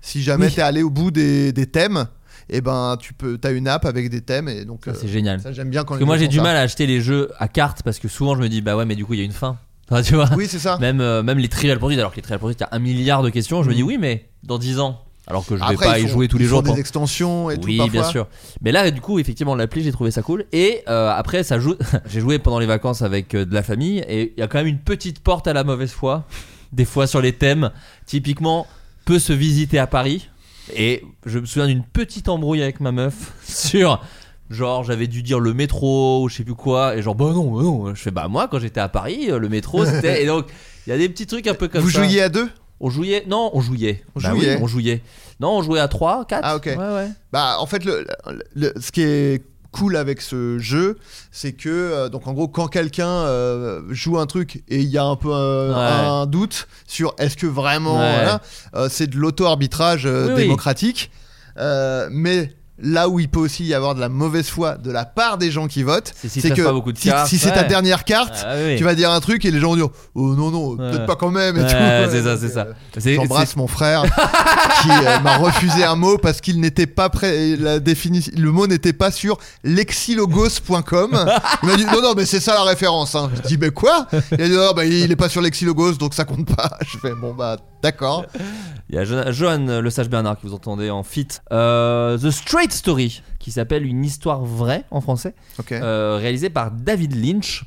[SPEAKER 6] Si jamais
[SPEAKER 5] Oui.
[SPEAKER 6] tu es allé au bout des, des thèmes, et ben tu peux, as une app avec des thèmes et donc
[SPEAKER 5] Ça,
[SPEAKER 6] euh,
[SPEAKER 5] c'est génial
[SPEAKER 6] ça j'aime bien quand
[SPEAKER 5] Parce que moi j'ai du
[SPEAKER 6] ça.
[SPEAKER 5] mal à acheter les jeux à cartes parce que souvent je me dis bah ouais mais du coup il y a une fin. Enfin, tu vois
[SPEAKER 6] Oui, c'est ça.
[SPEAKER 5] même, euh, même les Trivial Pursuit, alors que les Trivial Pursuit, il y a un milliard de questions. Je me dis oui, mais dans 10 ans. Alors que je vais
[SPEAKER 6] Après,
[SPEAKER 5] pas
[SPEAKER 6] ils
[SPEAKER 5] y
[SPEAKER 6] font-
[SPEAKER 5] jouer tous les
[SPEAKER 6] ils
[SPEAKER 5] jours.
[SPEAKER 6] font
[SPEAKER 5] pendant-
[SPEAKER 6] des extensions et tout.
[SPEAKER 5] oui,
[SPEAKER 6] parfois.
[SPEAKER 5] bien sûr. Mais là, du coup, effectivement, l'appli, j'ai trouvé ça cool. Et euh, après, ça joue. j'ai joué pendant les vacances avec euh, de la famille, et il y a quand même une petite porte à la mauvaise foi. Des fois sur les thèmes, typiquement, peut se visiter à Paris. Et je me souviens d'une petite embrouille avec ma meuf sur. Genre, j'avais dû dire le métro ou je sais plus quoi, et genre, bah non, bah non. Je fais, bah moi, quand j'étais à Paris, euh, le métro, c'était. et donc, il y a des petits trucs un peu comme
[SPEAKER 6] Vous
[SPEAKER 5] ça.
[SPEAKER 6] jouiez à deux?
[SPEAKER 5] On jouait Non, on jouait.
[SPEAKER 6] On
[SPEAKER 5] Bah oui,
[SPEAKER 6] jouait.
[SPEAKER 5] on jouait. Non, on jouait à 3, 4.
[SPEAKER 6] Ah, ok.
[SPEAKER 5] Ouais, ouais.
[SPEAKER 6] Bah, en fait, le, le- ce qui est cool avec ce jeu, c'est que, euh, donc en gros, quand quelqu'un euh, joue un truc et il y a un peu euh,
[SPEAKER 5] Ouais.
[SPEAKER 6] un doute sur est-ce que vraiment,
[SPEAKER 5] Ouais.
[SPEAKER 6] voilà, euh, c'est de l'auto-arbitrage euh,
[SPEAKER 5] Oui, oui.
[SPEAKER 6] démocratique, Euh, mais. Là où il peut aussi y avoir de la mauvaise foi de la part des gens qui votent,
[SPEAKER 5] C'est s'il
[SPEAKER 6] c'est que
[SPEAKER 5] reste pas beaucoup de
[SPEAKER 6] si, si c'est ta dernière carte,
[SPEAKER 5] Ah, oui.
[SPEAKER 6] tu vas dire un truc et les gens vont dire oh non non peut-être pas quand même tout.
[SPEAKER 5] c'est ça, c'est ça.
[SPEAKER 6] euh, J'embrasse mon frère qui euh, m'a refusé un mot parce qu'il n'était pas prêt. La définition, le mot n'était pas sur lexilogos.com. Il m'a dit non non mais c'est ça la référence. Hein. Je dis mais quoi? Il a dit non bah, il est pas sur lexilogos donc ça compte pas. Je fais bon bah d'accord.
[SPEAKER 5] Il y a Jo- Johan Le Sage Bernard que vous entendez en fit. Euh, The Straight Story, qui s'appelle Une histoire vraie en français,
[SPEAKER 6] Ok.
[SPEAKER 5] euh, réalisé par David Lynch.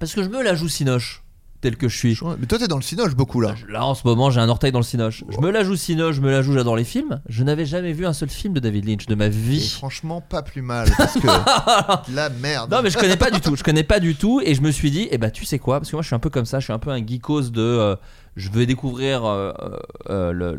[SPEAKER 5] Parce que je me la joue Cinoche, tel que je suis.
[SPEAKER 6] Mais toi t'es dans le cinoche beaucoup là.
[SPEAKER 5] Là en ce moment j'ai un orteil dans le Cinoche. Je me la joue Cinoche, je me la joue, j'adore les films. Je n'avais jamais vu un seul film de David Lynch de ma
[SPEAKER 6] Et
[SPEAKER 5] vie.
[SPEAKER 6] franchement pas plus mal parce que la merde.
[SPEAKER 5] Non mais je connais pas du tout, je connais pas du tout et je me suis dit, eh ben tu sais quoi, parce que moi je suis un peu comme ça, je suis un peu un geekos de, euh, je veux découvrir euh, euh,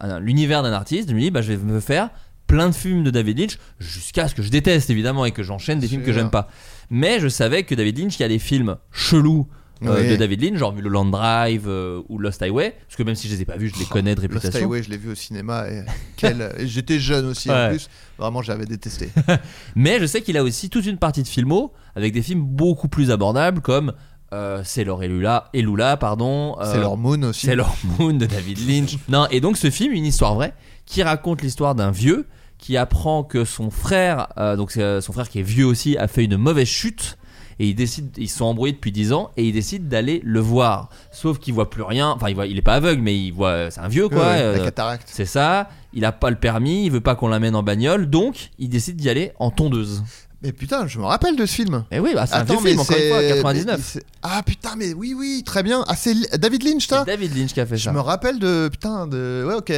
[SPEAKER 5] un- l'univers d'un artiste, je me dis, bah je vais me faire plein de films de David Lynch jusqu'à ce que je déteste évidemment et que j'enchaîne des films que j'aime pas. Mais je savais que David Lynch, il y a des films chelous. euh,
[SPEAKER 6] Oui.
[SPEAKER 5] de David Lynch, genre Le Land Drive euh, ou Lost Highway, parce que même si je les ai pas vus, je les connais de
[SPEAKER 6] Lost
[SPEAKER 5] réputation.
[SPEAKER 6] Highway, je l'ai vu au cinéma et, quel- et j'étais jeune aussi en plus. Vraiment j'avais détesté.
[SPEAKER 5] Mais je sais qu'il a aussi toute une partie de filmo avec des films beaucoup plus abordables comme euh, Sailor et Lula, et Lula pardon. euh,
[SPEAKER 6] C'est leur Moon aussi.
[SPEAKER 5] Sailor Moon de David Lynch. non, et donc ce film, une histoire vraie, qui raconte l'histoire d'un vieux qui apprend que son frère, euh, donc c'est, son frère qui est vieux aussi, a fait une mauvaise chute. Et il décide, ils sont embrouillés depuis 10 ans et il décide d'aller le voir. Sauf qu'il voit plus rien. Enfin, il voit, il est pas aveugle, mais il voit, c'est un vieux quoi.
[SPEAKER 6] Ouais, ouais, la cataracte.
[SPEAKER 5] c'est ça. Il a pas le permis, il veut pas qu'on l'amène en bagnole, donc il décide d'y aller en tondeuse.
[SPEAKER 6] Mais putain, je me rappelle de ce film.
[SPEAKER 5] Et oui, bah, c'est un
[SPEAKER 6] Attends,
[SPEAKER 5] vieux film,
[SPEAKER 6] mais
[SPEAKER 5] encore une fois,
[SPEAKER 6] c'est-
[SPEAKER 5] 99.
[SPEAKER 6] mais c'est- Ah putain, mais oui, oui, très bien. Ah, c'est Li- David Lynch, ça
[SPEAKER 5] C'est David Lynch qui a fait
[SPEAKER 6] Je
[SPEAKER 5] ça.
[SPEAKER 6] me rappelle de. Putain, de. Ouais, ok.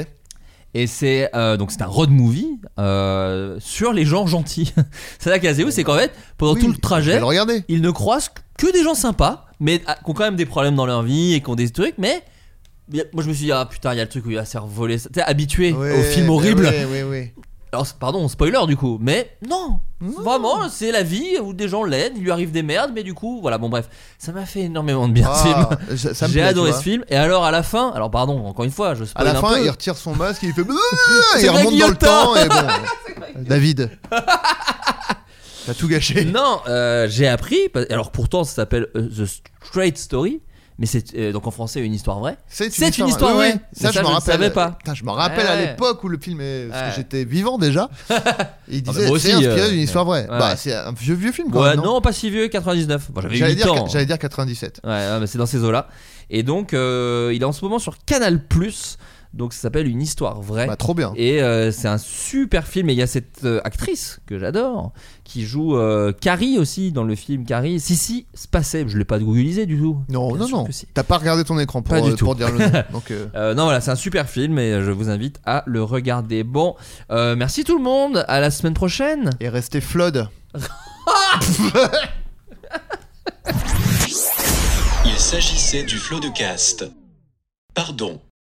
[SPEAKER 5] Et c'est euh, donc c'est un road movie euh, sur les gens gentils. c'est ça qui est assez ouf, c'est qu'en fait pendant
[SPEAKER 6] Oui,
[SPEAKER 5] tout le
[SPEAKER 6] Je vais
[SPEAKER 5] trajet,
[SPEAKER 6] le regarder.
[SPEAKER 5] ils ne croisent que des gens sympas, mais ah, qui ont quand même des problèmes dans leur vie et qui ont des trucs, mais moi je me suis dit ah putain il y a le truc où il va se faire voler, sais habitué films
[SPEAKER 6] bah
[SPEAKER 5] horribles.
[SPEAKER 6] ouais, ouais, ouais.
[SPEAKER 5] Alors pardon spoiler du coup, mais non, vraiment c'est la vie où des gens l'aident, il lui arrive des merdes, mais du coup voilà bon bref, ça m'a fait énormément de bien ce
[SPEAKER 6] Ah,
[SPEAKER 5] film.
[SPEAKER 6] ça me
[SPEAKER 5] J'ai adoré ce film et alors à la fin, alors pardon encore une fois je
[SPEAKER 6] À
[SPEAKER 5] spoil
[SPEAKER 6] la
[SPEAKER 5] un
[SPEAKER 6] fin,
[SPEAKER 5] peu.
[SPEAKER 6] il retire son masque, il fait. Il
[SPEAKER 5] la
[SPEAKER 6] remonte dans le temps et bon. David. T'as tout gâché.
[SPEAKER 5] Non, euh, j'ai appris. Alors pourtant, ça s'appelle euh, The Straight Story, mais c'est euh, donc en français une histoire vraie.
[SPEAKER 6] C'est
[SPEAKER 5] C'est une histoire vraie.
[SPEAKER 6] oui.
[SPEAKER 5] Mais
[SPEAKER 6] Ça, je me
[SPEAKER 5] le
[SPEAKER 6] rappelle.
[SPEAKER 5] savais pas.
[SPEAKER 6] Putain, je me rappelle à l'époque où le film est. Parce
[SPEAKER 5] Ouais.
[SPEAKER 6] que j'étais vivant déjà. Il
[SPEAKER 5] Ah,
[SPEAKER 6] disait
[SPEAKER 5] bah, moi
[SPEAKER 6] c'est
[SPEAKER 5] aussi,
[SPEAKER 6] inspiré
[SPEAKER 5] euh,
[SPEAKER 6] d'une histoire vraie.
[SPEAKER 5] ouais.
[SPEAKER 6] Bah, c'est un vieux, vieux film
[SPEAKER 5] Ouais,
[SPEAKER 6] même.
[SPEAKER 5] non, pas si vieux, 99. Bon, J'avais
[SPEAKER 6] J'allais
[SPEAKER 5] 8
[SPEAKER 6] dire,
[SPEAKER 5] ans.
[SPEAKER 6] j'allais dire 97.
[SPEAKER 5] Ouais, mais c'est dans ces eaux-là. Et donc, euh, il est en ce moment sur Canal Donc, ça s'appelle Une histoire vraie.
[SPEAKER 6] Bah, trop bien.
[SPEAKER 5] Et euh, c'est un super film. Et il y a cette euh, actrice que j'adore qui joue euh, Carrie aussi dans le film Carrie. Sissi Spacek. Je l'ai pas googlisé du tout.
[SPEAKER 6] Non,
[SPEAKER 5] Bien
[SPEAKER 6] non, non.
[SPEAKER 5] si.
[SPEAKER 6] T'as pas regardé ton écran pour,
[SPEAKER 5] Pas du
[SPEAKER 6] euh,
[SPEAKER 5] tout.
[SPEAKER 6] pour dire le nom. Donc, euh,
[SPEAKER 5] Euh, non, voilà, c'est un super film et je vous invite à le regarder. Bon, euh, merci tout le monde. À la semaine prochaine.
[SPEAKER 6] Et rester Flood.
[SPEAKER 1] Il s'agissait du flot de cast. Pardon.